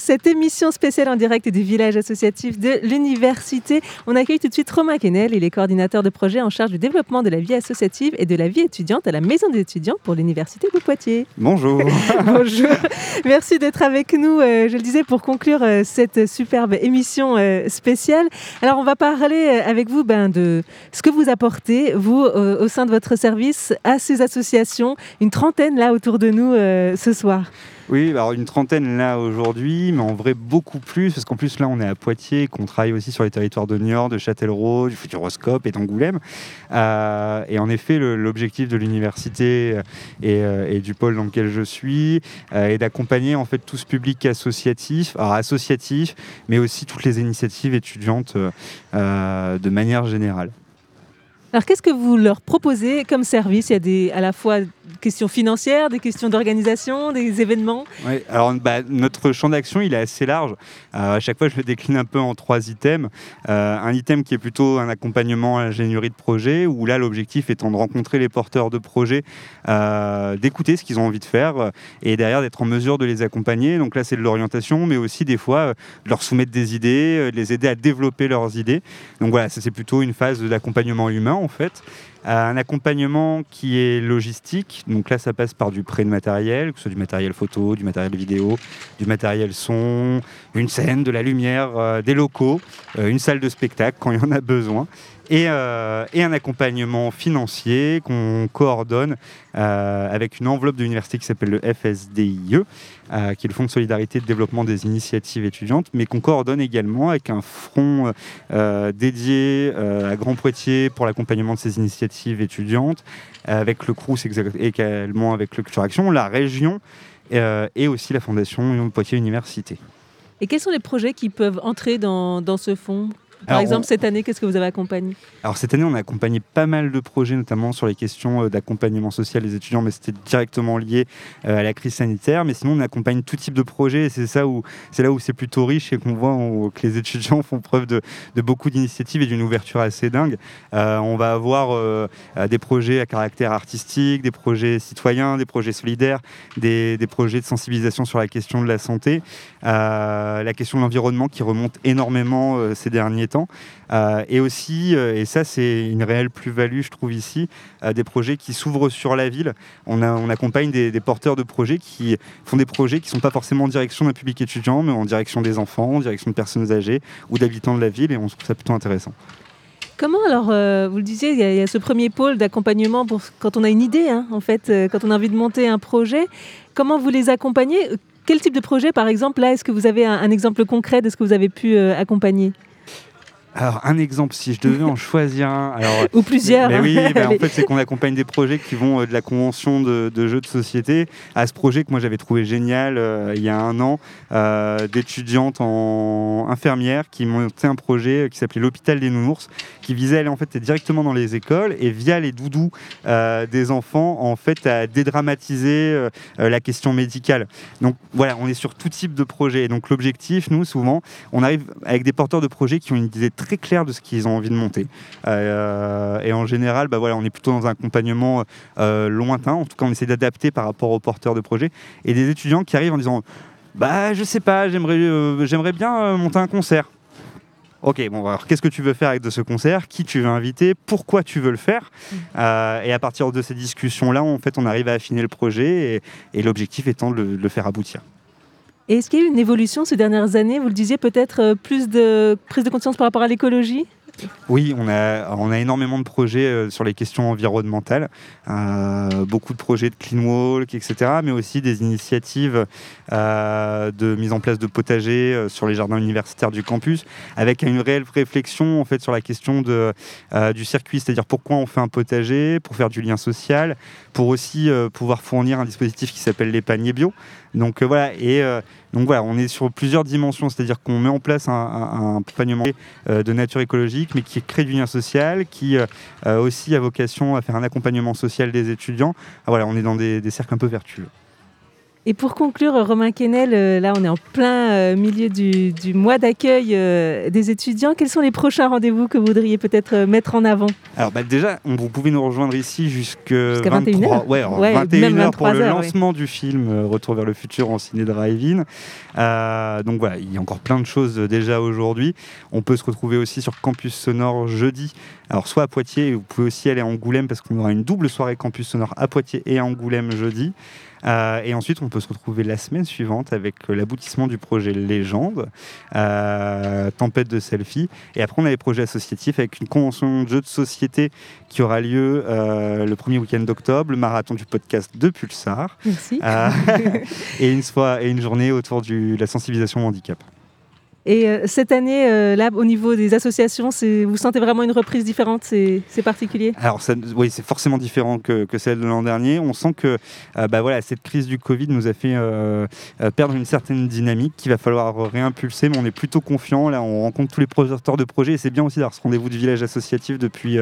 cette émission spéciale en direct du village associatif de l'université, on accueille tout de suite Romain Quesnel. Il est coordinateur de projet en charge du développement de la vie associative et de la vie étudiante à la Maison des étudiants pour l'Université de Poitiers. Bonjour. Bonjour. Merci d'être avec nous, euh, je le disais, pour conclure euh, cette superbe émission euh, spéciale. Alors, on va parler avec vous ben, de ce que vous apportez, vous, au sein de votre service, à ces associations. Une trentaine là autour de nous ce soir. Oui, alors une trentaine là aujourd'hui, mais en vrai beaucoup plus, parce qu'en plus là on est à Poitiers, qu'on travaille aussi sur les territoires de Niort, de Châtellerault, du Futuroscope et d'Angoulême. Euh, et en effet, l'objectif de l'université euh, et, euh, et du pôle dans lequel je suis est d'accompagner en fait tout ce public associatif, alors associatif, mais aussi toutes les initiatives étudiantes de manière générale. Alors, qu'est-ce que vous leur proposez comme service? Il y a des, à la fois questions financières, des questions d'organisation, des événements. Oui, alors bah, notre champ d'action il est assez large. Euh, à chaque fois je le décline un peu en trois items. Euh, un item qui est plutôt un accompagnement à l'ingénierie de projet, où là l'objectif étant de rencontrer les porteurs de projets, euh, d'écouter ce qu'ils ont envie de faire euh, et derrière d'être en mesure de les accompagner. Donc là c'est de l'orientation, mais aussi des fois de leur soumettre des idées, de les aider à développer leurs idées. Donc voilà, ça c'est plutôt une phase d'accompagnement humain en fait. Un accompagnement qui est logistique, donc là ça passe par du prêt de matériel, que ce soit du matériel photo, du matériel vidéo, du matériel son, une scène, de la lumière, euh, des locaux, euh, une salle de spectacle quand il y en a besoin, et, euh, et un accompagnement financier qu'on coordonne euh, avec une enveloppe de l'université qui s'appelle le FSDIE, euh, qui est le Fonds de solidarité et de développement des initiatives étudiantes, mais qu'on coordonne également avec un front dédié à Grand Poitiers pour l'accompagnement de ces initiatives étudiantes, avec le CRUS également avec le Culture Action, la région et aussi la Fondation Poitiers Université. Et quels sont les projets qui peuvent entrer dans, dans ce fonds? Par Alors, exemple, on- cette année, qu'est-ce que vous avez accompagné? Alors cette année, on a accompagné pas mal de projets, notamment sur les questions euh, d'accompagnement social des étudiants, mais c'était directement lié euh, à la crise sanitaire. Mais sinon, on accompagne tout type de projets, et c'est ça où c'est là où c'est plutôt riche et qu'on voit on- que les étudiants font preuve de, de beaucoup d'initiatives et d'une ouverture assez dingue. Euh, on va avoir euh, des projets à caractère artistique, des projets citoyens, des projets solidaires, des, des projets de sensibilisation sur la question de la santé, euh, la question de l'environnement qui remonte énormément ces derniers Euh, et aussi, euh, et ça c'est une réelle plus-value je trouve ici, euh, des projets qui s'ouvrent sur la ville. On, accompagne des, porteurs de projets qui font des projets qui ne sont pas forcément en direction d'un public étudiant, mais en direction des enfants, en direction de personnes âgées ou d'habitants de la ville, et on trouve ça plutôt intéressant. Comment alors, vous le disiez, il y, a- ce premier pôle d'accompagnement pour quand on a une idée, hein, en fait, quand on a envie de monter un projet. Comment vous les accompagnez? Quel type de projet, par exemple, là, est-ce que vous avez un, exemple concret de ce que vous avez pu accompagner? Alors, un exemple, si je devais en choisir un. Alors, Ou plusieurs, Mais oui, bah, en fait, c'est qu'on accompagne des projets qui vont euh, de la convention de, de jeux de société à ce projet que moi j'avais trouvé génial euh, il y a un an euh, d'étudiantes en infirmières qui montaient un projet qui s'appelait l'hôpital des nounours qui visait à aller en fait directement dans les écoles et via les doudous euh, des enfants en fait à dédramatiser euh, euh, la question médicale. Donc voilà, on est sur tout type de projet. Et donc l'objectif, nous, souvent, on arrive avec des porteurs de projets qui ont une idée très claire de ce qu'ils ont envie de monter. Euh, et en général, bah voilà, on est plutôt dans un accompagnement euh, lointain. En tout cas, on essaie d'adapter par rapport aux porteurs de projets. Et des étudiants qui arrivent en disant Bah, je sais pas, j'aimerais euh, j'aimerais bien monter un concert. Ok, bon, alors qu'est-ce que tu veux faire avec de ce concert? Qui tu veux inviter? Pourquoi tu veux le faire? Et à partir de ces discussions-là, en fait, on arrive à affiner le projet et, l'objectif étant de le faire aboutir. Et est-ce qu'il y a eu une évolution ces dernières années Vous le disiez, peut-être euh, plus de prise de conscience par rapport à l'écologie? Oui, on a, énormément de projets euh, sur les questions environnementales, euh, beaucoup de projets de clean walk, etc., mais aussi des initiatives de mise en place de potagers sur les jardins universitaires du campus, avec une réelle réflexion en fait sur la question du circuit, c'est-à-dire pourquoi on fait un potager, pour faire du lien social, pour aussi euh, pouvoir fournir un dispositif qui s'appelle les paniers bio. Donc euh, voilà, et euh, donc voilà, on est sur plusieurs dimensions, c'est-à-dire qu'on met en place un, un, de nature écologique, mais qui crée du lien social, qui aussi a vocation à faire un accompagnement social des étudiants. Ah, voilà, on est dans des cercles un peu vertueux. Et pour conclure, Romain Quesnel, euh, là on est en plein euh, milieu du, du mois d'accueil euh, des étudiants. Quels sont les prochains rendez-vous que vous voudriez peut-être mettre en avant? Alors bah, déjà, vous pouvez nous rejoindre ici Jusqu'à 23 21h. ouais, alors Ouais, 21 même heures pour 23 le heures, lancement du film Retour vers le futur en ciné drive-in. Euh, donc voilà, il y a encore plein de choses déjà aujourd'hui. On peut se retrouver aussi sur Campus Sonore jeudi. Alors soit à Poitiers, vous pouvez aussi aller à Angoulême parce qu'on aura une double soirée Campus Sonore à Poitiers et à Angoulême jeudi. Euh, et ensuite, on peut se retrouver la semaine suivante avec euh, l'aboutissement du projet Légende, euh, Tempête de selfie. Et après, on a les projets associatifs avec une convention de jeux de société qui aura lieu euh, le premier week-end d'octobre, le marathon du podcast de Pulsar. Merci. Et, une soirée, et une journée autour de la sensibilisation au handicap. Et euh, cette année, euh, là, au niveau des associations, vous sentez vraiment une reprise différente? C'est particulier? Alors, oui, c'est forcément différent que, celle de l'an dernier. On sent que euh, bah cette crise du Covid nous a fait perdre une certaine dynamique qu'il va falloir réimpulser, mais on est plutôt confiant. Là, on rencontre tous les porteurs de projets et c'est bien aussi d'avoir ce rendez-vous du village associatif depuis,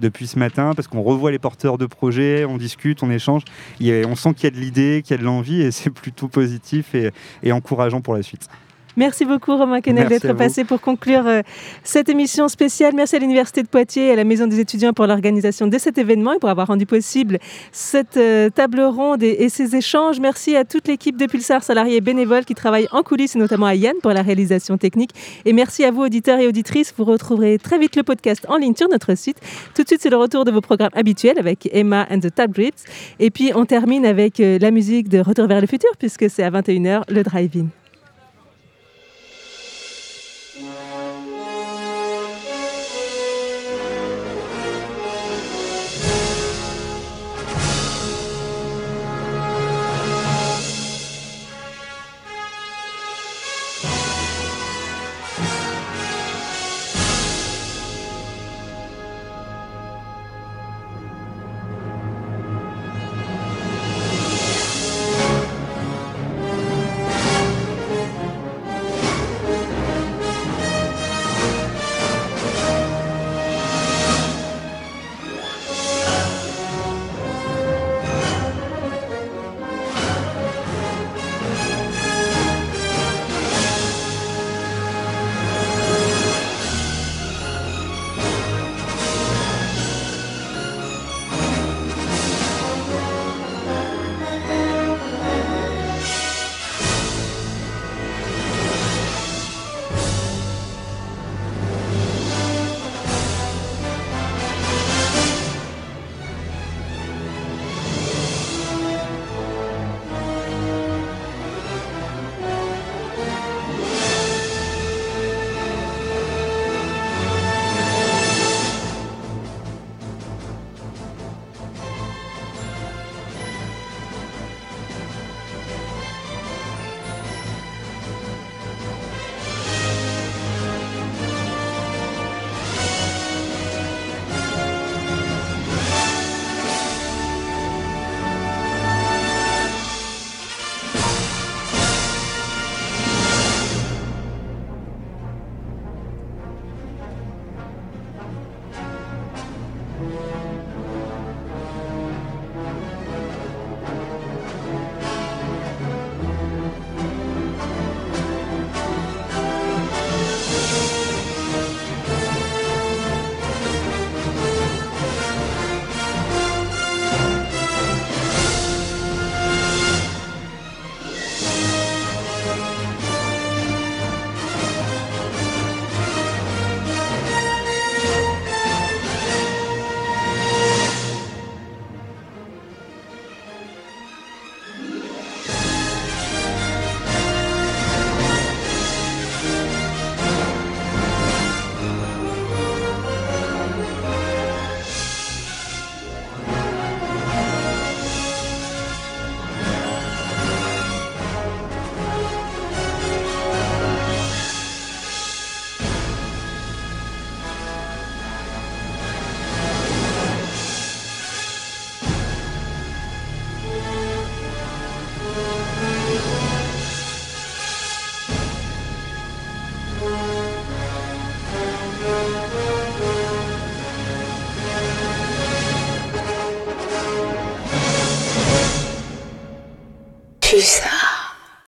ce matin parce qu'on revoit les porteurs de projets, on discute, on échange. On sent qu'il y a de l'idée, qu'il y a de l'envie et c'est plutôt positif et encourageant pour la suite. Merci beaucoup Romain à d'être passé pour conclure euh, cette émission spéciale. Merci à l'Université de Poitiers et à la Maison des étudiants pour l'organisation de cet événement et pour avoir rendu possible cette euh, table ronde et, ces échanges. Merci à toute l'équipe de Pulsar, salariés et bénévoles qui travaillent en coulisses et notamment à Yann pour la réalisation technique. Et merci à vous auditeurs et auditrices. Vous retrouverez très vite le podcast en ligne sur notre site. Tout de suite, c'est le retour de vos programmes habituels avec Emma and the Tab Drips. Et puis, on termine avec euh, la musique de Retour vers le futur puisque c'est à 21h le drive-in.